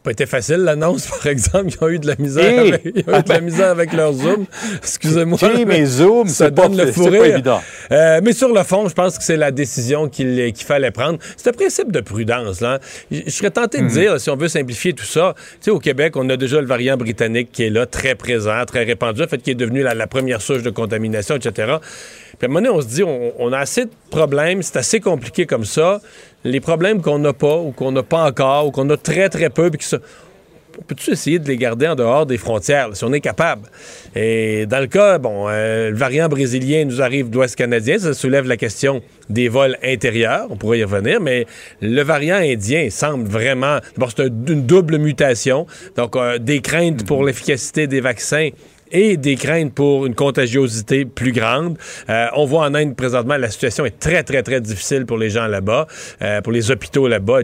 Pas été facile l'annonce, par exemple. Ils ont eu de la misère, Hey! avec, ils ont eu de la misère avec leur Zoom. Excusez-moi. Team mais Zoom, ça pas- donne le pas rire. évident. Euh, mais sur le fond, je pense que c'est la décision qu'il fallait prendre. C'est un principe de prudence. Là. Je serais tenté de Mhm. dire, si on veut simplifier tout ça, tu sais, au Québec, on a déjà le variant britannique qui est là, très présent, très répandu, en fait, qui est devenu la, la première souche de contamination, etc. Puis à un moment donné, on se dit, on, a assez de problèmes, c'est assez compliqué comme ça. Les problèmes qu'on n'a pas, ou qu'on n'a pas encore, ou qu'on a très, très peu, puis sont on peut-tu essayer de les garder en dehors des frontières, si on est capable? Et dans le cas, bon, euh, le variant brésilien nous arrive d'Ouest canadien, ça soulève la question des vols intérieurs, on pourrait y revenir, mais le variant indien semble vraiment... D'abord, c'est un- une double mutation, donc euh, des craintes pour l'efficacité des vaccins et des craintes pour une contagiosité plus grande. Euh, on voit en Inde présentement, la situation est très, très, très difficile pour les gens là-bas, euh, pour les hôpitaux là-bas.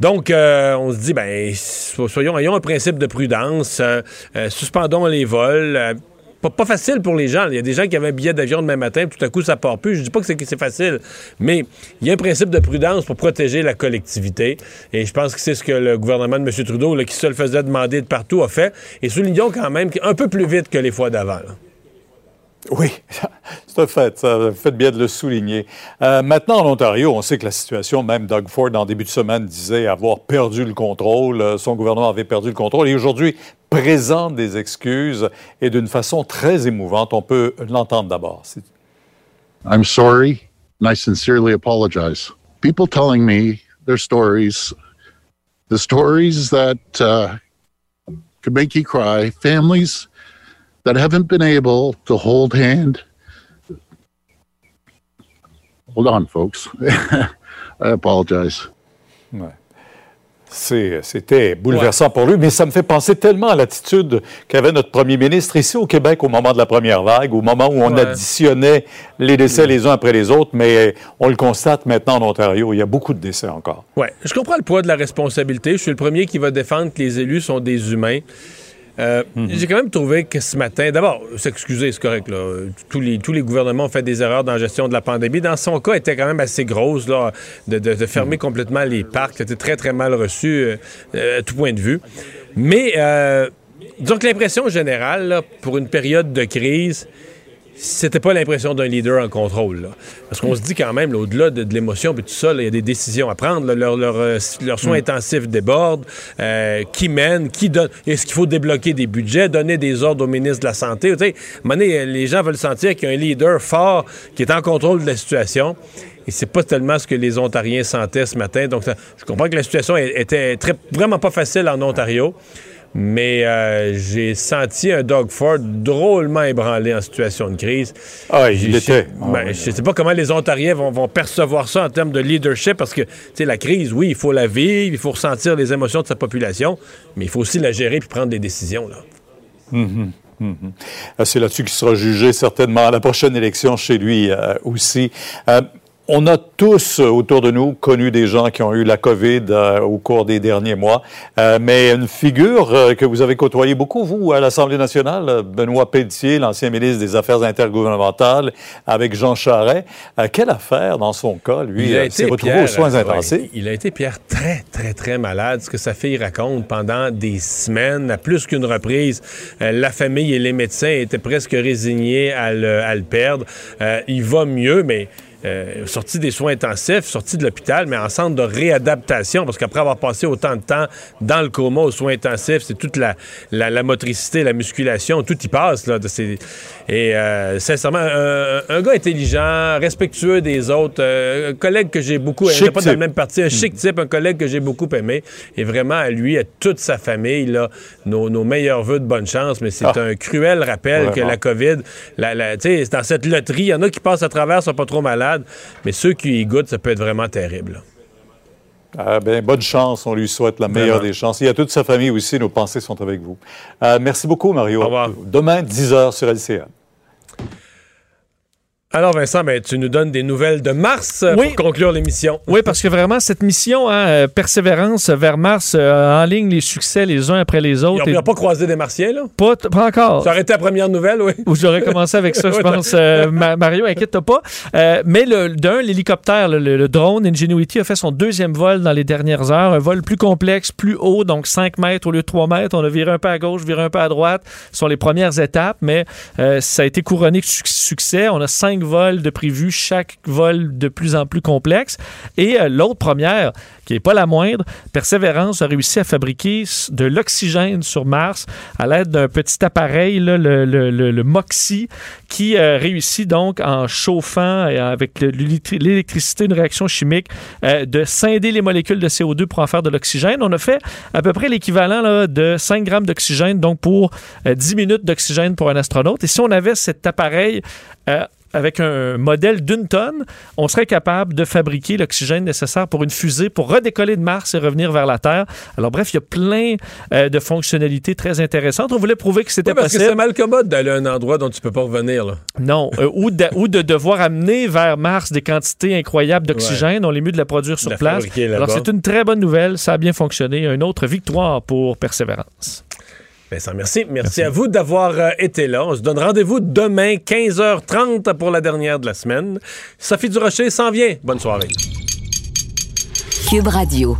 Donc, euh, on se dit, ben, so- soyons, ayons un principe de prudence, euh, euh, suspendons les vols. Pas, facile pour les gens. Il y a des gens qui avaient un billet d'avion demain matin, tout à coup, ça part plus. Je dis pas que c'est, facile, mais il y a un principe de prudence pour protéger la collectivité. Et je pense que c'est ce que le gouvernement de M. Trudeau, qui se le faisait demander de partout, a fait. Et soulignons quand même qu'un peu plus vite que les fois d'avant. Oui, c'est un fait. Faites bien de le souligner. Euh, maintenant, en Ontario, on sait que la situation, même Doug Ford, en début de semaine, disait avoir perdu le contrôle. Euh, Son gouvernement avait perdu le contrôle. Et aujourd'hui, présente des excuses et d'une façon très émouvante. On peut l'entendre d'abord. I'm sorry, and I sincerely apologize. People telling me their stories, the stories that uh, could make you cry, families that haven't been able to hold hand. Hold on, folks. I apologize. Ouais. C'est- C'était bouleversant pour lui, mais ça me fait penser tellement à l'attitude qu'avait notre premier ministre ici au Québec au moment de la première vague, au moment où on Ouais. additionnait les décès les uns après les autres, mais on le constate maintenant en Ontario, il y a beaucoup de décès encore. Ouais, je comprends le poids de la responsabilité. Je suis le premier qui va défendre que les élus sont des humains. Euh, J'ai quand même trouvé que ce matin, d'abord, s'excuser, c'est correct. Là. Tous, les, tous les gouvernements ont fait des erreurs dans la gestion de la pandémie. Dans son cas, elle était quand même assez grosse là, de, de- de fermer complètement les parcs. C'était très, très mal reçu euh, euh, à tout point de vue. Mais, euh, disons que l'impression générale, là, pour une période de crise, c'était pas l'impression d'un leader en contrôle. là. Parce qu'on se dit quand même, là, au-delà de, de l'émotion et tout ça, il y a des décisions à prendre. là. Leur- leur, euh, leurs soins intensifs débordent. Euh, qui mène? Qui donne? Est-ce qu'il faut débloquer des budgets? Donner des ordres au ministre de la Santé? Tu sais, donné, les gens veulent sentir qu'il y a un leader fort qui est en contrôle de la situation. Et c'est pas tellement ce que les Ontariens sentaient ce matin. Donc, ça- je comprends que la situation était très, vraiment pas facile en Ontario. Mais euh, j'ai senti un Doug Ford drôlement ébranlé en situation de crise. Ah, il Je- était. ben, je sais pas comment les Ontariens vont, vont percevoir ça en termes de leadership, parce que, tu sais, la crise, oui, il faut la vivre, il faut ressentir les émotions de sa population, mais il faut aussi la gérer puis prendre des décisions, là. Mhm, mhm. Euh, C'est là-dessus qu'il sera jugé certainement à la prochaine élection chez lui euh, aussi. Euh, on a tous autour de nous connu des gens qui ont eu la COVID euh, au cours des derniers mois, Euh, mais une figure euh, que vous avez côtoyée beaucoup, vous, à l'Assemblée nationale, Benoît Pelletier, l'ancien ministre des Affaires intergouvernementales, avec Jean Charest. Euh, quelle affaire dans son cas, lui, s'est retrouvé Pierre, aux soins intensifs? ouais, il a été, Pierre, très, très, très malade. Ce que sa fille raconte pendant des semaines, à plus qu'une reprise, la famille et les médecins étaient presque résignés à le, à le perdre. Euh, il va mieux, mais... euh, sorti des soins intensifs, sorti de l'hôpital, mais en centre de réadaptation, parce qu'après avoir passé autant de temps dans le coma aux soins intensifs, c'est toute la, la, la motricité, la musculation, tout y passe. Là, de ces- et euh, sincèrement, un, un gars intelligent, respectueux des autres, euh, un collègue que j'ai beaucoup aimé, pas dans le même parti, un chic type, un collègue que j'ai beaucoup aimé, et vraiment à lui, à toute sa famille, là, nos, nos meilleurs voeux de bonne chance, mais c'est Ah. un cruel rappel que la COVID, la, la- dans cette loterie, il y en a qui passent à travers, sont pas trop malades, mais ceux qui y goûtent, ça peut être vraiment terrible. Ah, ben, bonne chance, on lui souhaite la meilleure Vraiment. des chances. Et à toute sa famille aussi, nos pensées sont avec vous. Euh, merci beaucoup, Mario. Au revoir. Demain, 10h sur LCA. Alors Vincent, ben, tu nous donnes des nouvelles de mars euh, Oui. pour conclure l'émission. Oui, parce que vraiment, cette mission, hein, euh, persévérance vers Mars, euh, en ligne les succès les uns après les autres. n'ont et pas croisé des Martiens, là? pas, encore. Ça aurait été la première nouvelle, oui. Ou j'aurais commencé avec ça, je pense. Euh, Ma- Mario, inquiète-toi pas. Euh, mais d'un, l'hélicoptère, le, le drone Ingenuity a fait son deuxième vol dans les dernières heures. Un vol plus complexe, plus haut, donc 5 mètres au lieu de 3 mètres. On a viré un peu à gauche, viré un peu à droite. Ce sont les premières étapes, mais ça a été couronné de suc- succès. On a cinq vols de prévus, chaque vol de plus en plus complexe. Et euh, l'autre première, qui n'est pas la moindre, Persévérance a réussi à fabriquer de l'oxygène sur Mars à l'aide d'un petit appareil, le, le, le- MOXIE, qui euh, réussit donc en chauffant avec le- l'électri- l'électricité, une réaction chimique, euh, de scinder les molécules de CO2 pour en faire de l'oxygène. On a fait à peu près l'équivalent de 5 grammes d'oxygène, donc pour euh, 10 minutes d'oxygène pour un astronaute. Et si on avait cet appareil avec un modèle d'une tonne, on serait capable de fabriquer l'oxygène nécessaire pour une fusée pour redécoller de Mars et revenir vers la Terre. Alors bref, il y a plein euh, de fonctionnalités très intéressantes. On voulait prouver que c'était Oui, parce que possible. c'est mal commode d'aller à un endroit dont tu peux pas revenir, là. Non, euh, ou, de, ou de devoir amener vers Mars des quantités incroyables d'oxygène. On est mieux de la produire sur La place. Alors c'est une très bonne nouvelle, ça a bien fonctionné. Une autre victoire pour Persévérance. Vincent, merci. merci. à vous d'avoir euh, été là. On se donne rendez-vous demain, 15h30 pour la dernière de la semaine. Sophie Durocher s'en vient. Bonne soirée. Cube Radio.